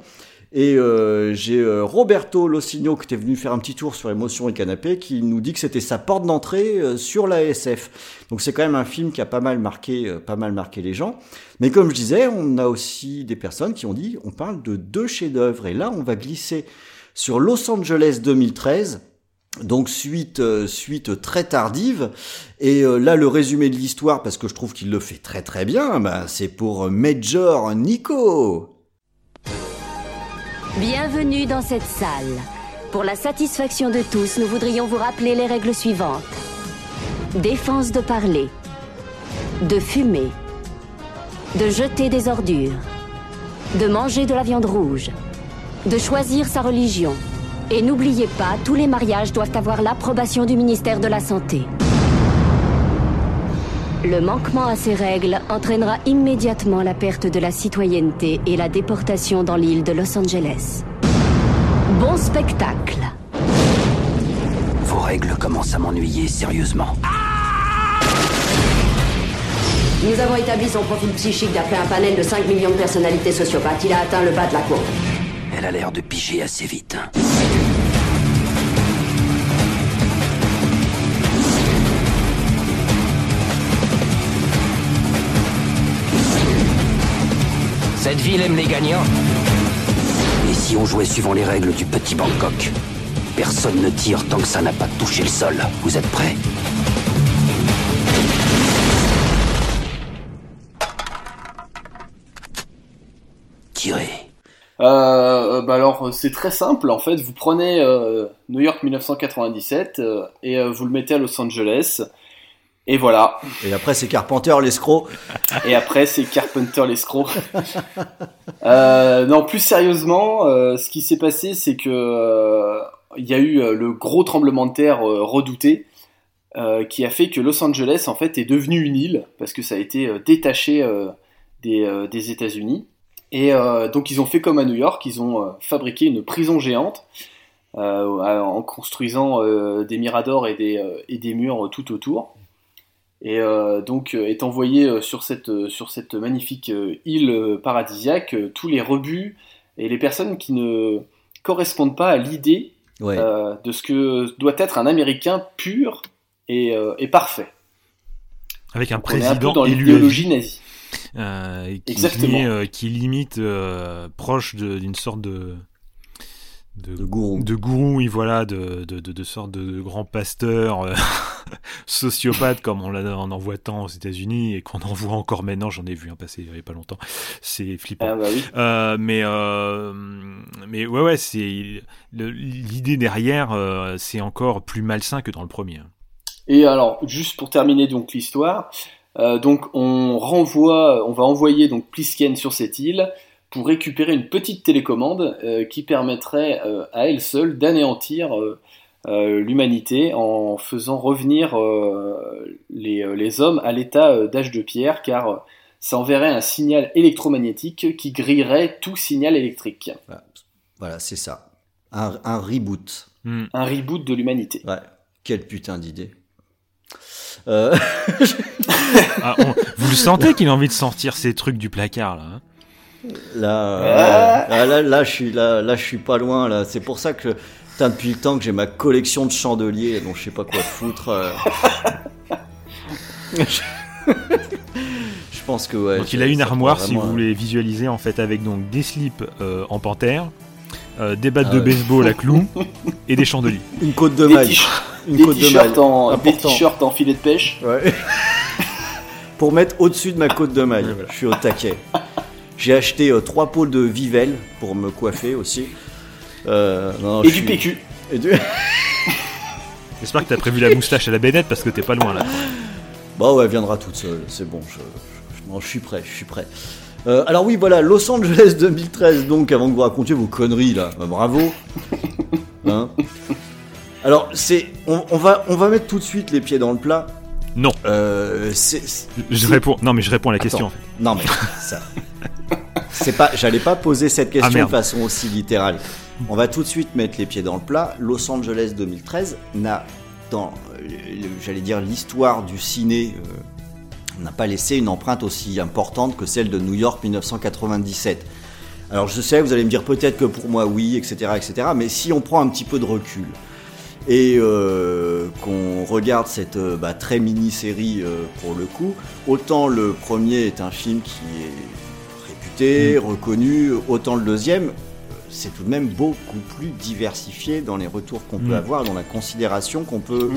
Et euh, j'ai euh, Roberto Lossigno qui était venu faire un petit tour sur Émotion et Canapé qui nous dit que c'était sa porte d'entrée euh, sur la SF. Donc c'est quand même un film qui a pas mal marqué, euh, pas mal marqué les gens. Mais comme je disais, on a aussi des personnes qui ont dit on parle de deux chefs-d'œuvre. Et là, on va glisser sur Los Angeles 2013. Donc suite euh, suite très tardive et euh, là le résumé de l'histoire parce que je trouve qu'il le fait très très bien ben, c'est pour Major Nico. Bienvenue dans cette salle. Pour la satisfaction de tous, nous voudrions vous rappeler les règles suivantes. Défense de parler, de fumer, de jeter des ordures, de manger de la viande rouge, de choisir sa religion. Et n'oubliez pas, tous les mariages doivent avoir l'approbation du ministère de la Santé. Le manquement à ces règles entraînera immédiatement la perte de la citoyenneté et la déportation dans l'île de Los Angeles. Bon spectacle. Vos règles commencent à m'ennuyer sérieusement. Nous avons établi son profil psychique d'après un panel de 5 millions de personnalités sociopathes. Il a atteint le bas de la courbe. Elle a l'air de piger assez vite. Cette ville aime les gagnants. Et si on jouait suivant les règles du petit Bangkok Personne ne tire tant que ça n'a pas touché le sol. Vous êtes prêts? Tirez. Euh, bah alors c'est très simple en fait, vous prenez euh, New York 1997 euh, et euh, vous le mettez à Los Angeles et voilà. Et après c'est Carpenter l'escroc. Et après c'est Carpenter l'escroc. euh, non plus sérieusement, euh, ce qui s'est passé c'est que euh, il y a eu le gros tremblement de terre redouté qui a fait que Los Angeles en fait est devenu une île parce que ça a été détaché des, des États-Unis. Et euh, donc ils ont fait comme à New York, ils ont euh, fabriqué une prison géante euh, en construisant des miradors et des, et des murs tout autour. Et euh, donc euh, est envoyé euh, sur cette, sur cette magnifique île paradisiaque tous les rebuts et les personnes qui ne correspondent pas à l'idée Ouais. euh, de ce que doit être un Américain pur et, euh, et parfait. Avec un Donc, on est un peu président dans l'idéologie nazie. Euh, qui, Exactement. Qui, est, euh, qui limite euh, proche d'une sorte de de, gourou, de gourou, oui, voilà, de, de, de, de sorte de grand pasteur euh, sociopathe comme on, en voit tant aux États-Unis et qu'on en voit encore maintenant. J'en ai vu un passer il y a pas longtemps. C'est flippant. Ah bah oui. Euh, mais euh, mais ouais ouais, c'est l'idée derrière, euh, c'est encore plus malsain que dans le premier. Et alors, juste pour terminer donc l'histoire, donc on renvoie, on va envoyer donc Plisken sur cette île pour récupérer une petite télécommande qui permettrait à elle seule d'anéantir l'humanité en faisant revenir euh, les, euh, les hommes à l'état euh, d'âge de pierre, car euh, ça enverrait un signal électromagnétique qui grillerait tout signal électrique. Voilà, c'est ça. Un, un reboot. Un reboot de l'humanité. Ouais. Quelle putain d'idée. Euh, Ah, on- vous le sentez qu'il a envie de sortir ces trucs du placard là. hein? Là, euh, là, là, là, je suis là, là, je suis pas loin. Là, c'est pour ça que putain, depuis le temps que j'ai ma collection de chandeliers, dont je sais pas quoi foutre. euh. je pense que ouais. Donc il a une ça armoire, si vraiment- vous voulez visualiser, en fait, avec donc des slips euh, en panthère, euh, des battes Ah de ouais. baseball à clous et des chandeliers. Une côte de Des maille. Une des côte de maille. t-shirts en, des Important. t-shirts en filet de pêche. Ouais. Pour mettre au-dessus de ma côte de maille. Je suis au taquet. J'ai acheté euh, trois pots de Vivelle pour me coiffer aussi. Euh, non, Et je du suis- PQ. Et du- J'espère que t'as prévu la moustache à la bénette parce que t'es pas loin là. Bah ouais, elle viendra toute seule, c'est bon, je, je, non, je suis prêt, je suis prêt. Euh, alors oui, voilà, Los Angeles 2013, donc avant que vous racontiez vos conneries là, bah, bravo. Hein alors c'est, on, on va, on va mettre tout de suite les pieds dans le plat. Non. Euh, c'est- c'est- Je réponds. Non, mais je réponds à la question. Attends. En fait. Non mais ça. C'est pas. J'allais pas poser cette question Ah, de merde. façon aussi littérale. On va tout de suite mettre les pieds dans le plat. Los Angeles 2013 n'a dans, euh, j'allais dire l'histoire du ciné, euh, n'a pas laissé une empreinte aussi importante que celle de New York 1997. Alors je sais, vous allez me dire peut-être que pour moi oui, etc., etc. Mais si on prend un petit peu de recul et euh, qu'on regarde cette bah, très mini-série euh, pour le coup, autant le premier est un film qui est réputé, reconnu, autant le deuxième, c'est tout de même beaucoup plus diversifié dans les retours qu'on peut Mm. avoir, dans la considération qu'on peut,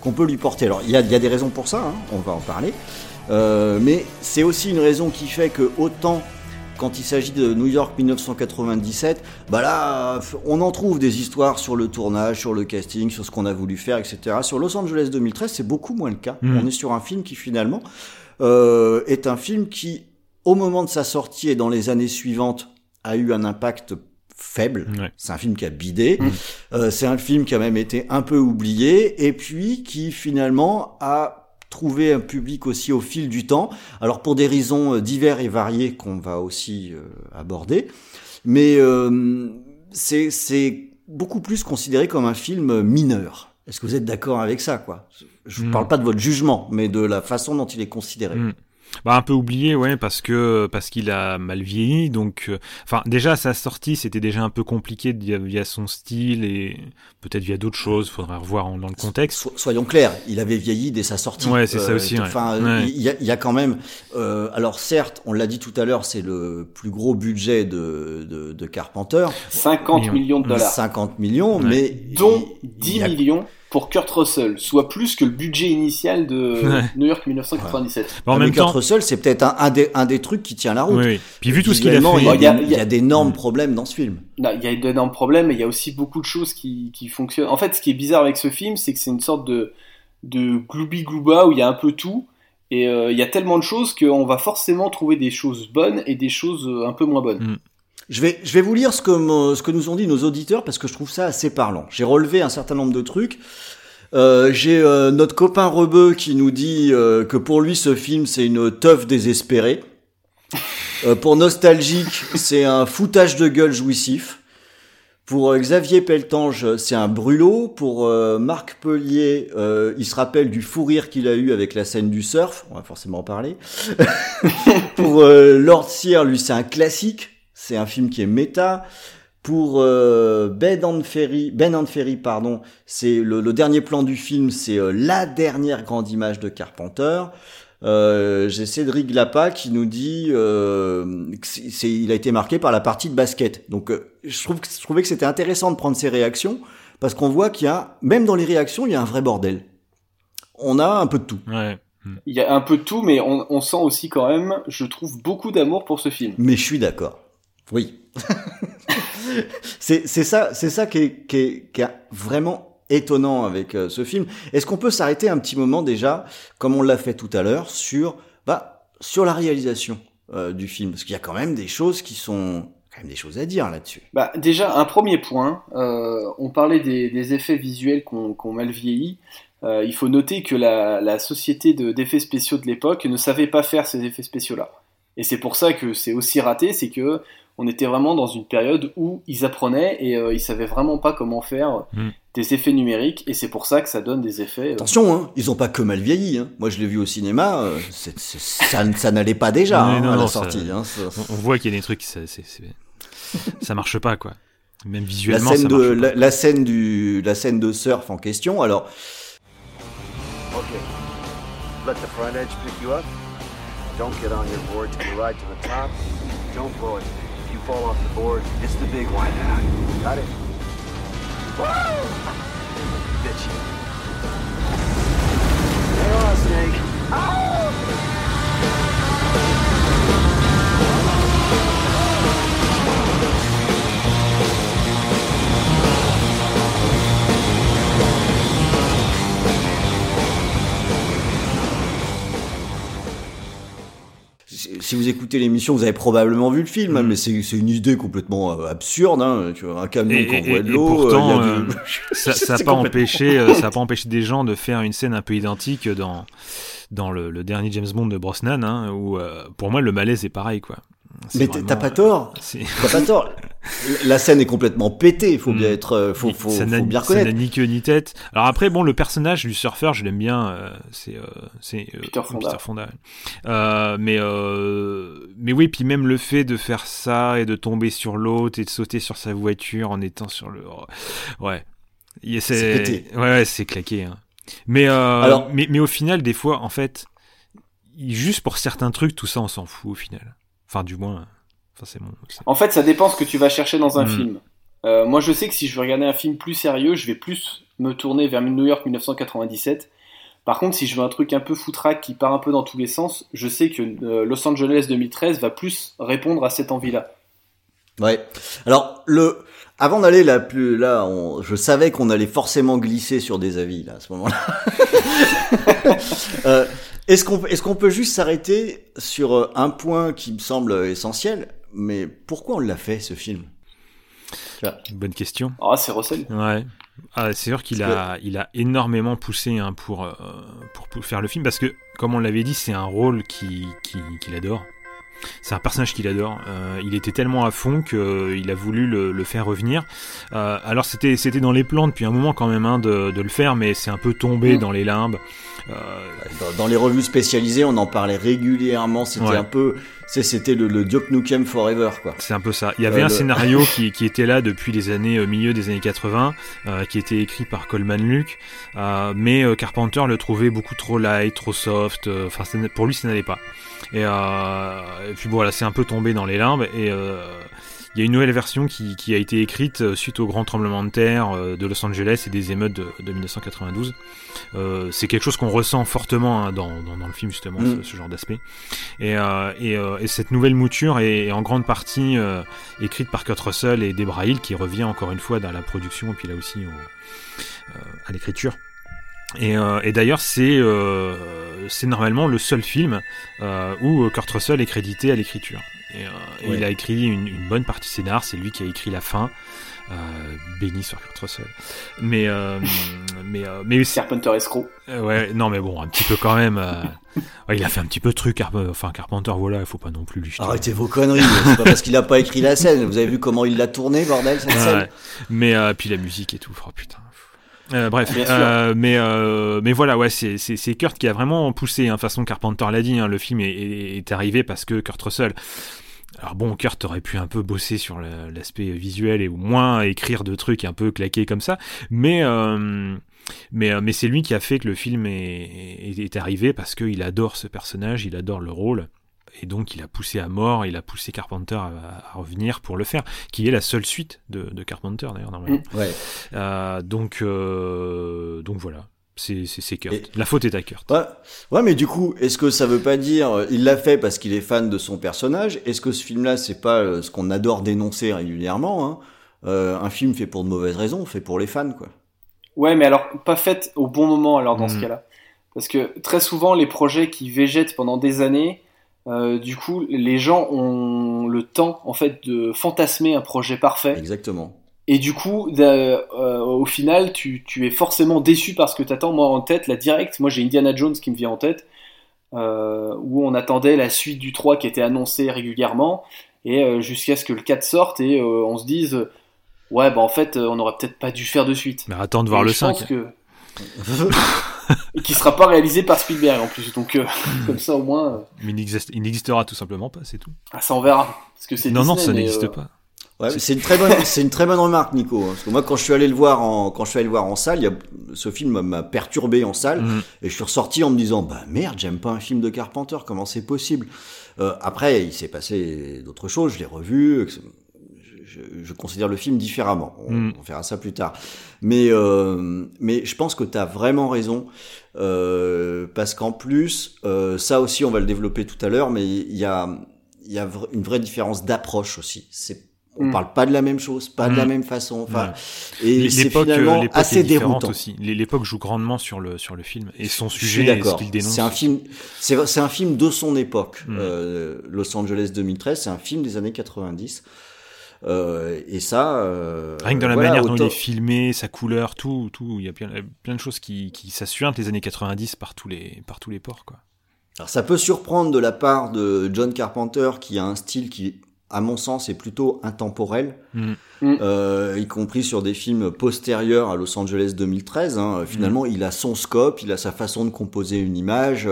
qu'on peut lui porter. Alors il y a, il y a des raisons pour ça, hein, on va en parler, Euh, mais c'est aussi une raison qui fait que autant quand il s'agit de New York 1997, bah là, on en trouve des histoires sur le tournage, sur le casting, sur ce qu'on a voulu faire, etc. Sur Los Angeles 2013, c'est beaucoup moins le cas. Mm. On est sur un film qui finalement euh, est un film qui, au moment de sa sortie et dans les années suivantes, a eu un impact faible. Ouais. C'est un film qui a bidé. Euh, c'est un film qui a même été un peu oublié et puis qui finalement a trouvé un public aussi au fil du temps. Alors pour des raisons euh, diverses et variées qu'on va aussi euh, aborder, mais euh, c'est beaucoup plus considéré comme un film mineur. Est-ce que vous êtes d'accord avec ça, quoi? Je ne Mm. parle pas de votre jugement, mais de la façon dont il est considéré. Mm. Bah un peu oublié, ouais, parce que parce qu'il a mal vieilli. Donc, euh, enfin, déjà à sa sortie, c'était déjà un peu compliqué via, via son style et peut-être via d'autres choses. Faudrait revoir en- dans le contexte. So- soyons clairs, il avait vieilli dès sa sortie. Ouais, c'est ça aussi, ouais. Enfin, Ouais. il y, a- il y a quand même. euh, alors certes, on l'a dit tout à l'heure, c'est le plus gros budget de, de, de Carpenter. 50 Millions. millions de dollars. 50 millions, Ouais. mais dont il- 10 il y a- millions pour Kurt Russell, soit plus que le budget initial de Ouais. New York 1997. Bah, en Ah, mais même Kurt temps, Russell, c'est peut-être un, un des, un des trucs qui tient la route. oui, oui. Puis vu tout ce qu'il a fait, il y a, Il y a- des- il y a- il y a d'énormes problèmes dans ce film. Il y a d'énormes problèmes, mais il y a aussi beaucoup de choses qui, qui fonctionnent. En fait, ce qui est bizarre avec ce film, c'est que c'est une sorte de, de gloubi-glouba où il y a un peu tout. Et euh, il y a tellement de choses qu'on va forcément trouver des choses bonnes et des choses euh, un peu moins bonnes. Je vais, je vais vous lire ce que, ce que nous ont dit nos auditeurs parce que je trouve ça assez parlant. J'ai relevé un certain nombre de trucs. Euh, J'ai euh, notre copain Rebeu qui nous dit euh, que pour lui ce film c'est une teuf désespérée. Euh, pour Nostalgique, c'est un foutage de gueule jouissif. Pour euh, Xavier Peltange, c'est un brûlot. Pour euh, Marc Pellier, il se rappelle du fou rire qu'il a eu avec la scène du surf. On va forcément en parler. pour Lord Sear, lui, c'est un classique. C'est un film qui est méta. Pour euh, Ben and Ferry, Ben and Ferry, pardon, c'est le, le dernier plan du film, c'est euh, la dernière grande image de Carpenter. Euh, J'ai Cédric Lapa qui nous dit euh, que c'est, c'est- il a été marqué par la partie de basket. Donc euh, je, trouve, que- je trouvais que c'était intéressant de prendre ces réactions parce qu'on voit qu'il y a, même dans les réactions, il y a un vrai bordel. On a un peu de tout. ouais. Il y a un peu de tout, mais on, on sent aussi quand même, je trouve, beaucoup d'amour pour ce film. Mais je suis d'accord. Oui. c'est c'est ça, c'est ça qui est, qui, est, qui est vraiment étonnant avec euh, ce film. Est-ce qu'on peut s'arrêter un petit moment déjà, comme on l'a fait tout à l'heure, sur bah sur la réalisation euh, du film, parce qu'il y a quand même des choses qui sont quand même des choses à dire là-dessus. Bah, déjà, un premier point, euh, on parlait des, des effets visuels qu'on qu'on mal vieilli. Euh, il faut noter que la, la société de- d'effets spéciaux de l'époque ne savait pas faire ces effets spéciaux-là. Et c'est pour ça que c'est aussi raté, c'est que on était vraiment dans une période où ils apprenaient et euh, ils savaient vraiment pas comment faire Mm. des effets numériques, et c'est pour ça que ça donne des effets. euh, Attention, hein, ils ont pas que mal vieilli. Hein. Moi, je l'ai vu au cinéma, euh, ça, ça n'allait pas déjà hein, non, à la ça- sortie. hein, ça- On, on voit qu'il y a des trucs, ça, c'est- ça marche pas quoi. Même la visuellement, scène ça de marche pas. la, la scène du la scène de surf en question. Alors Okay. Let the front edge pick you up. Don't get on your board you ride to the top. Don't blow it. If you fall off the board, it's the big one. Got it? Bitch. Hang on, Snake. si si vous écoutez l'émission, vous avez probablement vu le film, hein, Mm. mais c'est c'est une idée complètement euh, absurde. Hein, tu vois, un camion Et, qui envoie de l'eau. pourtant, euh, euh, du- ça, ça a C'est pas empêché, euh, ça a pas empêché des gens de faire une scène un peu identique dans dans le, le dernier James Bond de Brosnan, hein, où pour moi le malaise est pareil, quoi. Mais vraiment, t'as pas euh, tort. c'est- T'as pas tort. La scène est complètement pétée. Faut bien Mm. être, euh, faut, faut, ça n'a faut bien ça n'a reconnaître. ni queue ni tête. Alors après, bon, le personnage du surfeur, je l'aime bien. euh, c'est euh, c'est euh, Peter Fonda. Fonda, ouais. Euh, mais euh, mais oui, puis même le fait de faire ça et de tomber sur l'autre et de sauter sur sa voiture en étant sur le, ouais, Il- C'est c'est pété. ouais, ouais, c'est claqué. hein. Mais euh, Alors- mais mais au final, des fois, en fait, juste pour certains trucs, tout ça, on s'en fout au final. Enfin, du moins, enfin c'est mon. En fait, ça dépend ce que tu vas chercher dans un Mm. film. Euh, moi, je sais que si je veux regarder un film plus sérieux, je vais plus me tourner vers New York 1997. Par contre, si je veux un truc un peu foutraque qui part un peu dans tous les sens, je sais que euh, Los Angeles 2013 va plus répondre à cette envie-là. Ouais. Alors le, avant d'aller là plus là, on, je savais qu'on allait forcément glisser sur des avis là à ce moment-là. Euh, est-ce qu'on peut juste s'arrêter sur euh, un point qui me semble essentiel Mais pourquoi on l'a fait ce film? Vois Bonne question. Ah, c'est Russell. Ouais. Ah, c'est sûr qu'il a, il a énormément poussé hein, pour, euh, pour, pour faire le film parce que, comme on l'avait dit, c'est un rôle qui- qui- qu'il adore. C'est un personnage qu'il adore. Euh, il était tellement à fond qu'il a voulu le, le faire revenir. Euh, alors c'était c'était dans les plans depuis un moment quand même hein, de, de le faire, mais c'est un peu tombé Mm. dans les limbes. Euh, dans, dans les revues spécialisées, on en parlait régulièrement. C'était Ouais. un peu, c'était le, le Duke Nukem Forever quoi. C'est un peu ça. Il y avait Euh, un le- scénario qui, qui était là depuis les années euh, milieu des années 80, euh, qui était écrit par Coleman Luke, euh, mais Carpenter le trouvait beaucoup trop light, trop soft. Enfin, pour lui, ça n'allait pas. Et, euh, et puis voilà, c'est un peu tombé dans les limbes. Et euh, il y a une nouvelle version qui, qui a été écrite euh, suite au grand tremblement de terre euh, de Los Angeles et des émeutes de, de 1992. Euh, c'est quelque chose qu'on ressent fortement hein, dans, dans, dans le film justement, Mm. ce, ce genre d'aspect. Et, euh, et, euh, et cette nouvelle mouture est, est en grande partie euh, écrite par Kurt Russell et Debra Hill, qui revient encore une fois dans la production et puis là aussi au- euh, à l'écriture. Et, euh, et d'ailleurs, c'est euh, normalement le seul film euh, où Kurt Russell est crédité à l'écriture. Et, euh, et Ouais. il a écrit une, une bonne partie scénar, c'est lui qui a écrit la fin. Euh, béni sur Kurt Russell. Mais euh, mais euh, mais Carpenter escroc. Euh, ouais, non mais bon, un petit peu quand même. euh, ouais, il a fait un petit peu de trucs, Carp- enfin Carpenter, voilà, il faut pas non plus lui jeter. Arrêtez vos conneries. c'est pas parce qu'il a pas écrit la scène. Vous avez vu comment il l'a tourné, bordel, cette Ouais, scène ouais. Mais euh, puis la musique et tout, oh putain. Euh, bref, euh, mais euh, mais voilà, ouais, c'est c'est c'est Kurt qui a vraiment poussé. Hein, façon Carpenter l'a dit, hein, le film est, est, est arrivé parce que Kurt Russell. Alors bon, Kurt aurait pu un peu bosser sur l'aspect visuel et au moins écrire de trucs un peu claqués comme ça, mais euh, mais euh, mais c'est lui qui a fait que le film est, est, est arrivé parce qu'il adore ce personnage, il adore le rôle. Et donc il a poussé à mort, il a poussé Carpenter à, à revenir pour le faire, qui est la seule suite de, de Carpenter d'ailleurs normalement. Mm. Ouais. Euh, donc euh, donc voilà, c'est Kurt. La faute est à Kurt. Ouais. ouais, mais du coup, est-ce que ça veut pas dire il l'a fait parce qu'il est fan de son personnage? Est-ce que ce film-là, c'est pas euh, ce qu'on adore dénoncer régulièrement hein? Euh, Un film fait pour de mauvaises raisons, fait pour les fans, quoi. Ouais, mais alors pas faite au bon moment alors dans ce Mm. cas-là. Parce que très souvent les projets qui végètent pendant des années, euh, du coup les gens ont le temps en fait de fantasmer un projet parfait. Exactement. Et du coup, euh, au final, tu, tu es forcément déçu parce que t'attends. Moi en tête, la directe, moi j'ai Indiana Jones qui me vient en tête, euh, où on attendait la suite du 3 qui était annoncée régulièrement, et euh, jusqu'à ce que le 4 sorte et euh, on se dise, ouais, bah en fait, on aurait peut-être pas dû faire de suite. Mais attends de voir Et le je 5. pense que... et qui sera pas réalisé par Spielberg en plus, donc euh, comme ça au moins, euh, Mais il n'existe- il n'existera tout simplement pas, c'est tout. ah, ça on verra. Parce que c'est Non, non, ça n'existe euh, pas. Ouais, c'est une très bonne, c'est une très bonne remarque, Nico. hein, Parce que moi, quand je suis allé le voir en, quand je suis allé le voir en salle, il y a, ce film m'a perturbé en salle, Mhm. et je suis ressorti en me disant, bah merde, j'aime pas un film de Carpenter, comment c'est possible? Euh, Après, il s'est passé d'autres choses, je l'ai revu, je, je, considère le film différemment. On, Mhm. on verra ça plus tard. Mais, euh, mais je pense que tu as vraiment raison, euh, parce qu'en plus, euh, ça aussi, on va le développer tout à l'heure, mais il y a, il y a une vraie différence d'approche aussi. C'est on Mm. parle pas de la même chose, pas de la Mm. même façon. Enfin, et c'est euh, finalement l'époque assez déroutant. aussi. L'é- L'époque joue grandement sur le sur le film et son Je sujet ce d'accord. C'est un film, c'est c'est un film de son époque. Mm. Euh, Los Angeles 2013, c'est un film des années 90. Euh, et ça. euh, Rien que dans la voilà, manière dont il est filmé, sa couleur, tout, tout, il y a plein, plein de choses qui, qui ça suinte les années 90 par tous les, par tous les ports, quoi. Alors ça peut surprendre de la part de John Carpenter qui a un style qui, à mon sens, est plutôt intemporel, Mm. euh, y compris sur des films postérieurs à Los Angeles 2013. hein. Finalement, il a son scope, il a sa façon de composer une image,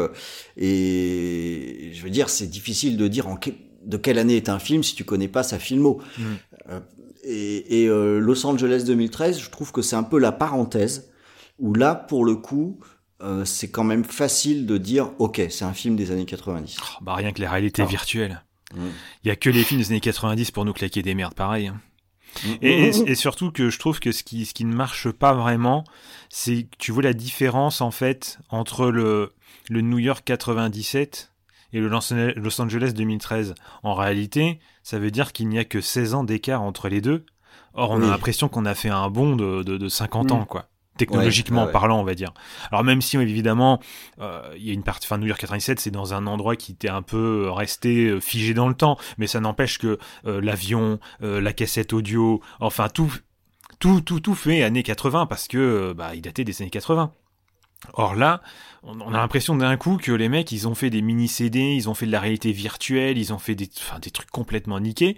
et je veux dire, c'est difficile de dire en que- de quelle année est un film si tu connais pas sa filmo. Mm. Euh, et et, euh, Los Angeles 2013, je trouve que c'est un peu la parenthèse où là, pour le coup, euh, c'est quand même facile de dire, ok, c'est un film des années 90. Bah, rien que les réalités Ah. virtuelles. Mm. Il y a que les films des années 90 pour nous claquer des merdes, pareil. hein. Mm. Et, et- et surtout que je trouve que ce qui, ce qui ne marche pas vraiment, c'est que tu vois la différence en fait entre le, le New York 97 et le Los Angeles 2013. En réalité, ça veut dire qu'il n'y a que 16 ans d'écart entre les deux. Or, on Oui. a l'impression qu'on a fait un bond de, de, de 50 Mm. ans, quoi. Technologiquement Ouais, ouais, ouais. parlant, on va dire. Alors même si évidemment, euh, il y a une partie, enfin New York 97, c'est dans un endroit qui était un peu resté euh, figé dans le temps, mais ça n'empêche que euh, l'avion, euh, la cassette audio, enfin tout, tout, tout, tout fait années 80 parce que euh, bah, il datait des années 80. Or là, on a l'impression d'un coup que les mecs, ils ont fait des mini CD, ils ont fait de la réalité virtuelle, ils ont fait des, enfin, des trucs complètement niqués.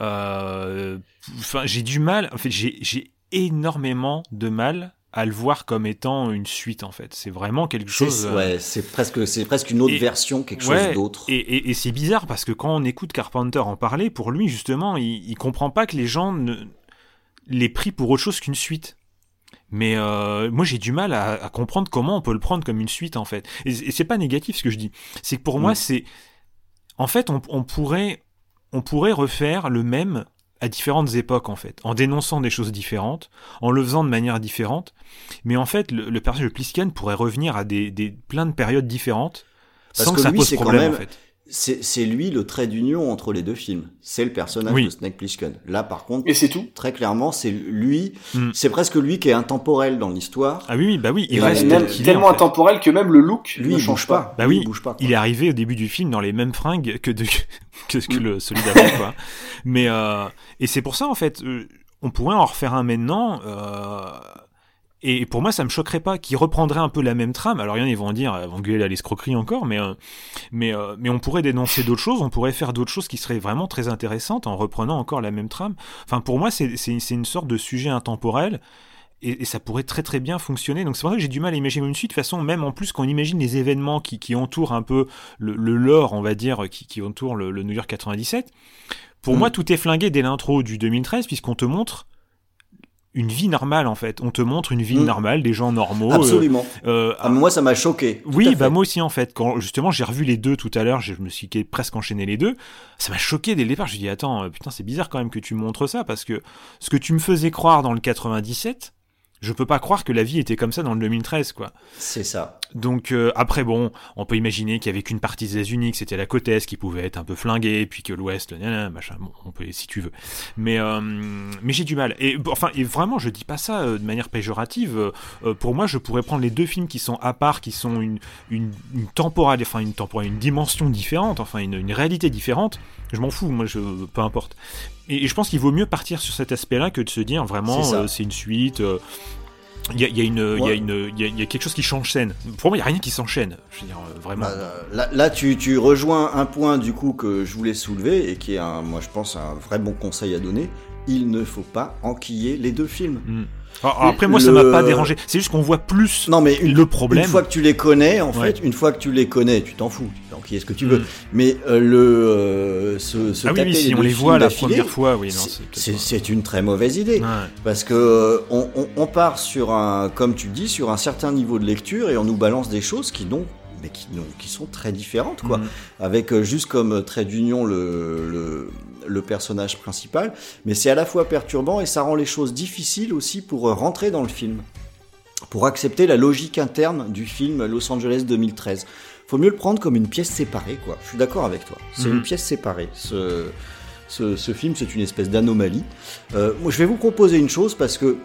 Euh, Enfin, j'ai du mal. En fait, j'ai énormément de mal à le voir comme étant une suite. En fait, c'est vraiment quelque chose. euh, ouais, c'est presque, c'est presque une autre et- version, quelque Ouais, chose d'autre. Et, et- et c'est bizarre parce que quand on écoute Carpenter en parler, pour lui justement, il, il comprend pas que les gens ne les prient pour autre chose qu'une suite. Mais euh, moi j'ai du mal à, à comprendre comment on peut le prendre comme une suite en fait. Et, et c'est pas négatif ce que je dis. C'est que pour moi Mm. c'est, en fait on, on pourrait on pourrait refaire le même à différentes époques en fait, en dénonçant des choses différentes, en le faisant de manière différente. Mais en fait le, le personnage de Plisken pourrait revenir à des, des plein de périodes différentes Parce sans que, que ça lui, pose quand problème même, en fait. C'est, lui le trait d'union entre les deux films. C'est le personnage Oui. de Snake Plissken. Là, par contre, Et c'est tout. très clairement, c'est lui, Mm. c'est presque lui qui est intemporel dans l'histoire. Ah oui, oui, bah oui, il reste même- tel qu'il est, tellement en fait. intemporel que même le look Lui, ne change pas. pas. Bah Lui, oui, il bouge pas. quoi. il est arrivé au début du film dans les mêmes fringues que, de, que, que le, celui d'avant, quoi. Mais, euh, et c'est pour ça, en fait, euh, on pourrait en refaire un maintenant, euh, et pour moi, ça me choquerait pas qu'il reprendrait un peu la même trame. Alors, il y en a, ils vont dire, ils vont gueuler à l'escroquerie encore, mais, euh, mais, euh, mais on pourrait dénoncer d'autres choses, on pourrait faire d'autres choses qui seraient vraiment très intéressantes en reprenant encore la même trame. Enfin, pour moi, c'est une sorte de sujet intemporel. Et, et ça pourrait très très bien fonctionner. Donc c'est pour ça que j'ai du mal à imaginer une suite. De toute façon, même en plus, quand on imagine les événements qui, qui entourent un peu le, le lore, on va dire, qui, qui entoure le, le New York 97, pour Mm. moi, tout est flingué dès l'intro du 2013, puisqu'on te montre une vie normale en fait. On te montre une vie Mm. normale, des gens normaux. euh, Absolument. euh, Ah, mais moi, ça m'a choqué. Oui, bah moi aussi en fait. Quand justement j'ai revu les deux tout à l'heure, je me suis presque enchaîné les deux. Ça m'a choqué dès le départ. Je me dit attends, euh, putain c'est bizarre quand même que tu montres ça parce que ce que tu me faisais croire dans le 97, je peux pas croire que la vie était comme ça dans le 2013 quoi. C'est ça. Donc euh, après bon, on peut imaginer qu'il y avait qu'une partie des États-Unis, que c'était la côte est qui pouvait être un peu flinguée, puis que l'Ouest, nanana, machin. Bon, on peut si tu veux. Mais euh, mais j'ai du mal. Et enfin et vraiment, je dis pas ça euh, de manière péjorative. Euh, pour moi, je pourrais prendre les deux films qui sont à part, qui sont une une, une temporale, enfin une temporale, une dimension différente, enfin une, une réalité différente. Je m'en fous, moi, je peu importe. Et, et je pense qu'il vaut mieux partir sur cet aspect-là que de se dire vraiment C'est euh, une suite. euh, il y a, il y a une, il y a Ouais. une, il y a, il y a quelque chose qui change scène. Pour moi, il y a rien qui s'enchaîne. Je veux dire, euh, vraiment. Bah, là, là, tu, tu rejoins un point du coup que je voulais soulever et qui est, un, moi, je pense, un vrai bon conseil à donner. Il ne faut pas enquiller les deux films. Mm. Alors, après, moi, ça Le- m'a pas dérangé. C'est juste qu'on voit plus Non, mais une, le problème. une fois que tu les connais, en Ouais. fait, une fois que tu les connais, tu t'en fous. Tu peux enquiller ce que tu veux. Mm. Mais euh, le euh, se, se Ah oui, taper oui, si les on les voit la première fois, oui, c'est- une très mauvaise idée. Ouais. Parce que euh, on, on- on part sur un, comme tu dis, sur un certain niveau de lecture et on nous balance des choses qui n'ont mais qui, qui sont très différentes, quoi. Mhm. Avec euh, juste comme trait d'union le, le, le personnage principal. Mais c'est à la fois perturbant et ça rend les choses difficiles aussi pour euh, rentrer dans le film. Pour accepter la logique interne du film Los Angeles 2013. Faut mieux le prendre comme une pièce séparée, quoi. Je suis d'accord avec toi. C'est Mhm. une pièce séparée. Ce, ce, ce film, c'est une espèce d'anomalie. Euh, moi, je vais vous proposer une chose parce que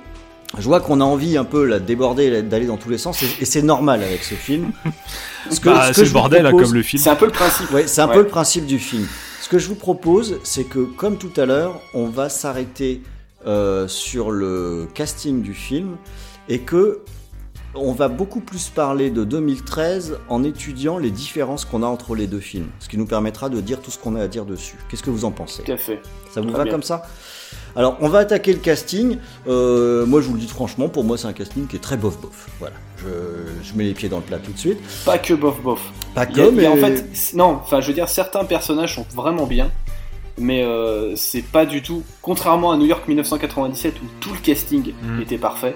je vois qu'on a envie un peu là, de déborder, d'aller dans tous les sens, et, et c'est normal avec ce film. Ce Bah, c'est le je vous bordel, là, propose- comme le film. C'est un peu le principe. Ouais, c'est un Ouais. peu le principe du film. Ce que je vous propose, c'est que comme tout à l'heure, on va s'arrêter euh, sur le casting du film et que on va beaucoup plus parler de 2013 en étudiant les différences qu'on a entre les deux films, ce qui nous permettra de dire tout ce qu'on a à dire dessus. Qu'est-ce que vous en pensez? Tout à fait. Ça vous Très va bien. comme ça? Alors, on va attaquer le casting. Euh, moi, je vous le dis franchement, pour moi, c'est un casting qui est très bof-bof. Voilà, je, je mets les pieds dans le plat tout de suite. Pas que bof bof. Pas que, a en mais- fait, non, enfin, je veux dire, certains personnages sont vraiment bien, mais euh, c'est pas du tout. Contrairement à New York 1997 où tout le casting Mm. était parfait.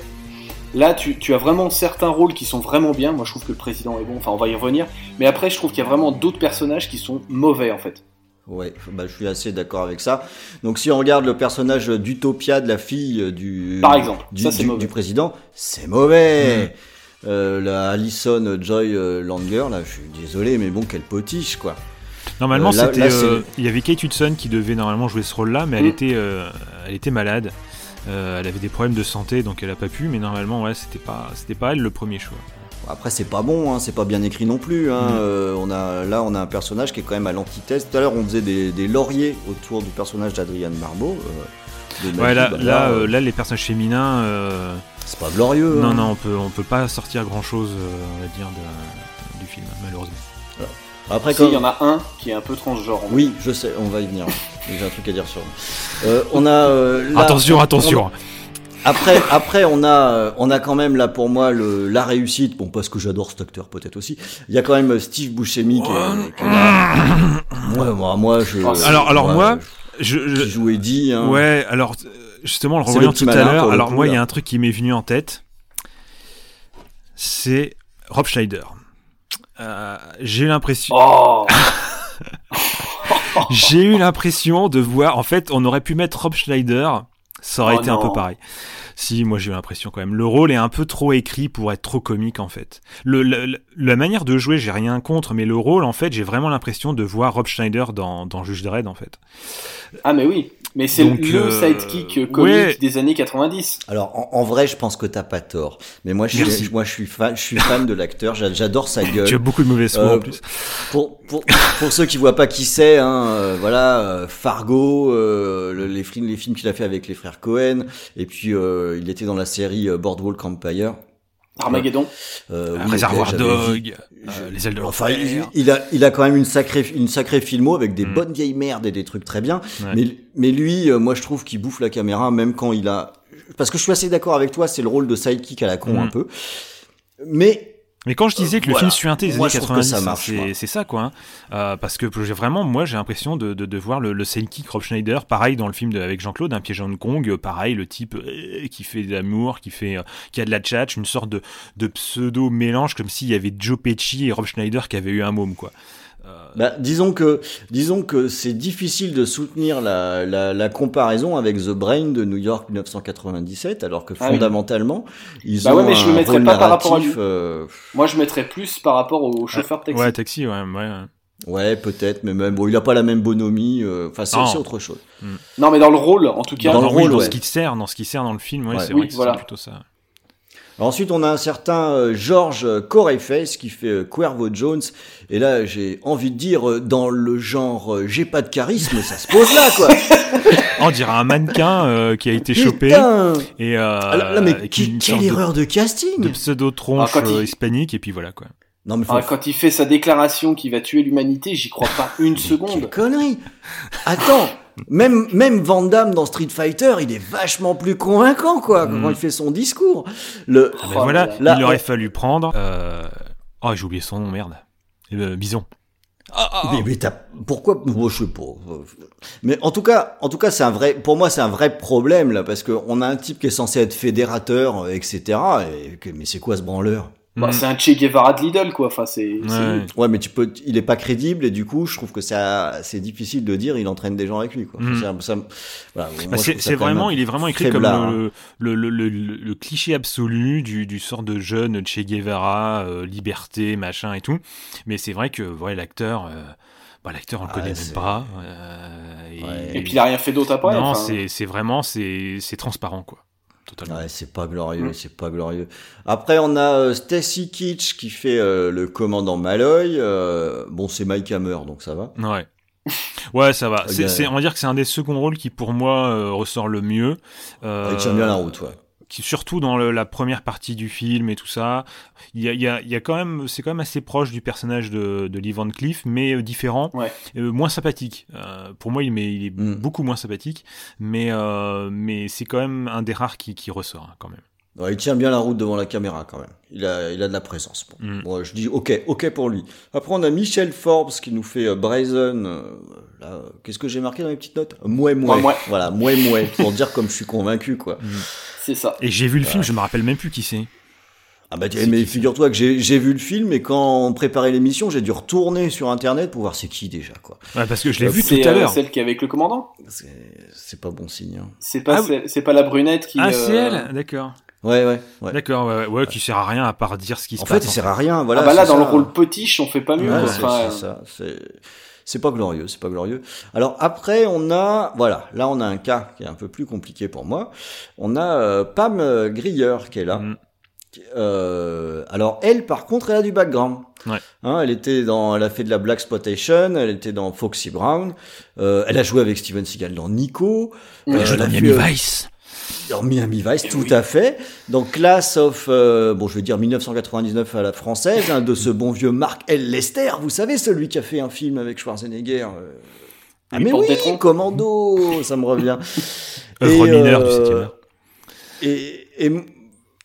Là, tu, tu as vraiment certains rôles qui sont vraiment bien. Moi, je trouve que le président est bon. Enfin, on va y revenir. Mais après, je trouve qu'il y a vraiment d'autres personnages qui sont mauvais, en fait. Ouais, bah, je suis assez d'accord avec ça. Donc si on regarde le personnage d'Utopia de la fille euh, du Par exemple, du, ça, c'est du- mauvais. du président, c'est mauvais. Euh, la Alison Joy euh, Langer, là, je suis désolé, mais bon, quelle potiche, quoi. Normalement, Euh, c'était. euh, il y avait Kate Hudson qui devait normalement jouer ce rôle-là, mais elle Mm. était, euh, elle était malade. Euh, elle avait des problèmes de santé, donc elle a pas pu. Mais normalement, ouais, c'était pas, c'était pas elle le premier choix. Après, c'est pas bon, hein, c'est pas bien écrit non plus. Hein. Mm. Euh, on a, là, on a un personnage qui est quand même à l'antithèse. Tout à l'heure, on faisait des, des lauriers autour du personnage d'Adrienne Barbeau. euh, Ouais, là, bah, là, euh, euh, là, les personnages féminins. euh, c'est pas glorieux. Non, hein. non, on peut, on peut pas sortir grand-chose, euh, on va dire, de- du film, malheureusement. Après, Si, quand- il y en a un qui est un peu transgenre. en Oui, je sais, on va y venir. J'ai un truc à dire sur. Euh, on a. euh, là- Attention, attention. Après, après, on a, euh, on a quand même là pour moi le, la réussite. Bon, parce que j'adore cet acteur peut-être aussi. Il y a quand même euh, Steve Buscemi qui est, qui est là. Ouais, moi, moi, je. Alors, alors moi, je, je, joue Eddie. Hein. Ouais, alors euh, justement, le revoyant le petit tout à l'heure, alors coup, moi, il y a un truc qui m'est venu en tête, c'est Rob Schneider. Euh, j'ai eu l'impression. Oh j'ai eu l'impression de voir. En fait, on aurait pu mettre Rob Schneider, ça aurait Oh été un peu pareil. Si, moi j'ai eu l'impression quand même. Le rôle est un peu trop écrit pour être trop comique en fait. Le, le- le- la manière de jouer, j'ai rien contre, mais le rôle, en fait, j'ai vraiment l'impression de voir Rob Schneider dans, dans Juge Dredd en fait. Ah, mais oui. Mais c'est Donc, le euh, sidekick euh, comique ouais. des années 90. Alors en, en vrai, je pense que t'as pas tort. Mais moi, je suis, moi, je suis fan, je suis fan de l'acteur. J'a- J'adore sa gueule. Tu as beaucoup de mauvaises foi, en plus. Pour, pour, pour ceux qui voient pas qui c'est, hein, euh, voilà, euh, Fargo, euh, le- les films, les films qu'il a fait avec les frères Cohen, et puis euh, il était dans la série euh, Boardwalk Empire. Armageddon. Euh, oui, Réservoir Dog, vu. euh, Les ailes de Enfin, l'enfer. il, il a, il a quand même une sacrée, une sacrée filmo avec des bonnes vieilles merdes et des trucs très bien. Mm. Ouais. Mais, mais lui, euh, moi, je trouve qu'il bouffe la caméra, même quand il a. Parce que je suis assez d'accord avec toi, c'est le rôle de sidekick à la con Mm. un peu. Mais Mais quand je disais que le Voilà. film suinté des Moi, années je trouve que 90, ça marche, moi. c'est ça quoi. hein. Euh, parce que vraiment, moi, j'ai l'impression de, de, de voir le, le sidekick Rob Schneider, pareil dans le film de- avec Jean-Claude, un piège à Hong Kong, euh, pareil, le type euh, qui fait de l'amour, qui fait, euh, qui a de la tchatch, une sorte de, de pseudo mélange comme s'il y avait Joe Pesci et Rob Schneider qui avaient eu un môme quoi. Bah, disons que, disons que c'est difficile de soutenir la, la, la comparaison avec The Brain de New York 1997, alors que Ah oui. fondamentalement, ils Bah ont ouais, mais je un le mettrais pas par rapport à lui. euh, Moi, je mettrais plus par rapport au chauffeur de taxi. Ouais, taxi, ouais, ouais. peut-être, mais même, bon, il a pas la même bonhomie, euh, enfin, c'est Non. c'est autre chose. Non, mais dans le rôle, en tout cas. Dans le oui, rôle, dans ouais. ce qui sert, dans ce qui sert dans le film, ouais, Ouais. c'est Oui, vrai que voilà. c'est plutôt ça. Ensuite, on a un certain euh, George Coreyface qui fait euh, Cuervo Jones. Et là, j'ai envie de dire, euh, dans le genre, euh, j'ai pas de charisme, ça se pose là, quoi. On dirait un mannequin euh, qui a été chopé Putain et euh, là, là, mais et qui- quelle de- erreur de casting de pseudo tronche Ah, il- euh, hispanique et puis voilà quoi. Non, mais faut, Ah, quand il fait sa déclaration qu'il va tuer l'humanité, j'y crois pas une seconde. Quelle connerie Attends, même, même Van Damme dans Street Fighter, il est vachement plus convaincant, quoi, Mm. quand il fait son discours. Le, Ah, ben Oh voilà, là là. il aurait Là, fallu prendre. Euh... Oh, j'ai oublié son nom, merde. Euh, Bison. Mais, mais t'as, pourquoi, moi, je sais pas. Mais en tout cas, en tout cas, c'est un vrai, pour moi, c'est un vrai problème, là, parce qu'on a un type qui est censé être fédérateur, etc., et que- mais c'est quoi ce branleur? Bah, Mm. c'est un Che Guevara de Lidl, quoi. Enfin, c'est. Ouais. mais tu peux, il est pas crédible, et du coup, je trouve que ça, c'est difficile de dire, il entraîne des gens avec lui, quoi. Mm. Ça- ça- voilà, Bah, c'est vraiment, il est vraiment écrit comme hein. le, le, le, le, le cliché absolu du, du sort de jeune Che Guevara, euh, liberté, machin et tout. Mais c'est vrai que ouais, l'acteur, euh, bah, l'acteur on le Ah, connaît même pas. euh, et, Ouais. Et puis il a rien fait d'autre après. non, enfin. c'est c'est vraiment c'est c'est transparent quoi, totalement. Ouais, c'est pas glorieux, Mm. c'est pas glorieux. Après, on a euh, Stacy Kitsch qui fait euh, le commandant Malloy. euh, bon, c'est Mike Hammer, donc ça va. Ouais. Ouais, ça va. C'est, on va dire que c'est un des seconds rôles qui, pour moi, euh, ressort le mieux. Il tient bien la route, ouais. Qui, surtout dans le- la première partie du film et tout ça. Il y a, il y a, il y a quand même, c'est quand même assez proche du personnage de, de Lee Van Cleef, mais euh, différent, euh, moins sympathique. Euh, pour moi, il, mais, il est Mm. beaucoup moins sympathique, mais, euh, mais c'est quand même un des rares qui, qui ressort, hein, quand même. Ouais, il tient bien la route devant la caméra quand même. Il a, il a de la présence. Bon, Mm. Bon, je dis ok, ok pour lui. Après, on a Michel Forbes qui nous fait euh, Brazen. euh, là, euh, qu'est-ce que j'ai marqué dans mes petites notes? Mouais mouais. Voilà, mouais mouais. pour dire comme je suis convaincu quoi. C'est ça. Et j'ai vu le film, je me rappelle même plus qui c'est. Ah bah mais figure-toi que j'ai vu le film et quand on préparait l'émission, j'ai dû retourner sur internet pour voir c'est qui déjà quoi. Ouais, parce que je l'ai vu C'est tout à euh, l'heure. celle qui est avec le commandant. C'est pas bon signe. hein. C'est pas, Ah c'est- c'est pas la brunette qui. Ah, euh, c'est elle D'accord. Ouais ouais. ouais. D'accord, ouais, ouais, ouais, qui sert à rien à part dire ce qui se En passe. fait, il sert à rien. Voilà. ah bah là, c'est dans le rôle potiche, on fait pas mieux. Ouais, c'est c'est ça. C'est pas glorieux, c'est pas glorieux. Alors après, on a voilà, là on a un cas qui est un peu plus compliqué pour moi. On a euh, Pam euh, Grier qui est là. Mm. Euh, alors elle, par contre, elle a du background. Ouais. Hein, elle était dans, elle a fait de la black exploitation, elle était dans Foxy Brown, euh, elle a joué avec Steven Seagal dans Nico. Elle Euh, joue dans fait, Miami euh, Vice. Dans Miami Vice, tout à fait. Donc Class of, euh, bon, je vais dire 1999 à la française, hein, de ce bon vieux Mark L. Lester, vous savez, celui qui a fait un film avec Schwarzenegger. euh, Ah Oui, mais oui. Commando, ça me revient. Œuvre Et, mineure du euh. Et, et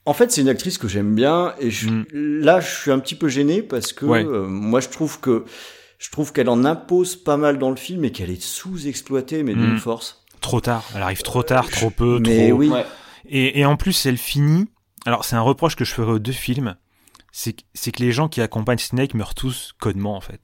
en fait, c'est une actrice que j'aime bien. Et je- Mm. là, je suis un petit peu gêné parce que Ouais. euh, moi, je trouve que je trouve qu'elle en impose pas mal dans le film et qu'elle est sous-exploitée, mais d'une Mm. force. Trop tard. Elle arrive trop tard, trop peu, Mais trop. oui. Et, et en plus, elle finit. Alors, c'est un reproche que je ferai aux deux films. C'est que, les gens qui accompagnent Snake meurent tous codement, en fait.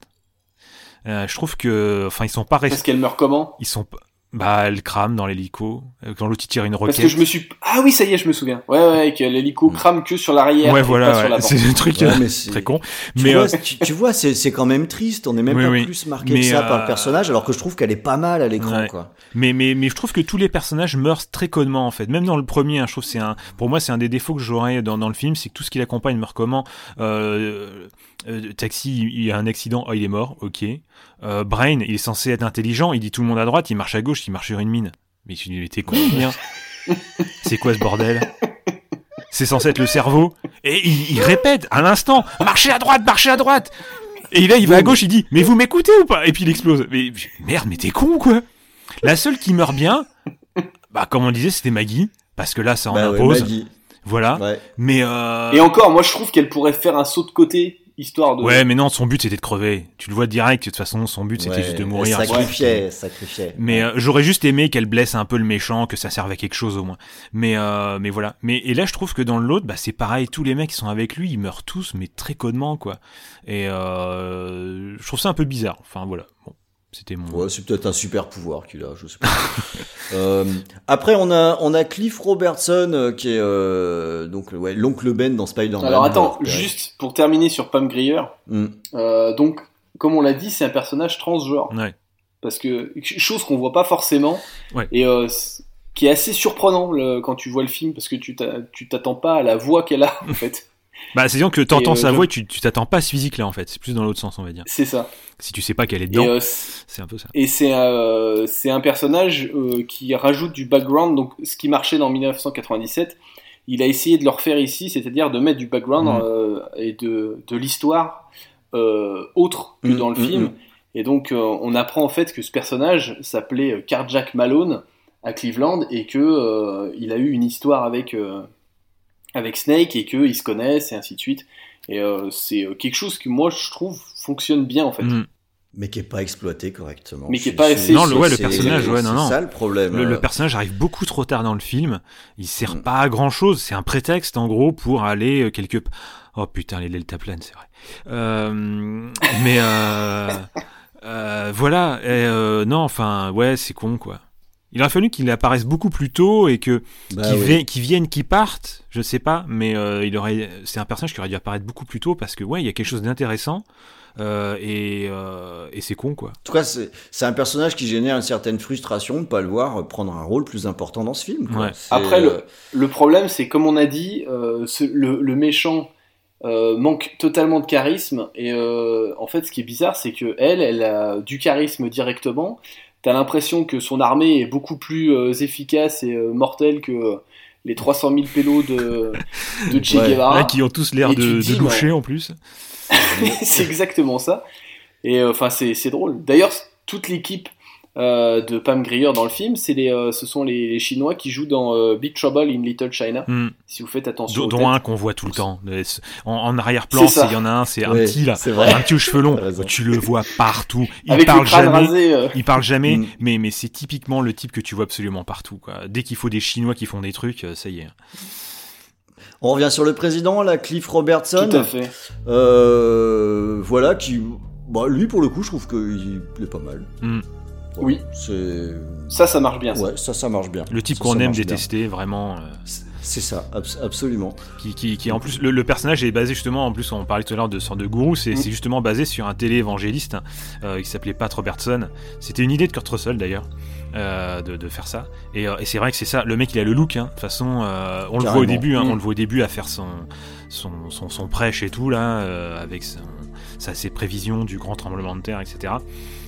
Euh, je trouve que. Enfin, ils sont pas Parce restés. qu'elle meurt comment? Ils sont. Bah, elle crame dans l'hélico. euh, Quand l'autre tire une Parce roquette. que je me suis. Ah oui, ça y est, je me souviens. Ouais, ouais, que l'hélico crame que sur l'arrière. Ouais, voilà, pas sur ouais. c'est un truc Ouais, euh, mais très con. Tu Mais vois, euh, tu, tu vois, c'est, c'est quand même triste. On n'est même Oui, pas oui. plus marqué Mais, que ça par le personnage, alors que je trouve qu'elle est pas mal à l'écran, Ouais. quoi. Mais, mais, mais je trouve que tous les personnages meurent très connement en fait. Même dans le premier, hein, je trouve que c'est un, pour moi c'est un des défauts que j'aurais dans, dans le film, c'est que tout ce qui l'accompagne meurt comment? Euh, euh, Taxi, il il y a un accident, oh il est mort, ok. Euh, Brain, il est censé être intelligent, il dit tout le monde à droite, il marche à gauche, il marche sur une mine. Mais il était con, bien. C'est quoi ce bordel? C'est censé être le cerveau. Et il, il répète à l'instant, marchez à droite, marchez à droite. Et là, il va à gauche, il dit, mais vous m'écoutez ou pas? Et puis il explose. Mais merde, mais t'es con ou quoi? La seule qui meurt bien, bah comme on disait, c'était Maggie, parce que là, ça en Bah ouais, impose. Maggie. Voilà. Ouais. Mais euh... Et encore, moi je trouve qu'elle pourrait faire un saut de côté, histoire de. ouais, mais non, son but c'était de crever. Tu le vois direct. De toute façon, son but c'était Ouais, juste de mourir. Sacrifiait. Mais euh, j'aurais juste aimé qu'elle blesse un peu le méchant, que ça serve à quelque chose au moins. Mais euh, mais voilà. Mais et là je trouve que dans l'autre, bah c'est pareil. Tous les mecs qui sont avec lui, ils meurent tous, mais très codement quoi. Et euh, je trouve ça un peu bizarre. Enfin voilà. Bon, c'était mon. Ouais, c'est peut-être un super pouvoir qu'il a, je sais pas. Euh, après, on a, on a Cliff Robertson, euh, qui est, euh, donc, ouais, l'oncle Ben dans Spider-Man. Alors attends, Ouais. juste pour terminer sur Pam Grier, Mm. euh, donc comme on l'a dit, c'est un personnage transgenre. Ouais. Parce que chose qu'on voit pas forcément Ouais. et euh, c- qui est assez surprenant le- quand tu vois le film parce que tu t'a- tu t'attends pas à la voix qu'elle a en fait. Bah c'est dire que t'entends Et, euh, sa voix, et tu tu t'attends pas à ce physique là en fait. C'est plus dans l'autre sens on va dire. C'est ça. Si tu sais pas qu'elle est dedans, euh, c'est un peu ça. et c'est euh, un personnage qui rajoute du background. Donc ce qui marchait dans 1997, il a essayé de le refaire ici, c'est-à-dire de mettre du background euh, et de, de l'histoire euh, autre que Mhm, dans le mhm, film. Et donc euh, on apprend en fait que ce personnage s'appelait Carjack Malone à Cleveland et que il a eu une histoire avec avec Snake et qu'ils se connaissent et ainsi de suite. Et euh, c'est euh, quelque chose que moi je trouve fonctionne bien en fait. Mm. Mais qui est pas exploité correctement. Mais qui est pas assez- Non, le, ouais, le c'est- personnage, ouais, non, non. C'est ça le problème. Le, le personnage arrive beaucoup trop tard dans le film. Il sert Mm. pas à grand chose. C'est un prétexte, en gros, pour aller euh, quelque Oh putain, les deltaplanes, c'est vrai. Euh, mais euh, euh, voilà. Et, euh, non, enfin, ouais, c'est con, quoi. Il aurait fallu qu'il apparaisse beaucoup plus tôt et que Bah qu'il oui. qu'il vienne, qu'il parte. Je sais pas, mais euh, il aurait. C'est un personnage qui aurait dû apparaître beaucoup plus tôt parce que ouais, il y a quelque chose d'intéressant euh, et, euh, et c'est con, quoi. En tout cas, c'est c'est un personnage qui génère une certaine frustration de pas le voir prendre un rôle plus important dans ce film. quoi. Ouais. C'est, Après, le, le problème, c'est comme on a dit, euh, ce- le, le méchant euh, manque totalement de charisme. Et euh, en fait, ce qui est bizarre, c'est que elle, elle a du charisme directement. T'as l'impression que son armée est beaucoup plus euh, efficace et euh, mortelle que euh, les 300 000 pélos de, de Che Ouais. Guevara. Là, qui ont tous l'air de, de loucher en plus. c'est exactement ça. Et enfin, c'est drôle. D'ailleurs, toute l'équipe euh, de Pam Grier dans le film, c'est les, euh, ce sont les, les Chinois qui jouent dans euh, Big Trouble in Little China. Hmm. Si vous faites attention. Dont, un qu'on voit tout le temps. En, en arrière-plan, il y en a un, c'est un petit là, vrai. un petit aux cheveux longs. Tu le vois partout. Il Avec parle jamais. rasé, euh. Il parle jamais, Mm. mais mais c'est typiquement le type que tu vois absolument partout. Quoi. Dès qu'il faut des Chinois qui font des trucs, ça y est. On revient sur le président, là, Cliff Robertson. Tout à fait. Euh, voilà, qui, bah, lui pour le coup, je trouve qu'il est pas mal. Mm. Voilà, Oui. Ça, ça marche bien. ça. Ouais, ça, ça marche bien. Le type qu'on aime bien. détester, vraiment. euh, C'est ça, abs- absolument. qui, qui, qui en plus le, le personnage est basé justement en plus on parlait tout à l'heure de sorte de gourou c'est Mm. c'est justement basé sur un télé-évangéliste euh, qui s'appelait Pat Robertson c'était une idée de Kurt Russell d'ailleurs euh, de, de faire ça et, euh, et c'est vrai que c'est ça le mec il a le look hein. de toute façon euh, on le voit au début hein, Mm. on le voit au début à faire son son, son, son prêche et tout là euh, avec son, sa, ses prévisions du grand tremblement de terre etc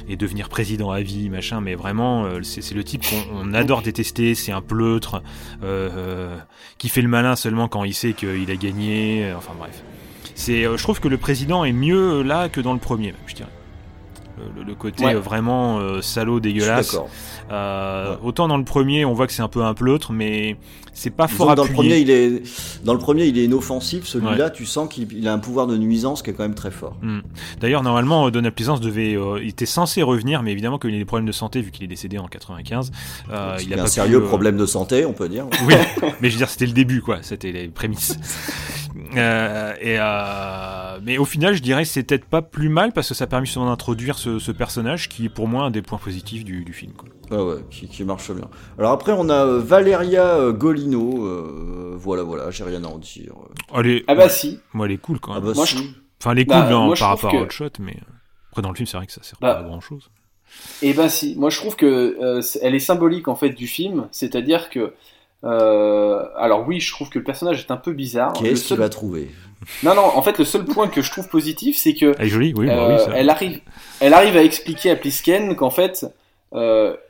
et devenir président à vie, machin, mais vraiment, euh, c'est le type qu'on on adore détester, c'est un pleutre, euh, euh, qui fait le malin seulement quand il sait qu'il a gagné, euh, enfin bref. C'est, euh, je trouve que le président est mieux là que dans le premier, même, je dirais. Le, le- côté Ouais. vraiment euh, salaud, dégueulasse. Euh, Ouais. Autant dans le premier, on voit que c'est un peu un pleutre, mais c'est pas Disons fort dans le premier, il est dans le premier, il est inoffensif. Celui-là, tu sens qu'il il a un pouvoir de nuisance qui est quand même très fort. Hmm. D'ailleurs, normalement, euh, Donald Pleasance devait, euh, il était censé revenir, mais évidemment qu'il a des problèmes de santé vu qu'il est décédé en 95. Euh, il il a a un sérieux pu, euh, problème de santé, on peut dire. Oui, mais je veux dire, c'était le début, quoi. C'était les prémices. Et mais au final, je dirais que c'est peut-être pas plus mal parce que ça a permis justement d'introduire ce, ce personnage qui est pour moi un des points positifs du, du film. Quoi. Ouais, ouais, qui, qui marche bien. Alors après, on a euh, Valeria euh, Golino. euh, voilà, voilà, j'ai rien à en dire. Elle est- Ah bah si. Moi, elle est cool quand Ah même. bah Moi, si. je trouve- Enfin, elle est Bah, cool hein, moi, par rapport à que- Hot Shot, mais après dans le film, c'est vrai que ça sert Bah, pas à grand chose. Et ben si, moi je trouve que euh, elle est symbolique en fait du film, c'est-à-dire que euh, alors oui, je trouve que le personnage est un peu bizarre. Qu'est-ce qu'il seul- va trouver? Non non, en fait le seul point que je trouve positif, c'est que Elle est jolie, oui, bah oui. ça- elle arrive, elle arrive à expliquer à Plisken qu'en fait euh,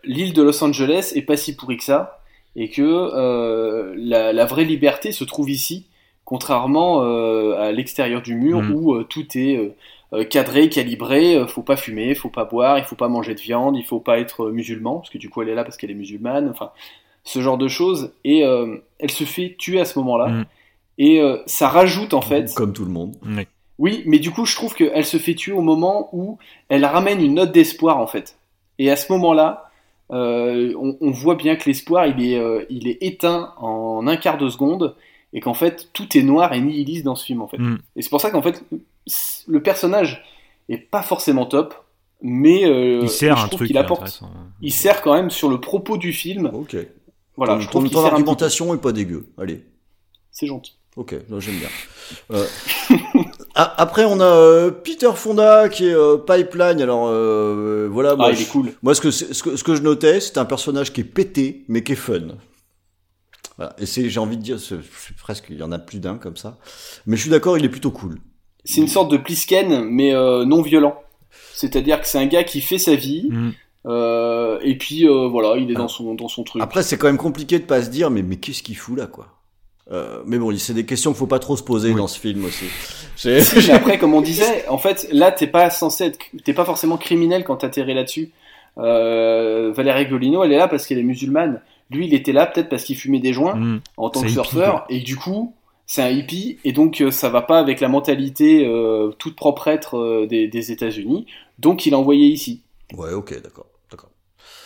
l'île de Los Angeles est pas si pourrie que ça et que euh, la, la vraie liberté se trouve ici, contrairement euh, à l'extérieur du mur Mm. où euh, tout est euh, euh, cadré, calibré, euh, faut pas fumer, faut pas boire, il faut pas manger de viande, il faut pas être euh, musulman, parce que du coup elle est là parce qu'elle est musulmane, enfin ce genre de choses, et euh, elle se fait tuer à ce moment-là, Mm. et euh, ça rajoute en fait, Comme tout le monde. Oui. oui, mais du coup je trouve qu'elle se fait tuer au moment où elle ramène une note d'espoir en fait, et à ce moment-là, euh, on, on voit bien que l'espoir il est, euh, il est éteint en un quart de seconde, et qu'en fait tout est noir et nihiliste dans ce film en fait. Mm. Et c'est pour ça qu'en fait, le personnage est pas forcément top, mais euh, Il sert je un truc qu'il apporte. intéressant. Il sert quand même sur le propos du film. Ok. Voilà, je trouve ton- qu'il ton sert un petit peu. argumentation est pas dégueu. Allez. C'est gentil. Ok, j'aime bien. Euh, après, on a euh, Peter Fonda qui est euh, Pipeline. Alors euh, voilà, moi, Ah, il je- est cool. moi ce que, ce que ce que je notais, c'est un personnage qui est pété, mais qui est fun. Voilà. Et c'est, j'ai envie de dire, presque, il y en a plus d'un comme ça. Mais je suis d'accord, il est plutôt cool. C'est une sorte de Plisken, mais euh, non violent. C'est-à-dire que c'est un gars qui fait sa vie, Mm. euh, et puis euh, voilà, il est dans son, dans son truc. Après, c'est quand même compliqué de pas se dire, mais, mais qu'est-ce qu'il fout là, quoi? Euh, Mais bon, c'est des questions qu'il faut pas trop se poser dans ce film aussi. C'est- Si, mais après, comme on disait, en fait, là, t'es pas censé être, t'es pas forcément criminel quand t'atterris là-dessus. Euh, Valérie Golino, elle est là parce qu'elle est musulmane. Lui, il était là peut-être parce qu'il fumait des joints Mm. en tant que hippie, surfeur, et du coup, c'est un hippie, et donc euh, ça va pas avec la mentalité euh, toute proprêtre euh, des, des États-Unis. Donc, il a envoyé ici. Ouais, ok, d'accord. d'accord.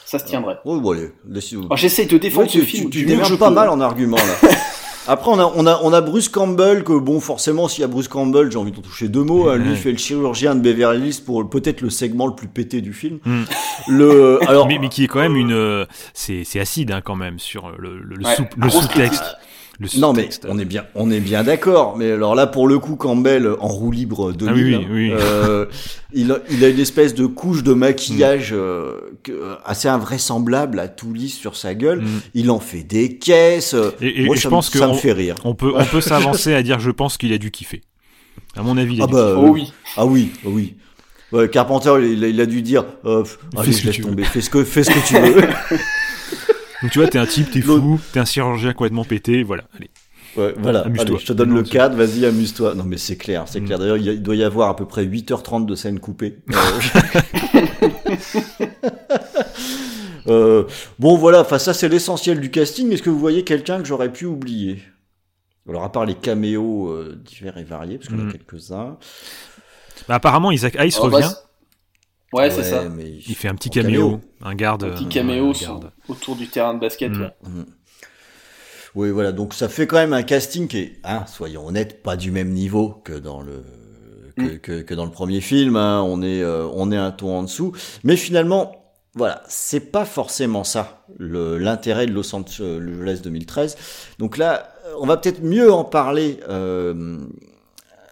Ça se tiendrait. Ouais, bon, allez, laissez-vous. Alors, j'essaye de défendre Ouais, ce tu, film tu, tu pas peux. mal en argument là. Après, on a, on a, on a Bruce Campbell que bon, forcément, s'il y a Bruce Campbell, j'ai envie d'en toucher deux mots. hein. Lui, il fait le chirurgien de Beverly Hills pour peut-être le segment le plus pété du film. Mm. Le, alors, mais, mais qui est quand même une, euh, c'est c'est acide hein, quand même sur le, le, le Ouais, sous- le sous-texte. Le non mais on est bien, on est bien d'accord. Mais alors là, pour le coup, Campbell en roue libre 2000, Ah oui, oui, oui. euh, il, a, il a une espèce de couche de maquillage euh, que- assez invraisemblable à tout lisse sur sa gueule. Mm. Il en fait des caisses. Et, et- Moi, et ça je me- pense que ça me on- fait rire. On peut, on peut s'avancer à dire, je pense qu'il a dû kiffer. À mon avis, il a Ah dû bah kiffer. Oh oui. Ah oui, ah oui. Ouais, Carpenter, il, a- il a dû dire, euh, pff, Fais allez, ce que laisse tomber, fais ce que, fais ce que tu veux. Donc tu vois, t'es un type, t'es fou, t'es un chirurgien complètement pété, voilà. Allez. Ouais, voilà, Amuse-toi. allez, je te donne le cadre, vas-y, amuse-toi. Non, mais c'est clair, c'est Mm. clair. D'ailleurs, il, doit y avoir à peu près 8h30 de scènes coupées. Euh, euh, bon, voilà, enfin, ça, c'est l'essentiel du casting. Est-ce que vous voyez quelqu'un que j'aurais pu oublier? Alors, à part les caméos euh, divers et variés, parce y en a Mm. quelques-uns. Bah, apparemment, Isaac Hayes Oh, bah, revient. Ouais, c'est ça. mais Il fait un petit caméo, un garde. Un petit euh, caméo un sur- garde. autour du terrain de basket. Mm. ouais. Oui, voilà, donc ça fait quand même un casting qui est, hein, soyons honnêtes, pas du même niveau que dans le que, que, que dans le premier film. hein. On est euh, on est un ton en dessous, mais finalement, voilà, c'est pas forcément ça l'intérêt de Los Angeles 2013. Donc là, on va peut-être mieux en parler. Euh,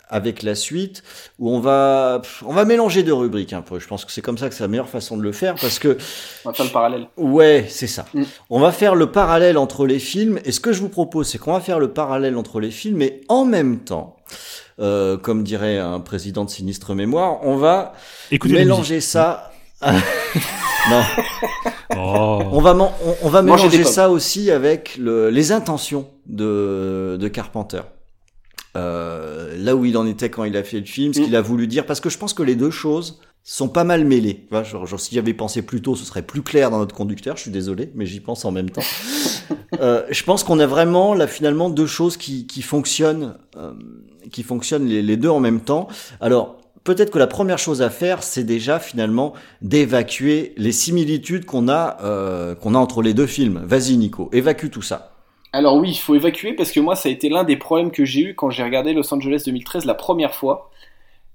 avec la suite où on va on va mélanger deux rubriques un peu. Je pense que c'est comme ça que c'est la meilleure façon de le faire parce que On va faire le parallèle. Ouais, c'est ça. Mm. On va faire le parallèle entre les films. Et ce que je vous propose, c'est qu'on va faire le parallèle entre les films, mais en même temps, euh, comme dirait un président de sinistre mémoire, on va Écoutez mélanger ça. non, Oh. on va, on, on va mélanger ça aussi avec le- les intentions de, de Carpenter. Euh, là où il en était quand il a fait le film, ce Mm. qu'il a voulu dire, parce que je pense que les deux choses sont pas mal mêlées. Genre, genre, si j'avais pensé plus tôt, ce serait plus clair dans notre conducteur. Je suis désolé, mais j'y pense en même temps. Euh, je pense qu'on a vraiment là finalement deux choses qui, qui fonctionnent, euh, qui fonctionnent les, les deux en même temps. Alors peut-être que la première chose à faire, c'est déjà finalement d'évacuer les similitudes qu'on a euh, qu'on a entre les deux films. Vas-y Nico, évacue tout ça. Alors oui, il faut évacuer parce que moi, ça a été l'un des problèmes que j'ai eu quand j'ai regardé Los Angeles 2013 la première fois.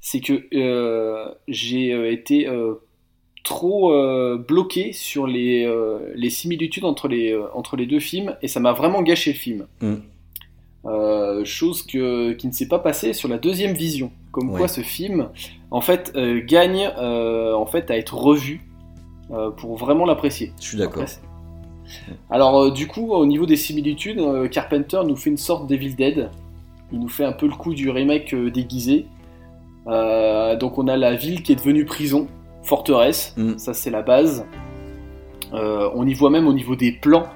C'est que euh, j'ai euh, été euh, trop euh, bloqué sur les, les similitudes entre les, entre les deux films et ça m'a vraiment gâché le film. Mm. Chose que, qui ne s'est pas passée sur la deuxième vision. Comme Ouais. quoi ce film, en fait, gagne en fait à être revu pour vraiment l'apprécier. Je suis d'accord. Alors euh, du coup, au niveau des similitudes, euh, Carpenter nous fait une sorte d'Evil Dead. Il nous fait un peu le coup du remake euh, déguisé. Euh, donc on a la ville qui est devenue prison, forteresse. Mm. Ça c'est la base. Euh, on y voit même au niveau des plans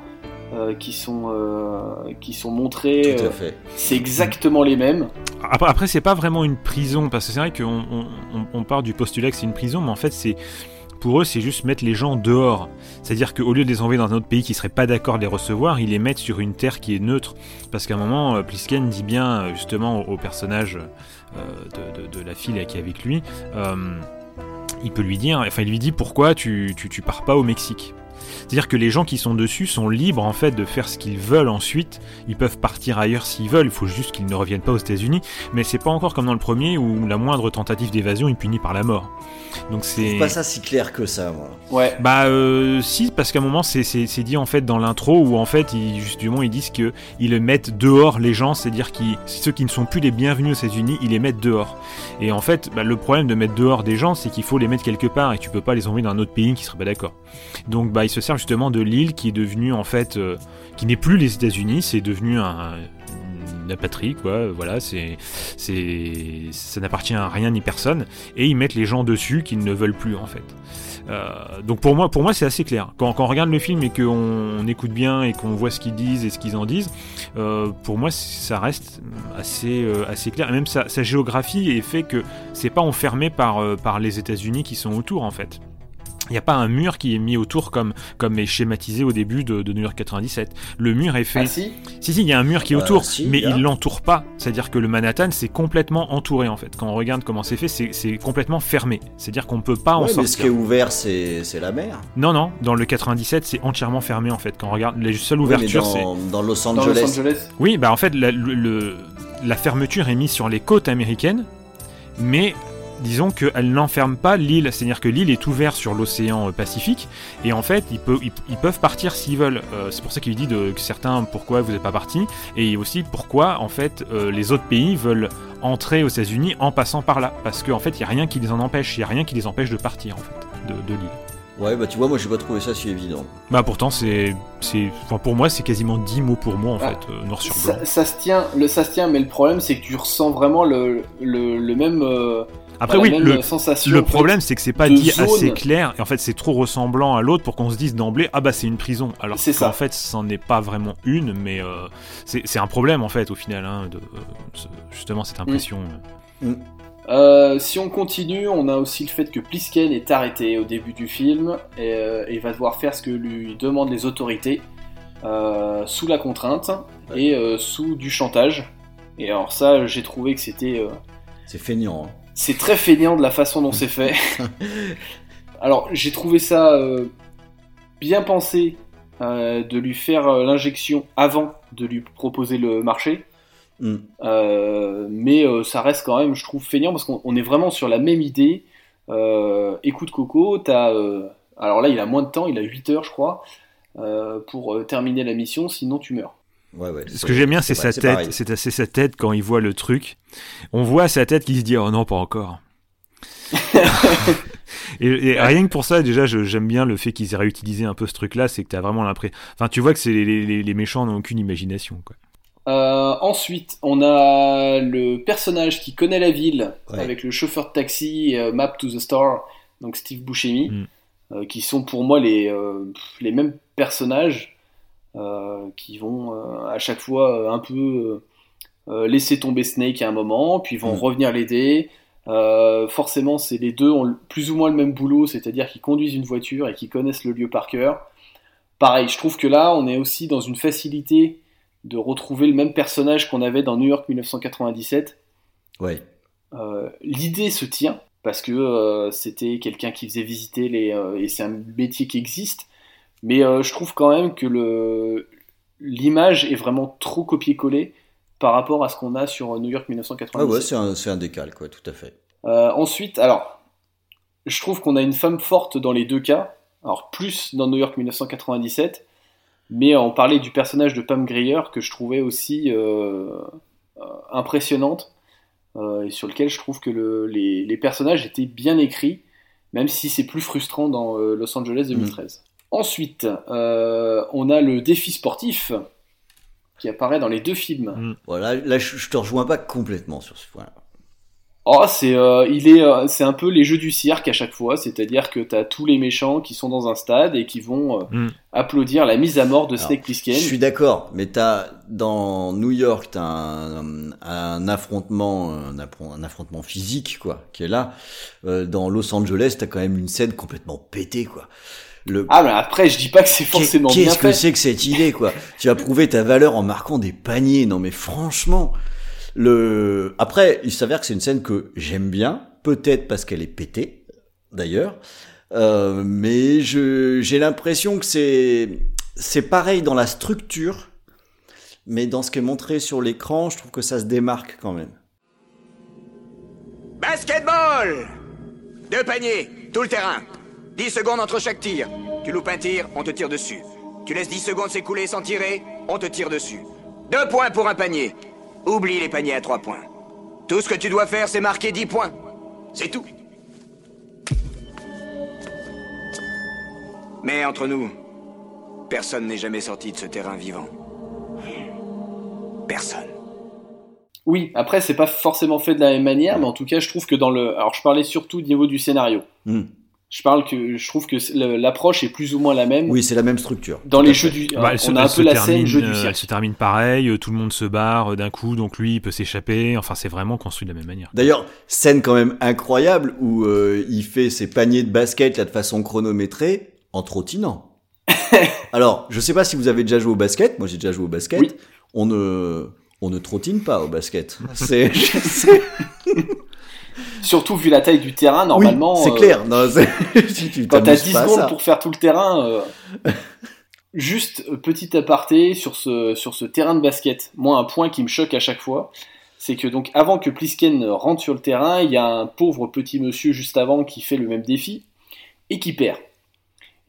euh, qui sont euh, qui sont montrés. Tout à euh, fait. c'est exactement les mêmes. Après, après c'est pas vraiment une prison, parce que c'est vrai qu'on on, on- on part du postulat que c'est une prison, mais en fait, c'est pour eux, c'est juste mettre les gens dehors. C'est-à-dire qu'au lieu de les envoyer dans un autre pays qui serait pas d'accord de les recevoir, ils les mettent sur une terre qui est neutre. Parce qu'à un moment, euh, Plisken dit bien, euh, justement, au, personnage euh, de, la fille qui est avec lui, il peut lui dire, enfin, il lui dit pourquoi tu pars pas au Mexique? C'est-à-dire que les gens qui sont dessus sont libres en fait de faire ce qu'ils veulent ensuite. Ils peuvent partir ailleurs s'ils veulent. Il faut juste qu'ils ne reviennent pas aux États-Unis. Mais c'est pas encore comme dans le premier où la moindre tentative d'évasion est punie par la mort. Donc c'est pas ça si clair que ça, moi. Ouais. bah euh, si parce qu'à un moment c'est c'est c'est dit en fait dans l'intro où en fait ils justement ils disent que ils mettent dehors les gens, c'est-à-dire qu'ils ceux qui ne sont plus les bienvenus aux États-Unis, ils les mettent dehors. Et en fait bah, le problème de mettre dehors des gens c'est qu'il faut les mettre quelque part et tu peux pas les envoyer dans un autre pays qui serait pas d'accord. Donc bah ils se servent justement de l'île qui est devenue en fait euh, qui n'est plus les États-Unis, c'est devenu un une patrie quoi voilà c'est c'est ça n'appartient à rien ni personne et ils mettent les gens dessus qu'ils ne veulent plus en fait euh, donc pour moi, pour moi c'est assez clair. Quand, quand on regarde le film et qu'on on écoute bien et qu'on voit ce qu'ils disent et ce qu'ils en disent, euh, pour moi ça reste assez, assez clair. Et même sa, géographie est fait que c'est pas enfermé par, par les États-Unis qui sont autour en fait. Il n'y a pas un mur qui est mis autour comme, comme est schématisé au début de, de New York 97. Le mur est fait. Ah si Si, si, il y a un mur qui est Euh, autour, si, mais il l'entoure pas. C'est-à-dire que le Manhattan, c'est complètement entouré en fait. Quand on regarde comment c'est fait, c'est complètement fermé. C'est-à-dire qu'on peut pas en Ouais, mais sortir. ce qui est ouvert, c'est la mer. Non, non, dans le 97, c'est entièrement fermé en fait. Quand on regarde, la seule Oui, ouverture, c'est. dans, Los Dans Los Angeles. Angeles. Oui, bah en fait, la, le- le- la fermeture est mise sur les côtes américaines, mais disons qu'elle n'enferme pas l'île. C'est-à-dire que l'île est ouverte sur l'océan euh, Pacifique, et en fait, ils, peut- ils- ils peuvent partir s'ils veulent. Euh, c'est pour ça qu'il dit de, que certains pourquoi vous n'êtes pas partis, et aussi pourquoi en fait euh, les autres pays veulent entrer aux États-Unis en passant par là, parce qu'en fait, il n'y a rien qui les en empêche, il n'y a rien qui les empêche de partir en fait de, de l'île. Ouais, bah tu vois, moi j'ai pas trouvé ça si évident. Bah pourtant, c'est. c'est- Enfin, pour moi, c'est quasiment 10 mots pour mot, en Ah, fait, euh, noir sur blanc. Ça, ça se tient, le, ça se tient, mais le problème c'est que tu ressens vraiment le, le, le même. euh, Après, oui, le, en fait, problème, c'est que c'est pas dit zone. assez clair, et en fait, c'est trop ressemblant à l'autre pour qu'on se dise d'emblée, ah bah c'est une prison. Alors C'est ça. qu'en fait, c'en est pas vraiment une, mais euh, c'est un problème, en fait, au final, hein, de, euh, justement, cette impression. euh. Euh, si on continue, on a aussi le fait que Plisken est arrêté au début du film et, euh, et va devoir faire ce que lui demandent les autorités euh, sous la contrainte et euh, sous du chantage. Et alors ça, j'ai trouvé que c'était euh, C'est feignant. hein. C'est très feignant de la façon dont c'est fait. Alors, j'ai trouvé ça euh, bien pensé euh, de lui faire euh, l'injection avant de lui proposer le marché. Mm. Euh, mais ça reste quand même, je trouve, feignant parce qu'on on est vraiment sur la même idée. Écoute Coco, t'as, alors là il a moins de temps, il a 8 heures je crois, pour terminer la mission, sinon tu meurs. Ouais, ouais. Ce que j'aime bien, c'est sa tête. C'est sa tête quand il voit le truc. On voit sa tête qui se dit oh non pas encore. et, et rien que pour ça, déjà, j'aime bien le fait qu'ils aient réutilisé un peu ce truc-là. C'est que t'as vraiment l'impression. Enfin, tu vois que c'est les, les- les méchants n'ont aucune imagination. Quoi. Euh, ensuite, on a le personnage qui connaît la ville Ouais. avec le chauffeur de taxi euh, Map to the Star, donc Steve Buscemi, Mm. euh, qui sont pour moi les, euh, mêmes personnages qui vont euh, à chaque fois euh, un peu euh, euh, laisser tomber Snake à un moment, puis vont Mm. revenir l'aider. Euh, forcément, c'est les deux ont plus ou moins le même boulot, c'est-à-dire qu'ils conduisent une voiture et qu'ils connaissent le lieu par cœur. Pareil, je trouve que là, on est aussi dans une facilité de retrouver le même personnage qu'on avait dans New York 1997. Ouais. Euh, L'idée se tient parce que euh, c'était quelqu'un qui faisait visiter les euh, et c'est un métier qui existe. Mais euh, je trouve quand même que le l'image est vraiment trop copié-collé par rapport à ce qu'on a sur New York Ah 1997. ouais, c'est un, c'est un tout à fait. Euh, ensuite, alors, je trouve qu'on a une femme forte dans les deux cas. Alors, plus dans New York 1997, mais on parlait du personnage de Pam Grier que je trouvais aussi euh, impressionnante euh, et sur lequel je trouve que le- les, les personnages étaient bien écrits, même si c'est plus frustrant dans Los Angeles 2013. Ensuite, euh, on a le défi sportif qui apparaît dans les deux films. Voilà, là, je, je te rejoins pas complètement sur ce point-là. Oh, c'est euh, il est euh, c'est un peu les jeux du cirque à chaque fois, c'est-à-dire que t'as tous les méchants qui sont dans un stade et qui vont Mm. applaudir la mise à mort de Alors, Snake Plissken. Je suis d'accord, mais t'as dans New York, t'as un, un affrontement, un, affrontement physique quoi, qui est là. Dans Los Angeles, t'as quand même une scène complètement pétée quoi. Le... Ah mais après je dis pas que c'est forcément bien Qu'est-ce que fait. c'est que cette idée quoi Tu as prouvé ta valeur en marquant des paniers. Non mais franchement, le. Après, il s'avère que c'est une scène que j'aime bien, peut-être parce qu'elle est pétée, d'ailleurs. Euh, mais je j'ai l'impression que c'est c'est pareil dans la structure, mais dans ce qui est montré sur l'écran, je trouve que ça se démarque quand même. Basketball Deux paniers, tout le terrain. 10 secondes entre chaque tir. Tu loupes un tir, on te tire dessus. Tu laisses 10 secondes s'écouler sans tirer, on te tire dessus. Deux points pour un panier. Oublie les paniers à trois points. Tout ce que tu dois faire, c'est marquer 10 points. C'est tout. Mais entre nous, personne n'est jamais sorti de ce terrain vivant. Personne. Oui, après c'est pas forcément fait de la même manière, mais en tout cas je trouve que dans le alors je parlais surtout au niveau du scénario. Hmm. Je parle que je trouve que l'approche est plus ou moins la même. Oui, c'est la même structure. Dans les jeux du Bah, elle se- on a elle un se peu la termine, scène jeu du euh, cirque. Elle se termine pareil, euh, tout le monde se barre euh, d'un coup, donc lui il peut s'échapper. Enfin, c'est vraiment construit de la même manière. D'ailleurs, scène quand même incroyable où euh, il fait ses paniers de basket là de façon chronométrée en trottinant. Alors, je sais pas si vous avez déjà joué au basket. Moi, j'ai déjà joué au basket. On ne on ne trottine pas au basket. C'est c'est- Surtout vu la taille du terrain, normalement. Oui, c'est euh, clair. Non, c'est- tu- quand t'as t'amuses 10 pas à secondes ça. pour faire tout le terrain. euh, Juste euh, petit aparté sur ce, sur ce terrain de basket. Moi, un point qui me choque à chaque fois, c'est que donc avant que Plisken rentre sur le terrain, il y a un pauvre petit monsieur juste avant qui fait le même défi et qui perd.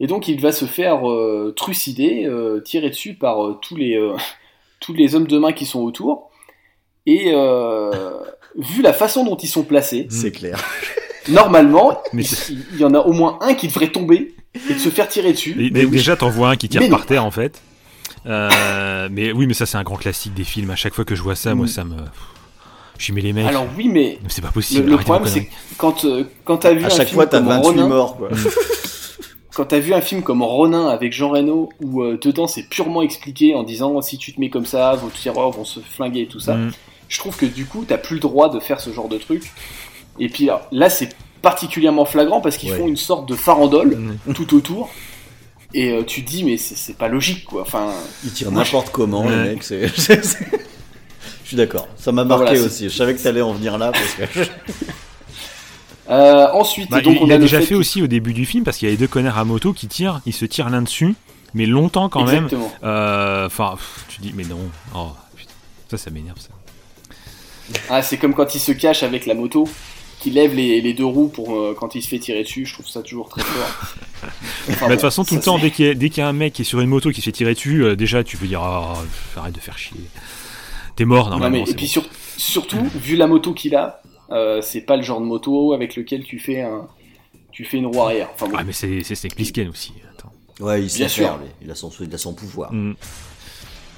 Et donc il va se faire euh, trucider, euh, tirer dessus par euh, tous les euh, tous les hommes de main qui sont autour. Et euh, vu la façon dont ils sont placés, C'est clair. normalement, il, il y en a au moins un qui devrait tomber et de se faire tirer dessus. Mais déjà, t'en vois un qui tire Mais non. par terre en fait. Euh, mais oui, mais ça c'est un grand classique des films. À chaque fois que je vois ça, moi Mm. ça me. Je mets les mecs. Alors oui, mais c'est pas le, possible. le problème c'est quand euh, quand t'as vu À un chaque film fois, t'as comme 28 Ronin, morts, quoi. quand t'as vu un film comme Ronin avec Jean Reno où euh, dedans c'est purement expliqué en disant si tu te mets comme ça, vos tireurs vont se flinguer et tout ça. Mm. Je trouve que du coup t'as plus le droit de faire ce genre de truc. Et puis là c'est particulièrement flagrant parce qu'ils Ouais. font une sorte de farandole tout autour. Et euh, tu te dis mais c'est pas logique quoi. Enfin, Ils tirent n'importe comment, les mecs. Je suis d'accord. Ça m'a marqué Voilà, aussi. Je savais que t'allais en venir là parce que. Euh, ensuite, Bah, donc il, on il a déjà fait fait aussi au début du film parce qu'il y a les deux connards à moto qui tirent, ils se tirent l'un dessus, mais longtemps quand Exactement. même. Euh, Enfin, pff, tu dis mais non. Oh, putain. Ça, ça m'énerve ça. Ah, c'est comme quand il se cache avec la moto, qui lève les, les deux roues pour euh, quand il se fait tirer dessus. Je trouve ça toujours très fort. Enfin, Bah, de toute façon, tout le temps, dès qu'il y, a- dès qu'il y a un mec qui est sur une moto qui se fait tirer dessus, euh, déjà tu peux dire ah, arrête de faire chier. T'es mort Non, normalement. mais, et puis bon. sur- surtout, vu la moto qu'il a, euh, c'est pas le genre de moto avec lequel tu fais un, tu fais une roue arrière. Enfin bon. Ah, mais c'est c'est Snake Plissken aussi. Attends. Ouais, il sait Bien sûr. Il a son, il a son pouvoir. Mm.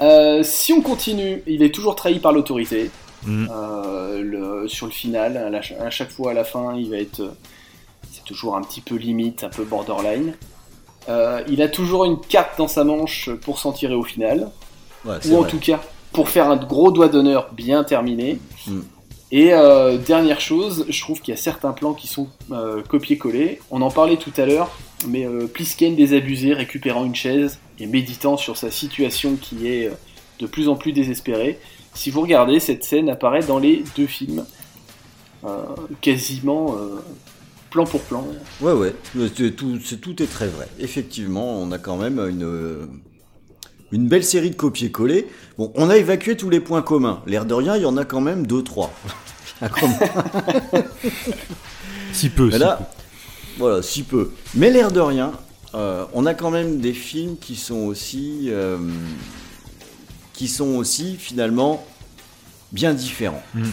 Euh, si on continue, il est toujours trahi par l'autorité. Mm. Euh, le- sur le final, à, la- à chaque fois à la fin, il va être, euh, c'est toujours un petit peu limite, un peu borderline. Euh, il a toujours une carte dans sa manche pour s'en tirer au final, Ouais, ou en vrai. tout cas pour faire un gros doigt d'honneur bien terminé. Mm. Et euh, dernière chose, je trouve qu'il y a certains plans qui sont copiés-collés. On en parlait tout à l'heure, mais Plisken désabusé, récupérant une chaise et méditant sur sa situation qui est de plus en plus désespérée. Si vous regardez, cette scène apparaît dans les deux films, euh, quasiment euh, plan pour plan. Ouais, ouais. C'est Tout, c'est- tout est très vrai. Effectivement, on a quand même une, euh, une belle série de copier-coller. Bon, on a évacué tous les points communs. L'air de rien, il y en a quand même deux, trois. Si peu. Mais si là, peu. voilà, si peu. Mais l'air de rien, euh, on a quand même des films qui sont aussi, euh, qui sont aussi finalement bien différents. Mm.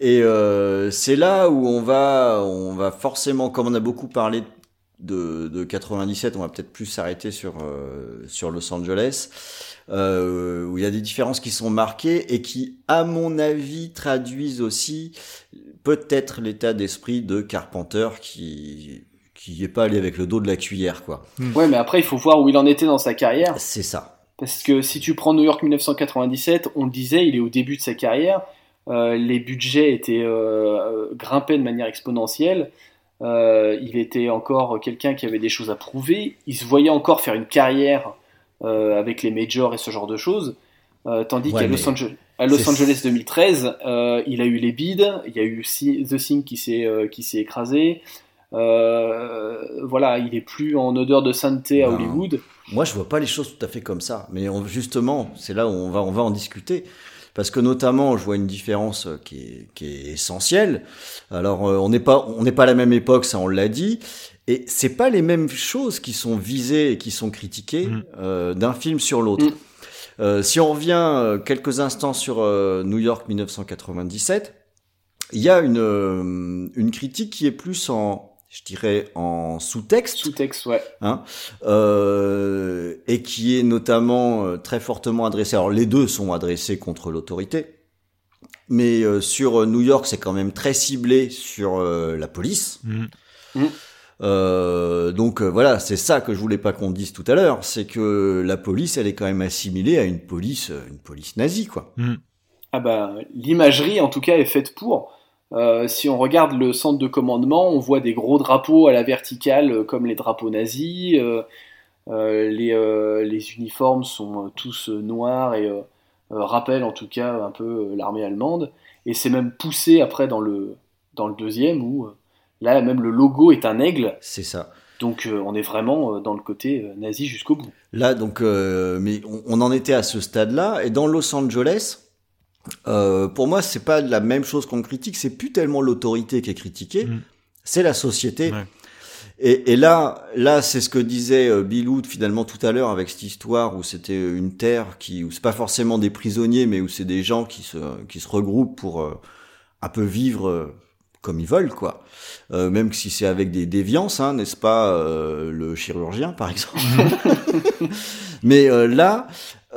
Et euh, c'est là où on va, on va forcément, comme on a beaucoup parlé de, de 97, on va peut-être plus s'arrêter sur euh, sur Los Angeles, euh, où il y a des différences qui sont marquées et qui, à mon avis, traduisent aussi peut-être l'état d'esprit de Carpenter qui qui est pas allé avec le dos de la cuillère quoi. Ouais, mais après, il faut voir où il en était dans sa carrière. C'est ça. Parce que si tu prends New York 1997, on le disait, il est au début de sa carrière. Euh, les budgets étaient euh, euh, grimpaient de manière exponentielle. Euh, il était encore quelqu'un qui avait des choses à prouver. Il se voyait encore faire une carrière avec les majors et ce genre de choses. Tandis Ouais, qu'à Los, Angeles, à Los c'est- Angeles 2013, euh, il a eu les bides, il y a eu The Thing qui s'est écrasé. Voilà, il est plus en odeur de sainteté à Hollywood. Moi, je vois pas les choses tout à fait comme ça. Mais on- justement, c'est là où on va, on va en discuter. Parce que notamment, je vois une différence euh, qui est, qui est essentielle. Alors, euh, on n'est pas, on n'est pas à la même époque, ça on l'a dit. Et c'est pas les mêmes choses qui sont visées et qui sont critiquées Mm. euh, d'un film sur l'autre. Mm. Euh, si on revient quelques instants sur euh, New York 1997, il y a une, une critique qui est plus en, je dirais, en sous-texte. Sous-texte, ouais. Hein, euh, et qui est notamment euh, très fortement adressé. Alors les deux sont adressés contre l'autorité, mais euh, sur euh, New York, c'est quand même très ciblé sur euh, la police. Mm. Mm. Euh, donc euh, voilà, c'est ça que je voulais pas qu'on dise tout à l'heure, c'est que la police, elle est quand même assimilée à une police, une police nazie, quoi. Mm. Ah bah, l'imagerie en tout cas est faite pour. Euh, si on regarde le centre de commandement, on voit des gros drapeaux à la verticale euh, comme les drapeaux nazis. euh, les, les uniformes sont tous noirs et rappellent en tout cas un peu l'armée allemande. Et c'est même poussé après dans le, dans le deuxième où là même le logo est un aigle. C'est ça. Donc euh, on est vraiment euh, dans le côté euh, nazi jusqu'au bout. Là, donc, mais on, on en était à ce stade-là. Et dans Los Angeles, euh, pour moi, c'est pas la même chose qu'on critique. C'est plus tellement l'autorité qui est critiquée, Mm. c'est la société. Ouais. Et, et là, là, c'est ce que disait euh, Bill Wood finalement tout à l'heure avec cette histoire où c'était une terre qui, où c'est pas forcément des prisonniers, mais où c'est des gens qui se, qui se regroupent pour euh, un peu vivre comme ils veulent, quoi. Euh, même si c'est avec des déviances, hein, n'est-ce pas, euh, le chirurgien, par exemple. Mais euh, là,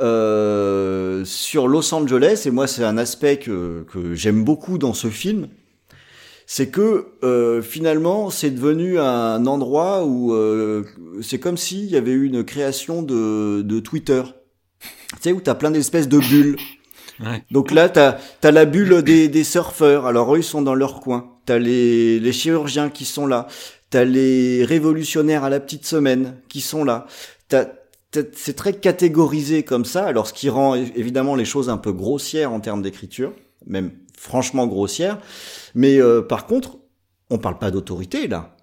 euh, sur Los Angeles, et moi c'est un aspect que, que j'aime beaucoup dans ce film, c'est que euh, finalement c'est devenu un endroit où euh, c'est comme s'il y avait eu une création de, de Twitter. Tu sais, où t'as plein d'espèces de bulles. Ouais. Donc là, t'as as la bulle des, des surfeurs. Alors eux, ils sont dans leur coin. T'as les, les chirurgiens qui sont là. T'as les révolutionnaires à la petite semaine qui sont là. T'as t'as- c'est très catégorisé comme ça. Alors ce qui rend évidemment les choses un peu grossières en termes d'écriture, même franchement grossières. Mais euh, par contre, on parle pas d'autorité là.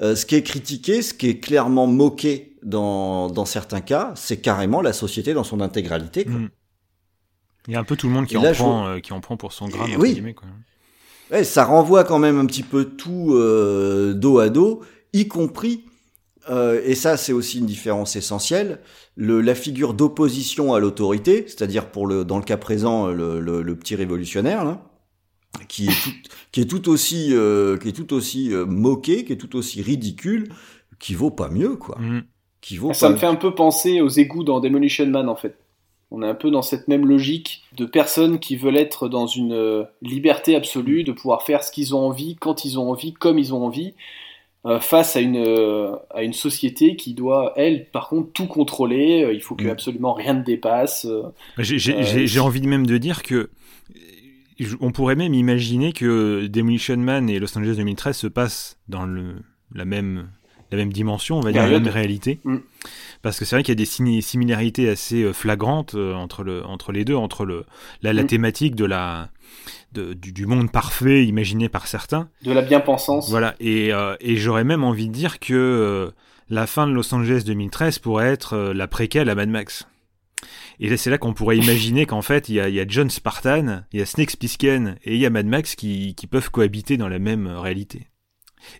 Euh, ce qui est critiqué, ce qui est clairement moqué dans, dans certains cas, c'est carrément la société dans son intégralité. quoi. Mm. Il y a un peu tout le monde qui, Et en, là, prend, euh, qui en prend pour son entre oui. guillemets, quoi. Ouais, ça renvoie quand même un petit peu tout euh, dos à dos, y compris, euh, et ça c'est aussi une différence essentielle, le, la figure d'opposition à l'autorité, c'est-à-dire pour le dans le cas présent le, le, le petit révolutionnaire là, qui est tout, qui est tout aussi euh, qui est tout aussi euh, moqué, qui est tout aussi ridicule, qui vaut pas mieux quoi, Mm. qui vaut Ça pas me fait un peu penser aux égouts dans Demolition Man en fait. On est un peu dans cette même logique de personnes qui veulent être dans une liberté absolue, de pouvoir faire ce qu'ils ont envie, quand ils ont envie, comme ils ont envie, euh, face à une, euh, à une société qui doit, elle, par contre, tout contrôler. Euh, Il faut que Mm. absolument rien ne dépasse. J'ai envie même de dire que on pourrait même imaginer que Demolition Man et Los Angeles 2013 se passent dans le, la même la même dimension, on va dire la même réalité. Mm. Parce que c'est vrai qu'il y a des simi- similarités assez flagrantes entre le entre les deux, entre le la, la Mm. thématique de la de- du, du monde parfait imaginé par certains. De la bien-pensance. Voilà, et, euh, et j'aurais même envie de dire que euh, la fin de Los Angeles 2013 pourrait être euh, la préquelle à Mad Max. Et là, c'est là qu'on pourrait imaginer qu'en fait, il y a, il y a John Spartan, il y a Snake Plissken et il y a Mad Max qui, qui peuvent cohabiter dans la même réalité.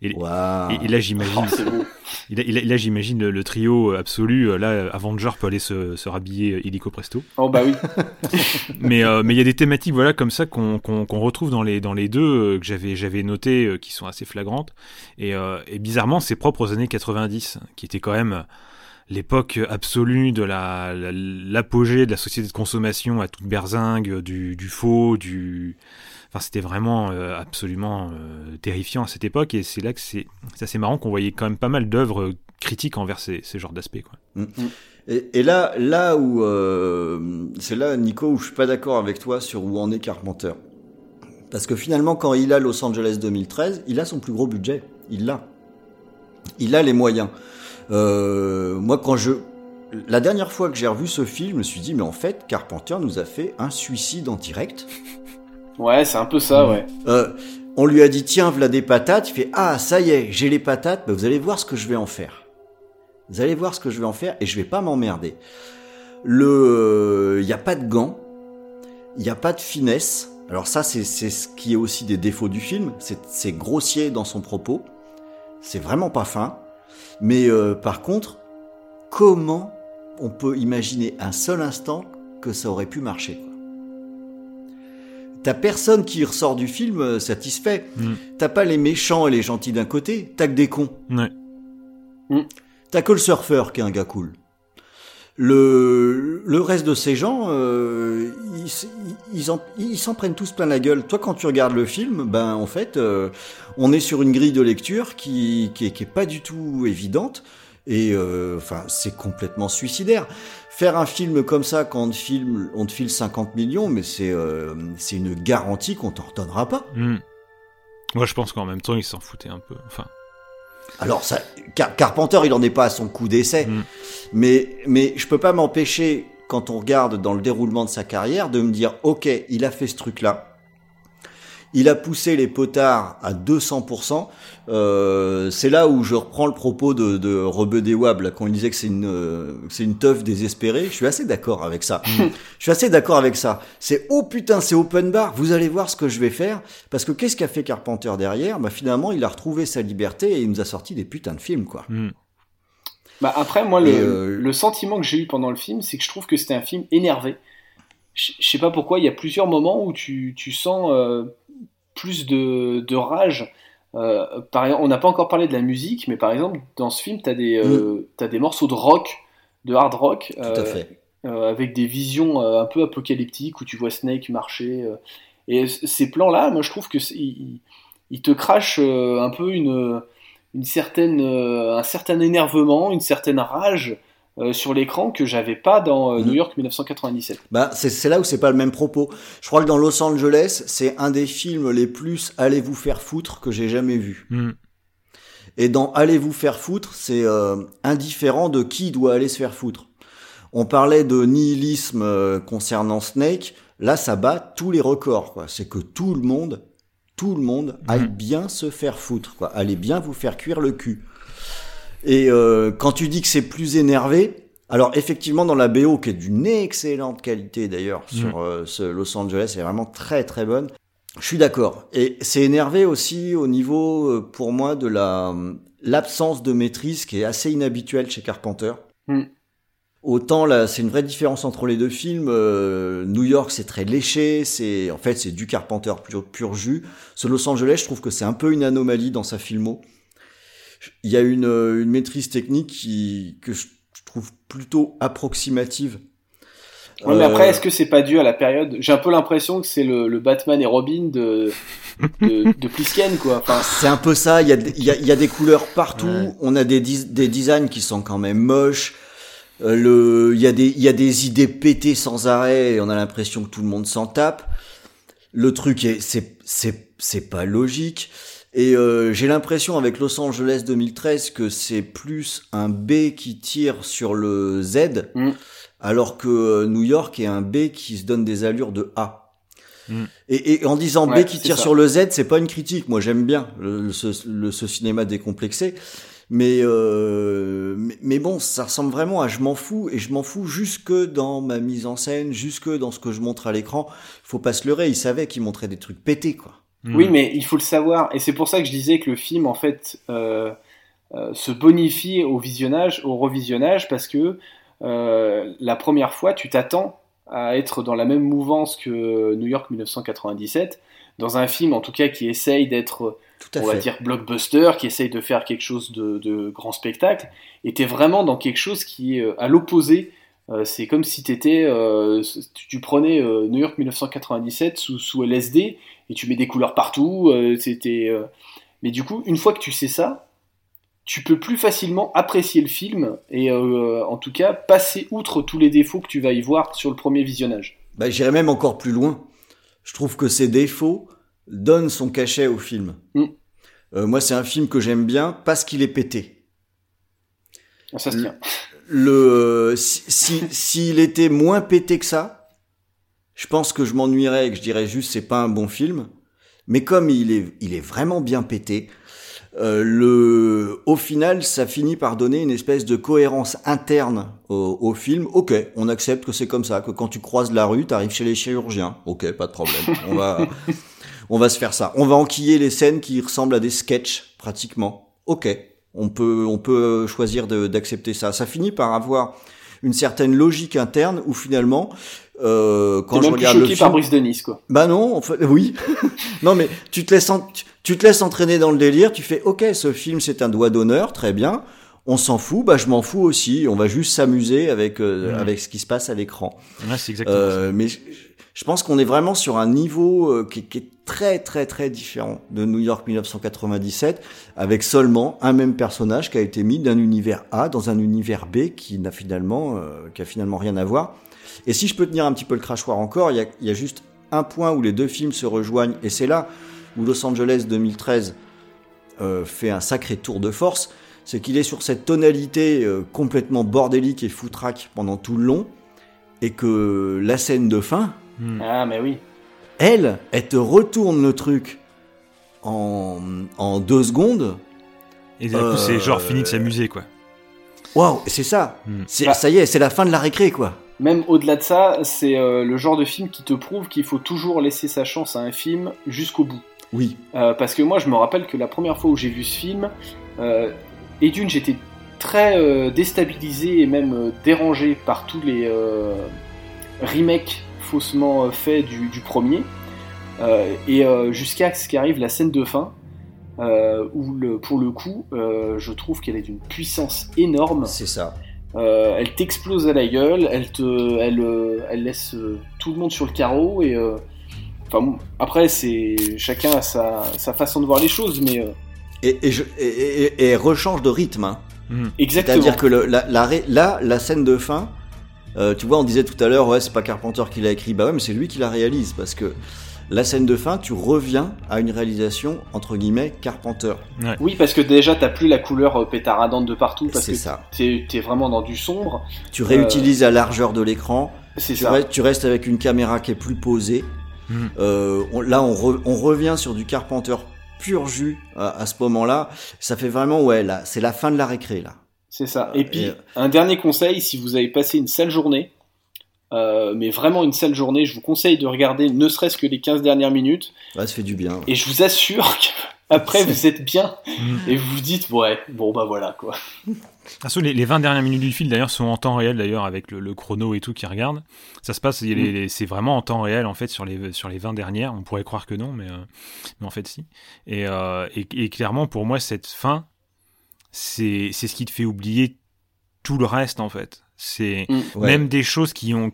Et, Waouh. et- et là, j'imagine, Oh, et là, j'imagine le, le trio absolu. euh, Là, Avenger peut aller se, se rhabiller euh, illico presto. Oh bah oui. mais euh, mais il y a des thématiques voilà comme ça qu'on qu'on qu'on retrouve dans les dans les deux euh, que j'avais j'avais noté euh, qui sont assez flagrantes et, euh, et bizarrement c'est propre aux années 90 qui était quand même euh, l'époque absolue de la la- l'apogée de la société de consommation à toute berzingue euh, du du faux du enfin c'était vraiment euh, absolument euh, terrifiant à cette époque et c'est là que c'est assez marrant qu'on voyait quand même pas mal d'œuvres euh, critiques envers ces, ces genres d'aspects quoi. Et, et là, là où c'est là, Nico, où je suis pas d'accord avec toi sur où en est Carpenter. Parce que finalement, quand il a Los Angeles 2013, il a son plus gros budget. Il l'a. Il a les moyens. Moi, quand je la dernière fois que j'ai revu ce film, je me suis dit, mais en fait, Carpenter nous a fait un suicide en direct. Ouais, c'est un peu ça, ouais. Euh, on lui a dit, tiens, voilà des patates. Il fait, ah, ça y est, j'ai les patates. Bah, vous allez voir ce que je vais en faire. Vous allez voir ce que je vais en faire et je vais pas m'emmerder. Le, il n'y a pas de gants, il n'y a pas de finesse. Alors ça, c'est c'est ce qui est aussi des défauts du film. C'est c'est grossier dans son propos. C'est vraiment pas fin. Mais euh, par contre, comment on peut imaginer un seul instant que ça aurait pu marcher quoi? T'as personne qui ressort du film euh, satisfait. Mm. T'as pas les méchants et les gentils d'un côté. T'as que des cons. Ouais. T'as que le surfeur qui est un gars cool. Le, le reste de ces gens, euh, ils s'en prennent tous plein la gueule. Toi, quand tu regardes le film, ben en fait, euh, on est sur une grille de lecture qui, qui, est, qui est pas du tout évidente. Et euh, enfin, c'est complètement suicidaire. Faire un film comme ça, quand on te filme, on te file 50 millions, mais c'est euh, c'est une garantie qu'on t'en redonnera pas. Hmm. Moi, je pense qu'en même temps, il s'en foutait un peu. Enfin, Alors, ça, Car- Carpenter, il en est pas à son coup d'essai, Mm. mais, mais je peux pas m'empêcher, quand on regarde dans le déroulement de sa carrière, de me dire, ok, il a fait ce truc-là, il a poussé les potards à 200%. Euh, c'est là où je reprends le propos de, de Rebeu des Wab, là, quand il disait que c'est une, euh, c'est une teuf désespérée. Je suis assez d'accord avec ça. Je suis assez d'accord avec ça. C'est oh putain, c'est open bar. Vous allez voir ce que je vais faire. Parce que qu'est-ce qu'a fait Carpenter derrière? Bah finalement, il a retrouvé sa liberté et il nous a sorti des putains de films, quoi. hmm. Bah après, moi, le, euh, le sentiment que j'ai eu pendant le film, c'est que je trouve que c'était un film énervé. Je je sais pas pourquoi, il y a plusieurs moments où tu, tu sens euh, plus de, de rage. Euh, par on n'a pas encore parlé de la musique, mais par exemple, dans ce film, tu as, des, euh, t'as des morceaux de rock, de hard rock, Tout à fait. euh, avec des visions un peu apocalyptiques où tu vois Snake marcher. et ces plans-là, moi je trouve que c'est- ils, ils te crachent un peu une, une certaine, un certain énervement, une certaine rage euh, sur l'écran que j'avais pas dans euh, New York 1997. Bah, c'est c'est là où c'est pas le même propos. Je crois que dans Los Angeles, c'est un des films les plus allez vous faire foutre que j'ai jamais vu. Hmm. Et dans allez vous faire foutre, c'est euh, indifférent de qui doit aller se faire foutre. On parlait de nihilisme euh, concernant Snake. Là, ça bat tous les records. quoi. C'est que tout le monde, tout le monde aille bien se faire foutre. Quoi. Allez bien vous faire cuire le cul. Et euh, quand tu dis que c'est plus énervé, alors effectivement dans la BO qui est d'une excellente qualité d'ailleurs sur euh, ce Los Angeles, elle est vraiment très très bonne. Je suis d'accord. Et c'est énervé aussi au niveau euh, pour moi de la l'absence de maîtrise qui est assez inhabituelle chez Carpenter. Mm. Autant là, c'est une vraie différence entre les deux films. Euh, New York, c'est très léché, c'est en fait c'est du Carpenter pur, pur jus. Ce Los Angeles, je trouve que c'est un peu une anomalie dans sa filmo. Il y a une, euh, une maîtrise technique qui que je trouve plutôt approximative. Ouais, mais après, Euh, est-ce que c'est pas dû à la période? J'ai un peu l'impression que c'est le, le Batman et Robin de, de, de Plisken, quoi. Enfin, C'est un peu ça, il y a, il y a, y a des couleurs partout, on a des, des designs qui sont quand même moches, Euh, le, il, y a des, il y a des idées pétées sans arrêt et on a l'impression que tout le monde s'en tape. Le truc est, c'est, c'est, c'est pas logique. Et euh, j'ai l'impression avec Los Angeles 2013 que c'est plus un B qui tire sur le Z, alors que euh, New York est un B qui se donne des allures de A. Et, et en disant Ouais, B qui tire ça. sur le Z, c'est pas une critique. Moi, j'aime bien le, ce, le- ce cinéma décomplexé. Mais, euh, mais, mais bon, ça ressemble vraiment à je m'en fous. Et je m'en fous jusque dans ma mise en scène, jusque dans ce que je montre à l'écran. Faut pas se leurrer, il savait qu'il montrait des trucs pétés, quoi. Oui, mais il faut le savoir, et c'est pour ça que je disais que le film, en fait, euh, euh, se bonifie au visionnage, au revisionnage, parce que euh, la première fois, tu t'attends à être dans la même mouvance que New York 1997, dans un film, en tout cas, qui essaye d'être, on va fait. dire, blockbuster, qui essaye de faire quelque chose de, de grand spectacle, et t'es vraiment dans quelque chose qui est euh, à l'opposé. Euh, c'est comme si t'étais, euh, tu, prenais euh, New York 1997 sous, sous LSD et tu mets des couleurs partout. c'était, Mais du coup, une fois que tu sais ça, tu peux plus facilement apprécier le film et euh, en tout cas passer outre tous les défauts que tu vas y voir sur le premier visionnage. Bah, j'irais même encore plus loin. Je trouve que ses défauts donnent son cachet au film. Euh, moi, c'est un film que j'aime bien parce qu'il est pété. Ça se tient. Le, euh, si, si- s'il était moins pété que ça, je pense que je m'ennuierais et que je dirais juste c'est pas un bon film. Mais comme il est, il est vraiment bien pété, euh, le, au final, ça finit par donner une espèce de cohérence interne au, au film. Ok, on accepte que c'est comme ça, que quand tu croises la rue, t'arrives chez les chirurgiens. Ok, pas de problème. On va, on va se faire ça. On va enquiller les scènes qui ressemblent à des sketchs, pratiquement. Ok, on peut, on peut choisir de- d'accepter ça. Ça finit par avoir une certaine logique interne où finalement, euh, quand je même plus regarde le choqué film, par Brice Denis, quoi. bah non, en fait, oui. non mais tu te laisses, en- tu, te laisses entraîner dans le délire. Tu fais, ok, ce film c'est un doigt d'honneur, très bien. On s'en fout, bah je m'en fous aussi. On va juste s'amuser avec euh, Mhm. avec ce qui se passe à l'écran. Ouais, c'est exactement Euh, Mais je, pense qu'on est vraiment sur un niveau euh, qui, est très très très différent de New York 1997, avec seulement un même personnage qui a été mis d'un univers A dans un univers B qui n'a finalement euh, finalement rien à voir. Et si je peux tenir un petit peu le crachoir encore, il y a, juste un point où les deux films se rejoignent, et c'est là où Los Angeles 2013 euh, fait un sacré tour de force, c'est qu'il est sur cette tonalité complètement bordélique et foutraque pendant tout le long, et que la scène de fin, Ah, mais oui. elle, elle te retourne le truc en, en deux secondes. Et d'un coup, c'est genre Euh, fini de s'amuser, quoi. Waouh, c'est ça. Hmm. C'est, Bah. ça y est, c'est la fin de la récré, quoi. Même au-delà de ça, c'est euh, le genre de film qui te prouve qu'il faut toujours laisser sa chance à un film jusqu'au bout. Oui. Euh, parce que moi, je me rappelle que la première fois où j'ai vu ce film, euh, et d'une, j'étais très euh, déstabilisé et même euh, dérangé par tous les euh, remakes faussement euh, faits du, du premier. Euh, et euh, jusqu'à ce qu'arrive la scène de fin, euh, où le, pour le coup, euh, je trouve qu'elle est d'une puissance énorme. C'est ça. Euh, elle t'explose à la gueule, elle te, elle, euh, elle laisse euh, tout le monde sur le carreau et, euh, enfin, bon, après c'est chacun a sa, sa façon de voir les choses, mais euh, Et, et, je, et, et- et elle rechange de rythme. Hein. Exactement. C'est-à-dire que le, la, la, ré- là, la scène de fin, euh, tu vois, on disait tout à l'heure, ouais, c'est pas Carpenter qui l'a écrit. Bah ouais, mais c'est lui qui la réalise parce que la scène de fin, tu reviens à une réalisation entre guillemets Carpenter. oui parce que déjà t'as plus la couleur euh, pétaradante de partout parce C'est que ça. t'es es vraiment dans du sombre. Tu Euh, réutilises la largeur de l'écran. C'est tu ça. Restes, tu restes avec une caméra qui est plus posée. Mhm. Euh, on- là, on, re- on revient sur du Carpenter pur jus à, à ce moment-là. Ça fait vraiment, ouais, là, c'est la fin de la récré là. C'est ça. Et puis, et- un dernier conseil, si vous avez passé une sale journée, euh, mais vraiment une sale journée, je vous conseille de regarder ne serait-ce que les 15 dernières minutes. Ouais, ça fait du bien. Et je vous assure qu'après, vous êtes bien et vous vous dites, ouais, bon, bah voilà, quoi. Les, les 20 dernières minutes du film d'ailleurs sont en temps réel d'ailleurs avec le, le chrono et tout qui regarde. Ça se passe, Mm. c'est vraiment en temps réel en fait sur les, sur les 20 dernières. On pourrait croire que non, mais, euh, mais en fait si. Et, euh, et, et clairement pour moi cette fin, c'est c'est ce qui te fait oublier tout le reste en fait. C'est Mm. Ouais. même des choses qui ont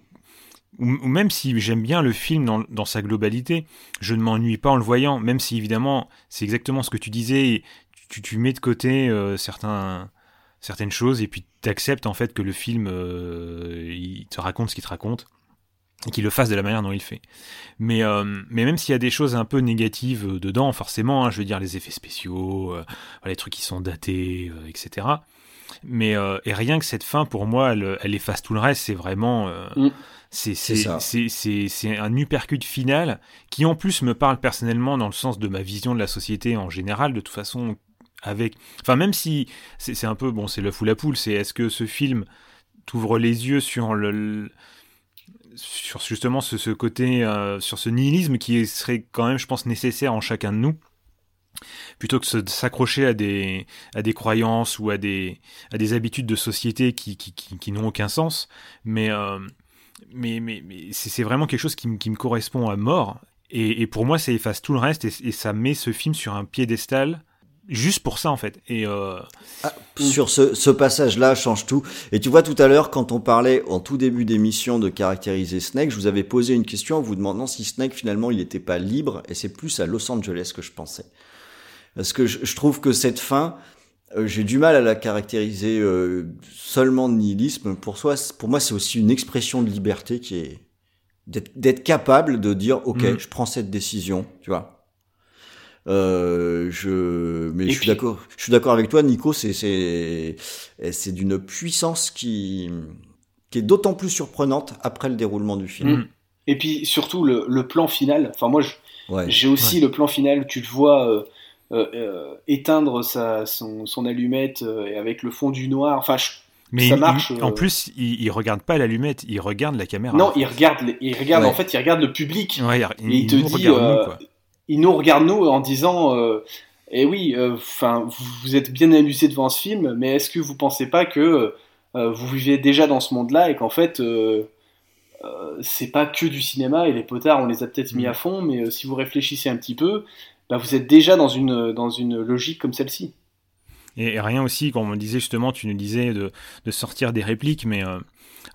ou, ou même si j'aime bien le film dans, dans sa globalité, je ne m'ennuie pas en le voyant, même si évidemment c'est exactement ce que tu disais, tu, tu mets de côté euh, certains, certaines choses et puis tu acceptes en fait que le film euh, il te raconte ce qu'il te raconte et qu'il le fasse de la manière dont il le fait. Mais, euh, mais même s'il y a des choses un peu négatives euh, dedans, forcément, hein, je veux dire les effets spéciaux, euh, les trucs qui sont datés, euh, etc. Mais et rien que cette fin, pour moi, elle, elle efface tout le reste. C'est vraiment, Mm. c'est un uppercut final qui en plus me parle personnellement dans le sens de ma vision de la société en général. De toute façon, avec, enfin même si c'est un peu bon, c'est le fou la poule. C'est est-ce que ce film t'ouvre les yeux sur le- sur justement ce, ce côté, euh, sur ce nihilisme qui serait quand même, je pense, nécessaire en chacun de nous, plutôt que de s'accrocher à des, à des croyances ou à des, à des habitudes de société qui, qui, qui, n'ont aucun sens. Mais, euh, mais, mais, c'est vraiment quelque chose qui, me- qui me correspond à mort. Et, et pour moi, ça efface tout le reste et ça met ce film sur un piédestal juste pour ça, en fait. Et, euh, Sur ce, ce passage-là change tout. Et tu vois, tout à l'heure, quand on parlait en tout début d'émission de caractériser Snake, je vous avais posé une question en vous demandant si Snake, finalement, il n'était pas libre. Et c'est plus à Los Angeles que je pensais. Parce que je, je trouve que cette fin, euh, j'ai du mal à la caractériser euh, seulement de nihilisme. Pour, soi, pour moi, c'est aussi une expression de liberté qui est d'être d'être capable de dire, OK, Mm. je prends cette décision, tu vois. Euh, je, mais Et je suis d'accord. Je suis d'accord avec toi, Nico. C'est c'est c'est d'une puissance qui qui est d'autant plus surprenante après le déroulement du film. Mm. Et puis surtout le, le plan final. Enfin moi, je- Ouais. j'ai aussi le plan final tu le vois euh, euh, euh, éteindre sa, son, son allumette euh, et avec le fond du noir. Enfin, je- mais ça il- marche. il- euh, en plus, il, il regarde pas l'allumette, il regarde la caméra. Non, il regarde, il regarde Ouais. en fait, il regarde le public. Ouais, il, et il, il te nous dit, regarde, nous, quoi. Il nous regarde nous en disant, euh, eh oui, enfin, vous, vous êtes bien amusé devant ce film, mais est-ce que vous pensez pas que euh, vous vivez déjà dans ce monde-là et qu'en fait, euh, euh, c'est pas que du cinéma et les potards, on les a peut-être mis Mm. à fond, mais euh, si vous réfléchissez un petit peu, bah, vous êtes déjà dans une dans une logique comme celle-ci. Et, et rien aussi, quand on me disait justement, tu nous disais de, de sortir des répliques, mais euh,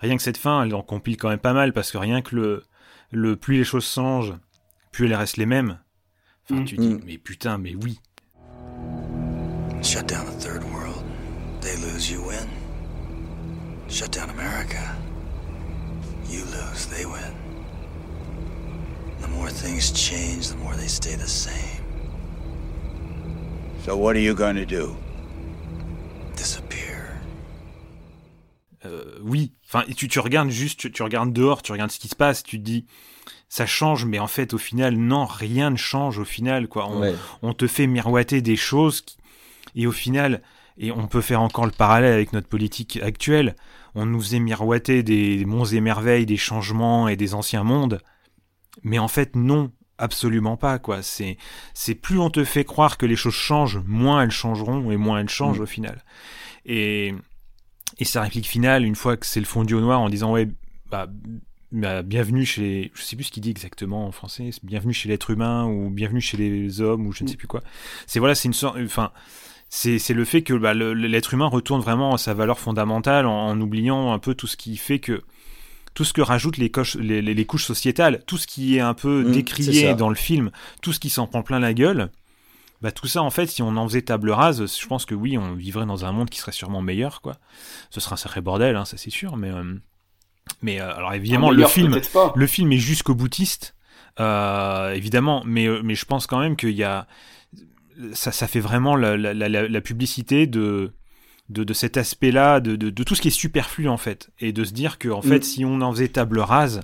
rien que cette fin, elle en compile quand même pas mal, parce que rien que le, le plus les choses changent, plus elles restent les mêmes. Enfin, Mm. tu dis, Mm. mais putain, mais oui. Shut down the third world. They lose, you win. Shut down America. You lose, they win. The more things change, the more they stay the same. So what are you going to do? Disappear. Euh, oui, enfin, tu, tu regardes juste, tu, tu regardes dehors, tu regardes ce qui se passe, tu te dis, ça change, mais en fait, au final, non, rien ne change au final, quoi. On, Ouais. on te fait miroiter des choses, qui- et au final, et on peut faire encore le parallèle avec notre politique actuelle, on nous faisait miroiter des monts et merveilles, des changements et des anciens mondes, mais en fait, non, absolument pas, quoi. C'est, c'est plus on te fait croire que les choses changent, moins elles changeront, et moins elles changent Mm. au final. Et, et sa réplique finale, une fois que c'est le fondu au noir, en disant, ouais, bah, bienvenue chez, je sais plus ce qu'il dit exactement en français, bienvenue chez l'être humain ou bienvenue chez les hommes ou je ne sais plus quoi. C'est voilà, c'est une sorte, enfin, c'est c'est le fait que bah, l'être humain retourne vraiment à sa valeur fondamentale en, en oubliant un peu tout ce qui fait que tout ce que rajoutent les, coches, les, les- les couches sociétales, tout ce qui est un peu Mm, c'est décrié dans le film, tout ce qui s'en prend plein la gueule, bah tout ça en fait, si on en faisait table rase, je pense que oui, on vivrait dans un monde qui serait sûrement meilleur, quoi. Ce serait un sacré bordel, hein, ça c'est sûr, mais euh, mais euh, alors évidemment le film, le film est jusqu'au boutiste, euh, évidemment, mais euh, mais je pense quand même qu'il y a ça, ça fait vraiment la, la, la, la publicité de, de, de cet aspect-là, de, de, de tout ce qui est superflu en fait, et de se dire que en fait, Mm. si on en faisait table rase,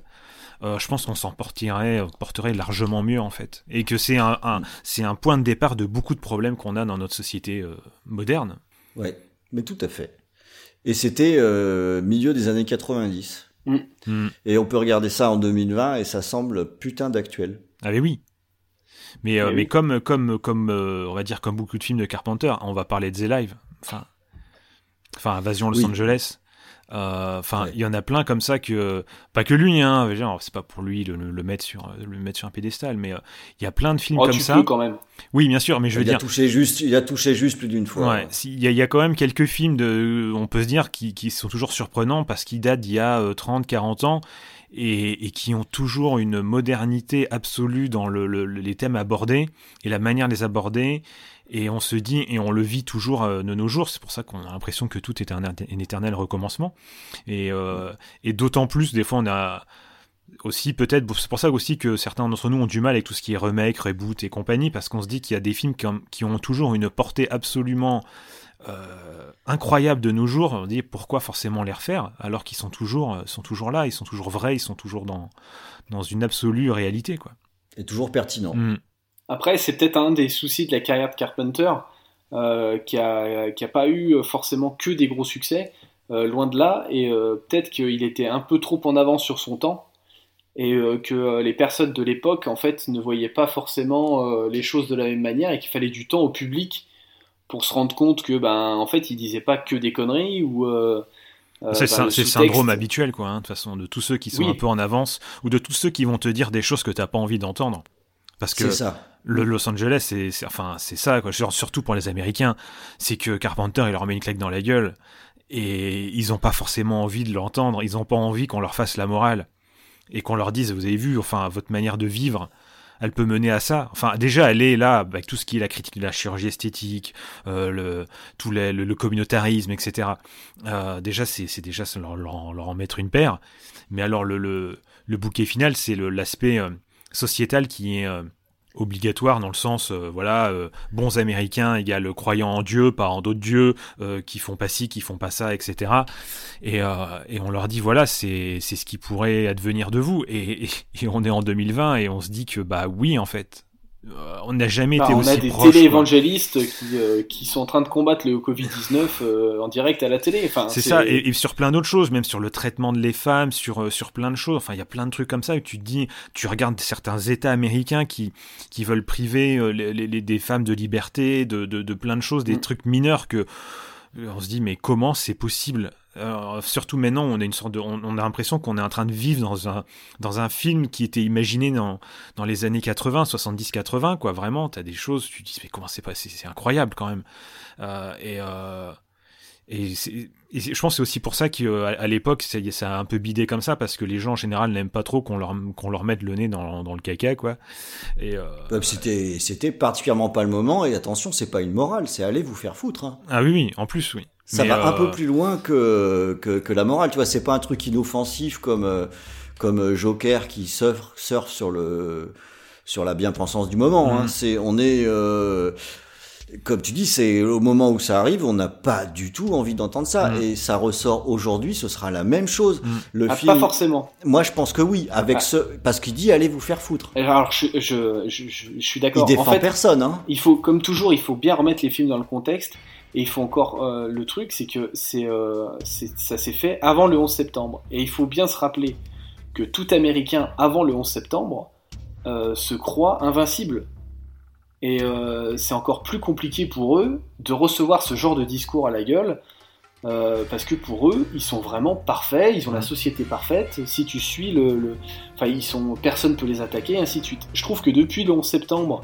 euh, je pense qu'on s'en porterait, porterait largement mieux en fait, et que c'est un, un c'est un point de départ de beaucoup de problèmes qu'on a dans notre société moderne. Ouais, mais tout à fait. Et c'était milieu des années 90. Mm. Et on peut regarder ça en 2020 et ça semble putain d'actuel. Ah mais oui. Mais, euh, mais oui. comme, comme, comme euh, on va dire comme beaucoup de films de Carpenter, on va parler de The Live, enfin, enfin Invasion Los Oui. Angeles. Euh, Enfin, il y en a plein comme ça que pas que lui, hein. dire, C'est pas pour lui de le, le mettre sur le mettre sur un pédestal, mais euh, il y a plein de films Oh, comme tu ça. peux quand même. Oui, bien sûr, mais je veux il a dire, touché juste, il a touché juste plus d'une fois. Ouais, il y, a- il y a quand même quelques films de, on peut se dire, qui, qui sont toujours surprenants parce qu'ils datent d'il y a euh, 30, 40 ans et, et qui ont toujours une modernité absolue dans le, le- les thèmes abordés et la manière de les aborder. Et on se dit, et on le vit toujours euh, de nos jours, c'est pour ça qu'on a l'impression que tout est un, un éternel recommencement. Et, euh, et d'autant plus, des fois, on a aussi peut-être, c'est pour ça aussi que certains d'entre nous ont du mal avec tout ce qui est remake, reboot et compagnie, parce qu'on se dit qu'il y a des films qui ont, toujours une portée absolument euh, incroyable de nos jours. On dit pourquoi forcément les refaire alors qu'ils sont toujours, sont toujours là, ils sont toujours vrais, ils sont toujours dans, dans une absolue réalité, quoi. Et toujours pertinent. Mm. Après, c'est peut-être un des soucis de la carrière de Carpenter, euh, qui, a, qui a pas eu forcément que des gros succès, euh, loin de là, et euh, peut-être qu'il était un peu trop en avance sur son temps, et euh, que les personnes de l'époque, en fait, ne voyaient pas forcément euh, les choses de la même manière, et qu'il fallait du temps au public pour se rendre compte que, ben, en fait, il disait pas que des conneries, ou... euh, c'est ben, le, sous-texte- syndrome habituel, quoi, hein, de toute façon, de tous ceux qui sont Oui. un peu en avance, ou de tous ceux qui vont te dire des choses que t'as pas envie d'entendre. Parce que C'est ça. Le Los Angeles, c'est, enfin, c'est ça, surtout pour les Américains, c'est que Carpenter, il leur met une claque dans la gueule, et ils ont pas forcément envie de l'entendre, ils ont pas envie qu'on leur fasse la morale, et qu'on leur dise, vous avez vu, enfin, votre manière de vivre, elle peut mener à ça. Enfin, déjà, elle est là, avec tout ce qui est la critique de la chirurgie esthétique, euh, le, tout le, communautarisme, etc. Euh, déjà, c'est, déjà leur, leur, en- mettre une paire. Mais alors, le, le, le bouquet final, c'est l'aspect euh, sociétal qui est obligatoire dans le sens, euh, voilà, euh, bons Américains égale croyants en Dieu, pas en d'autres dieux, euh, qui font pas ci, qui font pas ça, etc. Et, et on leur dit, voilà, c'est, c'est ce qui pourrait advenir de vous. Et, et, on est en 2020 et on se dit que, bah oui, en fait, on n'a jamais Bah, été on aussi a des proche. quoi. téléévangélistes qui, euh, qui sont en train de combattre le Covid-19 euh, en direct à la télé. Enfin, C'est ça, et, et sur plein d'autres choses, même sur le traitement de les femmes, sur, euh, sur plein de choses. Enfin, il y a plein de trucs comme ça où tu te dis, tu regardes certains États américains qui, qui veulent priver euh, les, des femmes de liberté, de, de, de plein de choses, des trucs mineurs que euh, on se dit, mais comment c'est possible Euh, Surtout maintenant, on a une sorte de, on, on a l'impression qu'on est en train de vivre dans un, dans un film qui était imaginé dans, dans les années 80, 70, 80, quoi. Vraiment, t'as des choses, tu te dis, mais comment c'est passé C'est incroyable quand même. Euh, et, euh, et, et je pense que c'est aussi pour ça qu'à à l'époque, ça, a un peu bidé comme ça, parce que les gens en général n'aiment pas trop qu'on leur, qu'on leur mette le nez dans, dans le caca, quoi. Et, euh, puis C'était, c'était particulièrement pas le moment. Et attention, c'est pas une morale, c'est aller vous faire foutre. hein. Ah oui, oui, en plus, oui. Ça Mais, va un euh, peu plus loin que, que, que la morale. Tu vois, c'est pas un truc inoffensif comme, euh, comme euh, Joker qui surfe, surfe sur le sur la bien-pensance du moment. hein. Mhm. C'est, on est, euh, comme tu dis, c'est au moment où ça arrive, on n'a pas du tout envie d'entendre ça. Mhm. Et ça ressort aujourd'hui, ce sera la même chose. Le Ah, film, pas forcément. Moi, je pense que oui, avec Ah. ce, parce qu'il dit allez vous faire foutre. Alors, je, je, je, je- je suis d'accord. Il défend en fait, personne, hein. Il faut, comme toujours, il faut bien remettre les films dans le contexte. Et il faut encore euh, le truc, c'est que c'est, euh, c'est- ça s'est fait avant le 11 septembre. Et il faut bien se rappeler que tout Américain avant le 11 septembre euh, se croit invincible. Et c'est encore plus compliqué pour eux de recevoir ce genre de discours à la gueule parce que pour eux, ils sont vraiment parfaits, ils ont la société parfaite. Si tu suis le, le- enfin, ils sont, personne peut les attaquer, ainsi de suite. Je trouve que depuis le 11 septembre,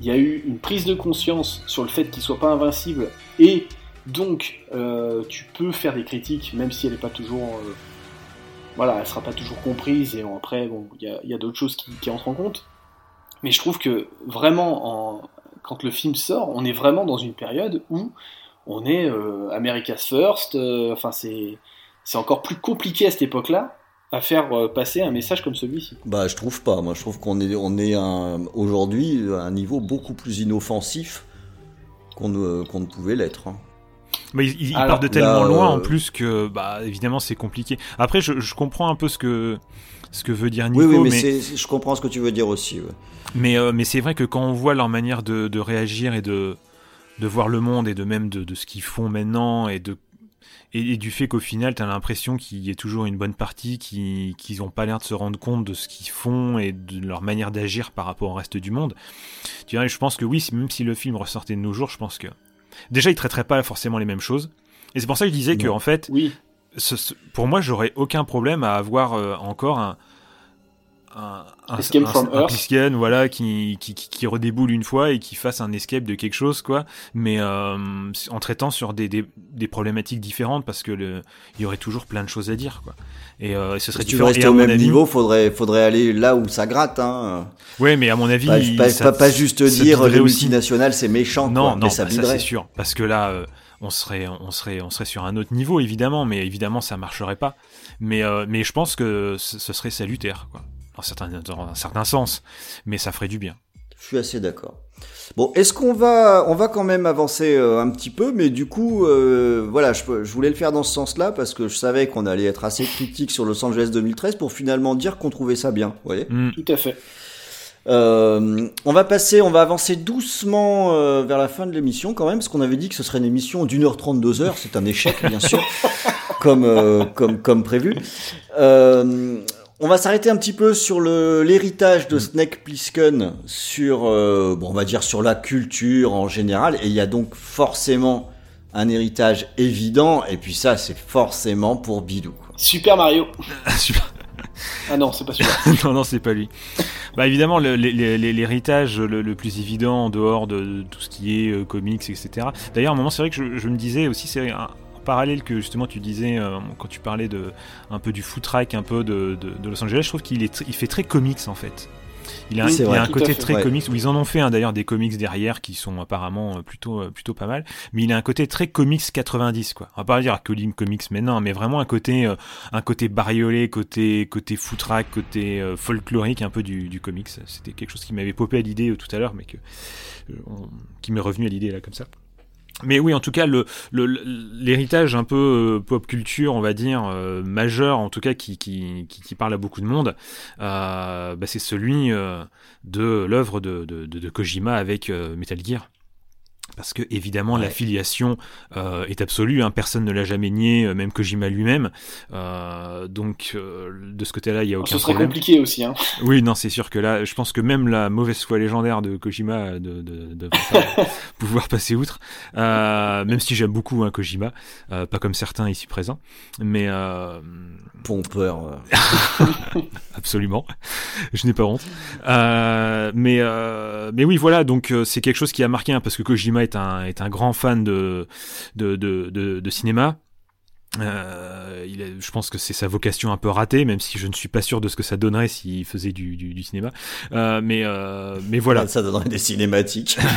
il y a eu une prise de conscience sur le fait qu'ils soient pas invincibles, et donc euh, tu peux faire des critiques, même si elle n'est pas toujours, euh, voilà, elle sera pas toujours comprise. Et après, bon, il y a, d'autres choses qui, entrent en compte. Mais je trouve que vraiment, en, quand le film sort, on est vraiment dans une période où on est euh, America's First. euh, Enfin, c'est c'est encore plus compliqué à cette époque-là à faire euh, passer un message comme celui-ci. Bah, je trouve pas. Moi, je trouve qu'on est, on est aujourd'hui à un niveau beaucoup plus inoffensif qu'on ne, pouvait l'être. hein. Bah, il, il Alors, part de tellement là, loin euh, en plus que, bah, évidemment, c'est compliqué. Après, je, je comprends un peu ce que, ce que veut dire Oui, Nico, oui, mais, mais, je comprends ce que tu veux dire aussi. ouais. mais, euh, mais c'est vrai que quand on voit leur manière de, de réagir et de, de voir le monde et de même de, de ce qu'ils font maintenant et de et, et du fait qu'au final, tu as l'impression qu'il y a toujours une bonne partie qui qu'ils n'ont pas l'air de se rendre compte de ce qu'ils font et de leur manière d'agir par rapport au reste du monde. Tu vois, je pense que oui, même si le film ressortait de nos jours, je pense que déjà il traiterait pas forcément les mêmes choses. Et c'est pour ça que je disais que en fait, Oui. ce- ce- pour moi, j'aurais aucun problème à avoir euh, encore un un, un, Escape un- from un Earth. Voilà, qui, qui, qui, qui redéboule une fois et qui fasse un escape de quelque chose, quoi. Mais euh, en traitant sur des, des, des problématiques différentes, parce que le, il y aurait toujours plein de choses à dire, quoi. Et, euh, ce serait Si tu veux rester au même avis- niveau, faudrait, faudrait aller là où ça gratte. Hein. Ouais, mais à mon avis, Pas, pas, ça- pas- pas juste ça dire les multinationales c'est méchant. Non, quoi. non, mais ça bah, ça c'est sûr, parce que là, euh, on serait, on serait, on serait sur un autre niveau évidemment, mais évidemment ça marcherait pas. Mais, euh, mais je pense que ce, ce serait salutaire, quoi, dans certain, dans un certain sens, mais ça ferait du bien. Je suis assez d'accord. Bon, est-ce qu'on va, on va quand même avancer euh, un petit peu, mais du coup, euh, voilà, je, voulais le faire dans ce sens-là parce que je savais qu'on allait être assez critique sur Los Angeles 2013 pour finalement dire qu'on trouvait ça bien. Vous voyez Mm. Tout à fait. Euh, on va passer, on va avancer doucement euh, vers la fin de l'émission quand même, parce qu'on avait dit que ce serait une émission d'une heure trente, deux heures. C'est un échec, bien sûr, comme, euh, comme, comme prévu. On va s'arrêter un petit peu sur le l'héritage de Snake Plissken, sur, euh, bon, on va dire sur la culture en général, et il y a donc forcément un héritage évident, et puis ça, c'est forcément pour Bidou. Super Mario. Super. Ah non, c'est pas celui-là. non, non, c'est pas lui. Bah évidemment, le- le- le- l'héritage le, le plus évident en dehors de, de tout ce qui est euh, comics, etc. D'ailleurs, à un moment, c'est vrai que je, je me disais aussi, c'est un, parallèle que justement tu disais euh, quand tu parlais de un peu du foot track, un peu de, de- de Los Angeles, je trouve qu'il est, il fait très comics en fait. Il a, un- Oui, c'est il vrai. a un côté fait. très Ouais. comics où ils en ont fait un d'ailleurs des comics derrière qui sont apparemment euh, plutôt euh, plutôt pas mal, mais il a un côté très comics 90 quoi. On va pas dire que Lim Comics maintenant, mais vraiment un côté euh, un côté bariolé, côté côté footrack, côté euh, folklorique un peu du, du comics. C'était quelque chose qui m'avait popé à l'idée euh, tout à l'heure, mais que on- qui m'est revenu à l'idée là comme ça. Mais oui, en tout cas, le le- l'héritage un peu euh, pop culture, on va dire euh, majeur, en tout cas qui qui, qui, qui parle à beaucoup de monde, euh, bah, c'est celui euh, de l'œuvre de, de, de, de Kojima avec euh, Metal Gear. Parce que évidemment Ouais. la filiation euh, est absolue, hein, personne ne l'a jamais nié, euh, même Kojima lui-même. Euh, donc euh, de ce côté-là, il y a aucun Ce serait problème. compliqué aussi. Hein. Oui, non, c'est sûr que là, je pense que même la mauvaise foi légendaire de Kojima de, de, de pouvoir passer outre. Euh, même si j'aime beaucoup hein, Kojima, euh, pas comme certains ici présents, mais euh, Pompeur. absolument, je n'ai pas honte. Euh, mais euh, mais oui, voilà, donc c'est quelque chose qui a marqué hein, parce que Kojima est un est un grand fan de de de, de, de cinéma. Euh, il je pense que c'est sa vocation un peu ratée, même si je ne suis pas sûr de ce que ça donnerait s'il faisait du, du, du cinéma. Euh, mais, euh, mais voilà. Ça donnerait des cinématiques.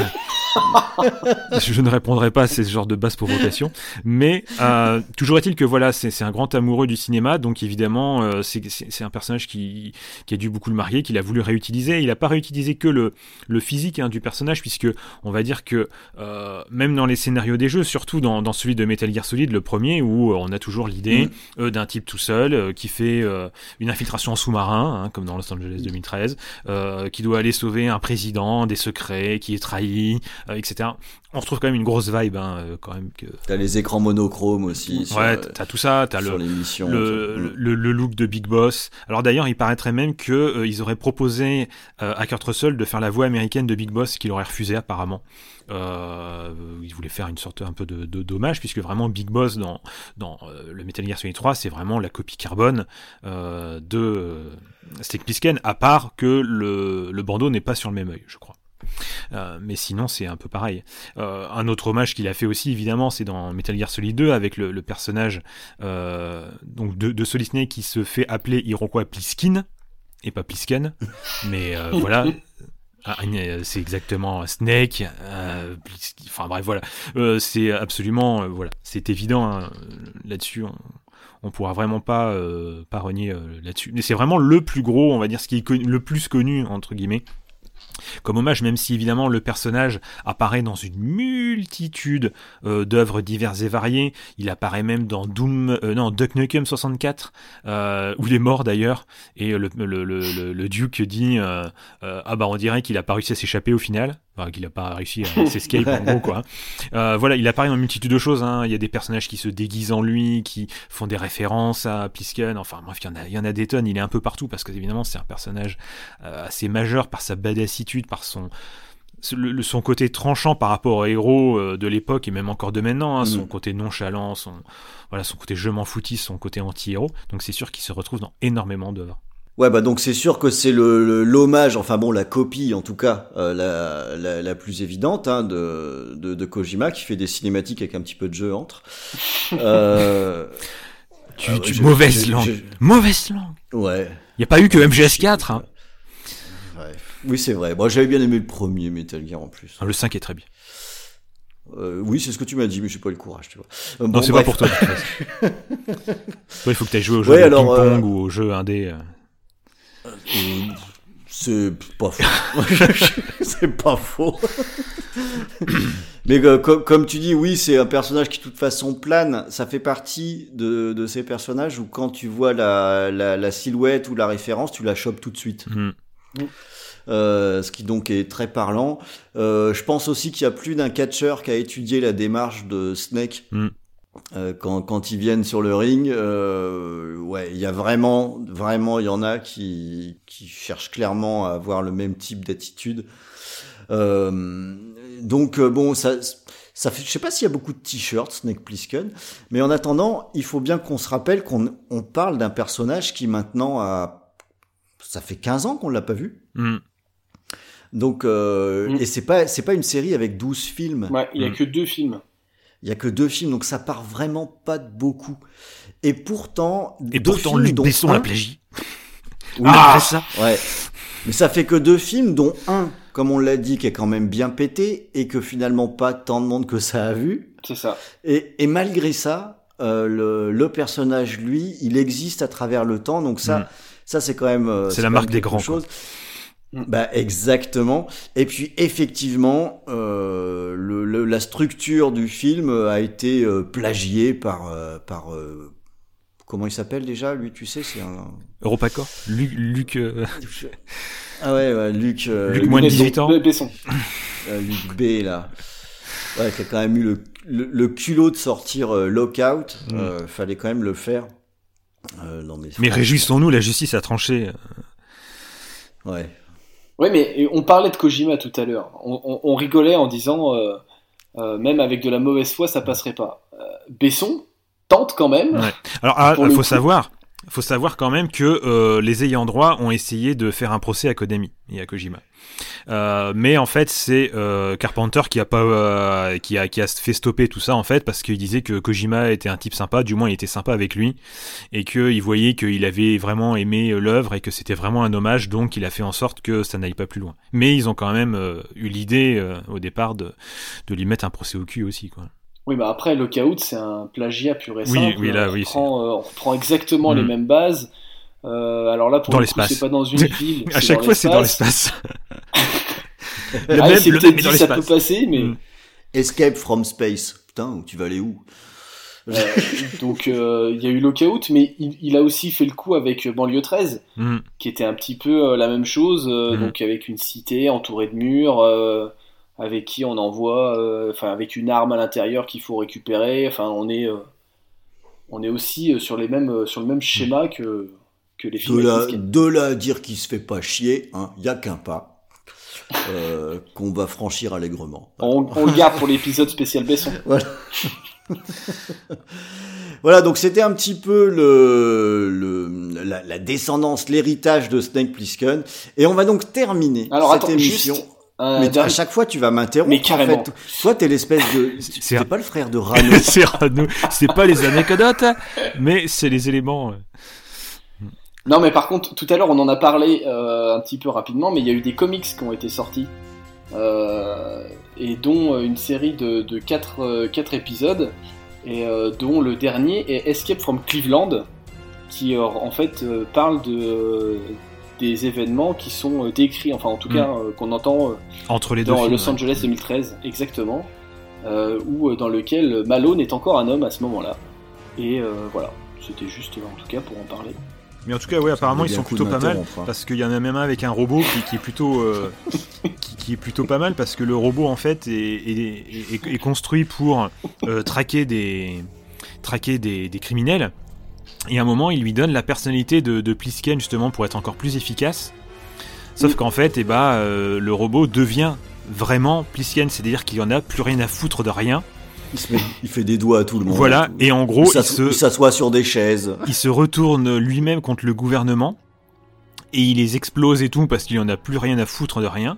je ne répondrai pas à ce genre de basse provocation. Mais euh, toujours est-il que voilà, c'est un grand amoureux du cinéma, donc évidemment, euh, c'est- un personnage qui, qui a dû beaucoup le marier, qu'il a voulu réutiliser. Il n'a pas réutilisé que le, le physique hein, du personnage, puisque on va dire que euh, même dans les scénarios des jeux, surtout dans, dans celui de Metal Gear Solid, le premier, où on a toujours l'idée euh, d'un type tout seul euh, qui fait euh, une infiltration en sous-marin, hein, comme dans Los Angeles 2013, euh, qui doit aller sauver un président, des secrets, qui est trahi, etc. on retrouve quand même une grosse vibe, hein, euh, quand même. Que... T'as les écrans monochromes aussi. sur, Ouais, euh, t'as tout ça, t'as le, le, le, le look de Big Boss. Alors d'ailleurs, il paraîtrait même que euh, ils auraient proposé euh, à Kurt Russell de faire la voix américaine de Big Boss, qu'il aurait refusé apparemment. Euh, il voulait faire une sorte un peu de, de dommage, puisque vraiment Big Boss dans, dans euh, le Metal Gear Solid 3, c'est vraiment la copie carbone euh, de Snake Plissken, à part que le, le bandeau n'est pas sur le même œil, je crois. Euh, mais sinon, c'est un peu pareil. Euh, un autre hommage qu'il a fait aussi, évidemment, c'est dans Metal Gear Solid 2 avec le, le personnage euh, donc de, de Solid Snake qui se fait appeler Iroquois Pliskin et pas Plisken, mais voilà. Ah, c'est exactement Snake. euh, enfin bref, voilà. Euh, c'est absolument, euh, voilà, c'est évident hein, là-dessus. On, on pourra vraiment pas pas renier là-dessus. Mais c'est vraiment le plus gros, on va dire, ce qui est connu- le plus connu entre guillemets comme hommage, même si évidemment le personnage apparaît dans une multitude euh, d'œuvres diverses et variées. Il apparaît même dans Doom, euh, non, Duck Nukem 64, euh, où il est mort d'ailleurs, et le, le, le, le, le Duke dit ah bah on dirait qu'il a pas réussi à s'échapper au final, enfin qu'il a pas réussi à s'escape en gros quoi. Voilà, il apparaît dans une multitude de choses. Hein. Il y a des personnages qui se déguisent en lui, qui font des références à Plisken. Enfin bref, il y en a, il y en a des tonnes. Il est un peu partout parce que évidemment c'est un personnage assez majeur par sa badassitude, par son le- son côté tranchant par rapport aux héros euh, de l'époque et même encore de maintenant, hein, son Mm. côté nonchalant, son voilà, son côté je m'en foutis, son côté anti-héros. Donc c'est sûr qu'il se retrouve dans énormément d'œuvres. Ouais, bah donc c'est sûr que c'est le l'hommage, enfin bon, la copie en tout cas, euh, la, la, la plus évidente hein, de, de, de Kojima qui fait des cinématiques avec un petit peu de jeu entre. Euh, Tu, ah je- mauvaise je- langue, je- mauvaise langue. Ouais. Il y a pas eu que MGS4. Hein. Oui, c'est vrai. Moi, j'avais bien aimé le premier Metal Gear en plus. Le 5 est très bien. Euh, oui, c'est ce que tu m'as dit, mais j'ai pas eu le courage, tu vois. Euh, Non, bon, c'est pas pour toi. Toi, il faut que tu ailles jouer au jeu Ouais, de alors, ping-pong euh, ou au jeu indé. euh. Euh, C'est pas faux. c'est pas faux. Mais euh, co- comme tu dis, oui, c'est un personnage qui de toute façon plane. Ça fait partie de, de ces personnages où quand tu vois la, la, la silhouette ou la référence, tu la chopes tout de suite. Mm. Euh, ce qui donc est très parlant. Euh, je pense aussi qu'il y a plus d'un catcheur qui a étudié la démarche de Snake Mm. euh, quand, quand ils viennent sur le ring. Euh, ouais, il y a vraiment, vraiment, il y en a qui, qui cherchent clairement à avoir le même type d'attitude. Euh, donc bon, ça, ça fait, je sais pas s'il y a beaucoup de t-shirts Snake Plissken, mais en attendant, il faut bien qu'on se rappelle qu'on on parle d'un personnage qui maintenant a, ça fait 15 ans qu'on l'a pas vu. Mm. Donc, euh, Mm. et c'est pas, c'est pas une série avec 12 films. Ouais, il y a Mm. que deux films. Il y a que deux films, donc ça part vraiment pas de beaucoup. Et pourtant, Et deux pourtant, films Luc dont Besson un- l'a plagie. Oui, Ah ça. Ouais. Mais ça fait que deux films, dont un, comme on l'a dit, qui est quand même bien pété et que finalement pas tant de monde que ça a vu. C'est ça. Et, et malgré ça, euh, le, le personnage, lui, il existe à travers le temps. Donc ça, Mm. ça c'est quand même. euh, C'est la marque des grands, chose. Bah exactement. Et puis effectivement, euh, le, le- la structure du film a été euh, plagiée par euh, par euh, comment il s'appelle déjà lui tu sais c'est un Europacor Luc. Luc euh, ah ouais, ouais Luc euh, Luc, moins de 18 ans. Besson. euh, Luc B là ouais qui a quand même eu le, le, le culot de sortir euh, Lockout Mm. euh, fallait quand même le faire Euh, non mais Mais réjouissons-nous, la justice a tranché. ouais Ouais, mais on parlait de Kojima tout à l'heure. On, on- on rigolait en disant, euh, euh, même avec de la mauvaise foi, ça passerait pas. Euh, Besson tente quand même. Ouais. Alors, ah, il le faut coup. savoir, faut savoir quand même que euh, les ayants droit ont essayé de faire un procès à Konami et à Kojima. Euh, mais en fait, c'est euh, Carpenter qui a pas, euh, qui a, qui a fait stopper tout ça en fait parce qu'il disait que Kojima était un type sympa, du moins il était sympa avec lui et qu'il voyait qu'il avait vraiment aimé l'œuvre et que c'était vraiment un hommage, donc il a fait en sorte que ça n'aille pas plus loin. Mais ils ont quand même eu l'idée au départ de, de lui mettre un procès au cul aussi, quoi. Oui, bah après, Lockout, c'est un plagiat pur et Oui, simple. oui, là, on, oui, reprend, euh, on reprend exactement les mêmes bases. Euh, alors là, pour Dans le l'espace. c'est pas dans une ville. à chaque fois, c'est dans l'espace. le Ah, même, c'est le même dans ça peut l'espace. passer, mais Mm. Escape from Space putain tu vas aller où? Euh, donc euh, il y a eu Lockout, mais il, il a aussi fait le coup avec Banlieue 13, Mm. qui était un petit peu euh, la même chose, euh, Mm. donc avec une cité entourée de murs, euh, avec qui on envoie, euh, enfin avec une arme à l'intérieur qu'il faut récupérer. Enfin, on est, euh, on est aussi euh, sur les mêmes, euh, sur le même schéma que que les De là, de à dire qu'il se fait pas chier, hein, y a qu'un pas euh, qu'on va franchir allègrement. On, on le garde pour l'épisode spécial Besson. Voilà. Voilà, donc c'était un petit peu le, le la, la descendance, l'héritage de Snake Plissken, et on va donc terminer Alors, cette attends, émission. juste, euh, mais à chaque fois, tu vas m'interrompre. Mais carrément. En fait. Toi, t'es l'espèce de. C'est pas le frère de Rano. c'est Rano. C'est pas les anecdotes, mais c'est les éléments. Euh. Non, mais par contre, tout à l'heure, on en a parlé euh, un petit peu rapidement, mais il y a eu des comics qui ont été sortis, euh, et dont euh, une série de, de 4, épisodes, et euh, dont le dernier est Escape from Cleveland, qui euh, en fait euh, parle de, des événements qui sont euh, décrits, enfin en tout Mm. cas euh, qu'on entend euh, Entre les deux dans films, Los ouais. Angeles 2013, exactement, euh, ou euh, dans lequel Malone est encore un homme à ce moment-là. Et euh, voilà, c'était juste en tout cas pour en parler. Mais en tout cas, ouais, apparemment, ils sont plutôt pas mal. hein. Parce qu'il y en a même un avec un robot qui, qui est plutôt. euh, qui, qui est plutôt pas mal parce que le robot, en fait, est, est- est- est construit pour euh, traquer des. traquer des, des criminels. Et à un moment, il lui donne la personnalité de, de Plisken, justement, pour être encore plus efficace. Sauf qu'en fait, eh euh, le robot devient vraiment Plisken, c'est-à-dire qu'il en a plus rien à foutre de rien. Il, se met- il fait des doigts à tout le monde. Voilà, et en gros, il s'assoit sur des chaises. il se retourne lui-même contre le gouvernement et il les explose et tout parce qu'il en a plus rien à foutre de rien.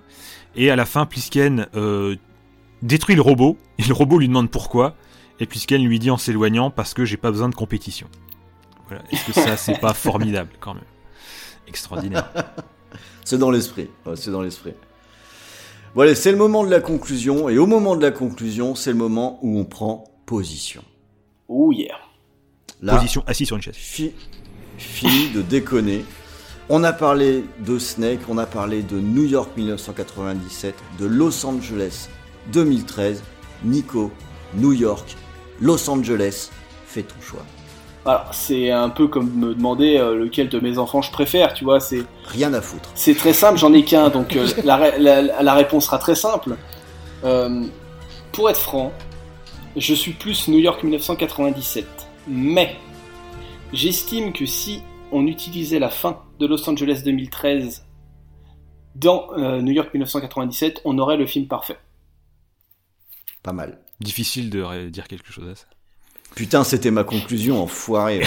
Et à la fin, Plisken euh, détruit le robot et le robot lui demande pourquoi. Et Plisken lui dit en s'éloignant parce que j'ai pas besoin de compétition. Voilà. Est-ce que ça, c'est pas formidable quand même? Extraordinaire. C'est dans l'esprit. Ouais, c'est dans l'esprit. Voilà, c'est le moment de la conclusion. Et au moment de la conclusion, c'est le moment où on prend position. Oh yeah. Là, Position assis sur une chaise. fi- fini de déconner. On a parlé de Snake, on a parlé de New York 1997, de Los Angeles 2013. Nico, New York, Los Angeles, fais ton choix. Voilà, c'est un peu comme me demander euh, lequel de mes enfants je préfère, tu vois, c'est Rien à foutre. c'est très simple, j'en ai qu'un, donc euh, la, ré- la- la réponse sera très simple. Euh, pour être franc, je suis plus New York 1997, mais j'estime que si on utilisait la fin de Los Angeles 2013 dans euh, New York 1997, on aurait le film parfait. Pas mal. Difficile de dire quelque chose à ça. Putain, c'était ma conclusion, enfoiré.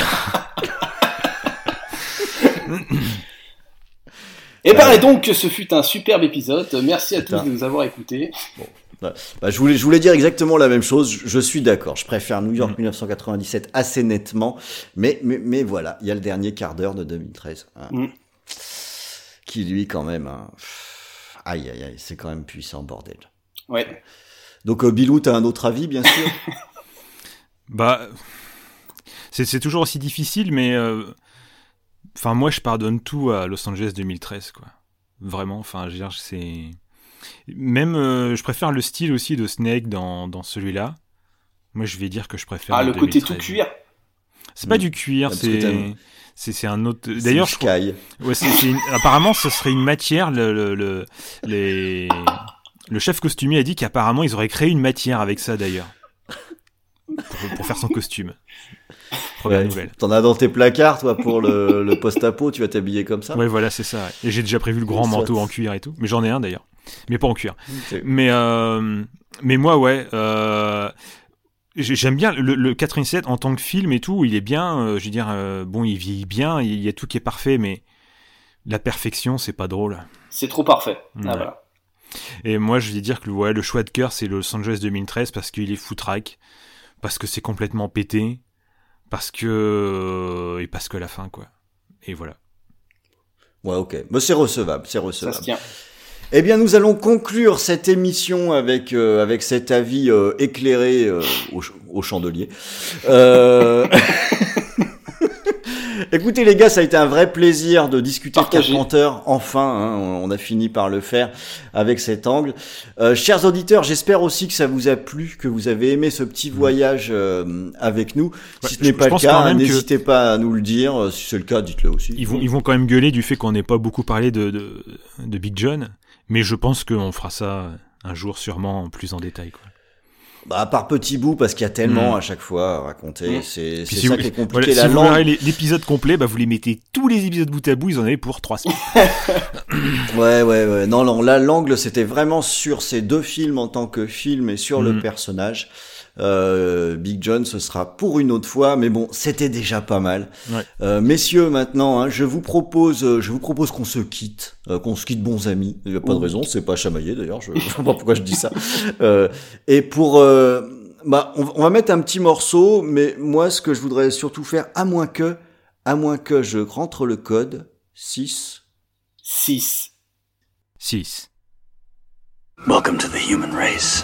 Et ben et donc ce fut un superbe épisode. Merci à Putain. tous de nous avoir écoutés. Bah, bah, je, voulais, je voulais dire exactement la même chose. Je, je suis d'accord. Je préfère New York 1997 assez nettement. Mais, mais, mais voilà, il y a le dernier quart d'heure de 2013. hein, Mm. Qui lui, quand même. hein, pff, aïe, aïe, aïe, c'est quand même puissant, bordel. Ouais. Donc, euh, Bilou, t'as un autre avis, bien sûr? Bah, c'est c'est toujours aussi difficile, mais euh, enfin moi je pardonne tout à Los Angeles 2013 quoi. Vraiment, enfin je veux dire c'est même euh, je préfère le style aussi de Snake dans, dans celui-là. Moi je vais dire que je préfère. Ah, le côté 2013. tout cuir. C'est pas du cuir, c'est c'est c'est un autre. C'est D'ailleurs je crois- Sky. Ouais, c'est- c'est une- apparemment ce serait une matière le le, le les le chef costumier a dit qu'apparemment ils auraient créé une matière avec ça d'ailleurs pour, pour faire son costume. Première Ouais, nouvelle. T'en as dans tes placards, toi, pour le, le post-apo, tu vas t'habiller comme ça Ouais, voilà, c'est ça. Et j'ai déjà prévu le grand Soit. manteau en cuir et tout. Mais j'en ai un d'ailleurs. Mais pas en cuir. Mais, euh, mais moi, ouais. Euh, j'ai- J'aime bien le, le 87 en tant que film et tout. Il est bien. euh, je veux dire, euh, bon, il vieillit bien. Il y a tout qui est parfait, mais la perfection, c'est pas drôle. C'est trop parfait. Ouais. Ah, voilà. Et moi, je vais dire que ouais, le choix de cœur, c'est Los Angeles 2013 parce qu'il est foutraque, parce que c'est complètement pété, parce que et parce que la fin, quoi. Et voilà. Ouais, ok. Mais c'est recevable, c'est Ça recevable. se tient. Eh bien, nous allons conclure cette émission avec euh, avec cet avis euh, éclairé euh, au, ch- au chandelier. Écoutez les gars, ça a été un vrai plaisir de discuter de Partagé. Carpenter. Enfin, hein, on a fini par le faire avec cet angle. Euh, chers auditeurs, j'espère aussi que ça vous a plu, que vous avez aimé ce petit voyage euh, avec nous. Mm. Ouais, si ce n'est pas le cas, que- n'hésitez pas à nous le dire. Euh, Si c'est le cas, dites-le aussi. Ils vont, ils vont quand même gueuler du fait qu'on n'ait pas beaucoup parlé de, de, de Big John, mais je pense qu'on fera ça un jour sûrement plus en détail. Quoi. Bah, par petits bouts, parce qu'il y a tellement Mm. à chaque fois à raconter. Mm. C'est si ça vous- qui est compliqué. voilà, si vous l'é- l'épisode complet, bah, vous les mettez tous les épisodes bout à bout, ils en avaient pour trois semaines. Ouais, ouais, ouais. Non, non, là, l'angle, c'était vraiment sur ces deux films en tant que film et sur le Mhm. personnage. Euh, Big John, ce sera pour une autre fois, mais bon, c'était déjà pas mal. Ouais. Euh, messieurs, maintenant, hein, je vous propose, euh, je vous propose qu'on se quitte, euh, qu'on se quitte bons amis. Il n'y a pas de Ouh. raison, c'est pas chamaillé d'ailleurs. Je, je sais pas pourquoi je dis ça. Euh, et pour, euh, bah, on, on va mettre un petit morceau, mais moi, ce que je voudrais surtout faire, à moins que, à moins que je rentre le code 6. 6. 6. Welcome to the human race.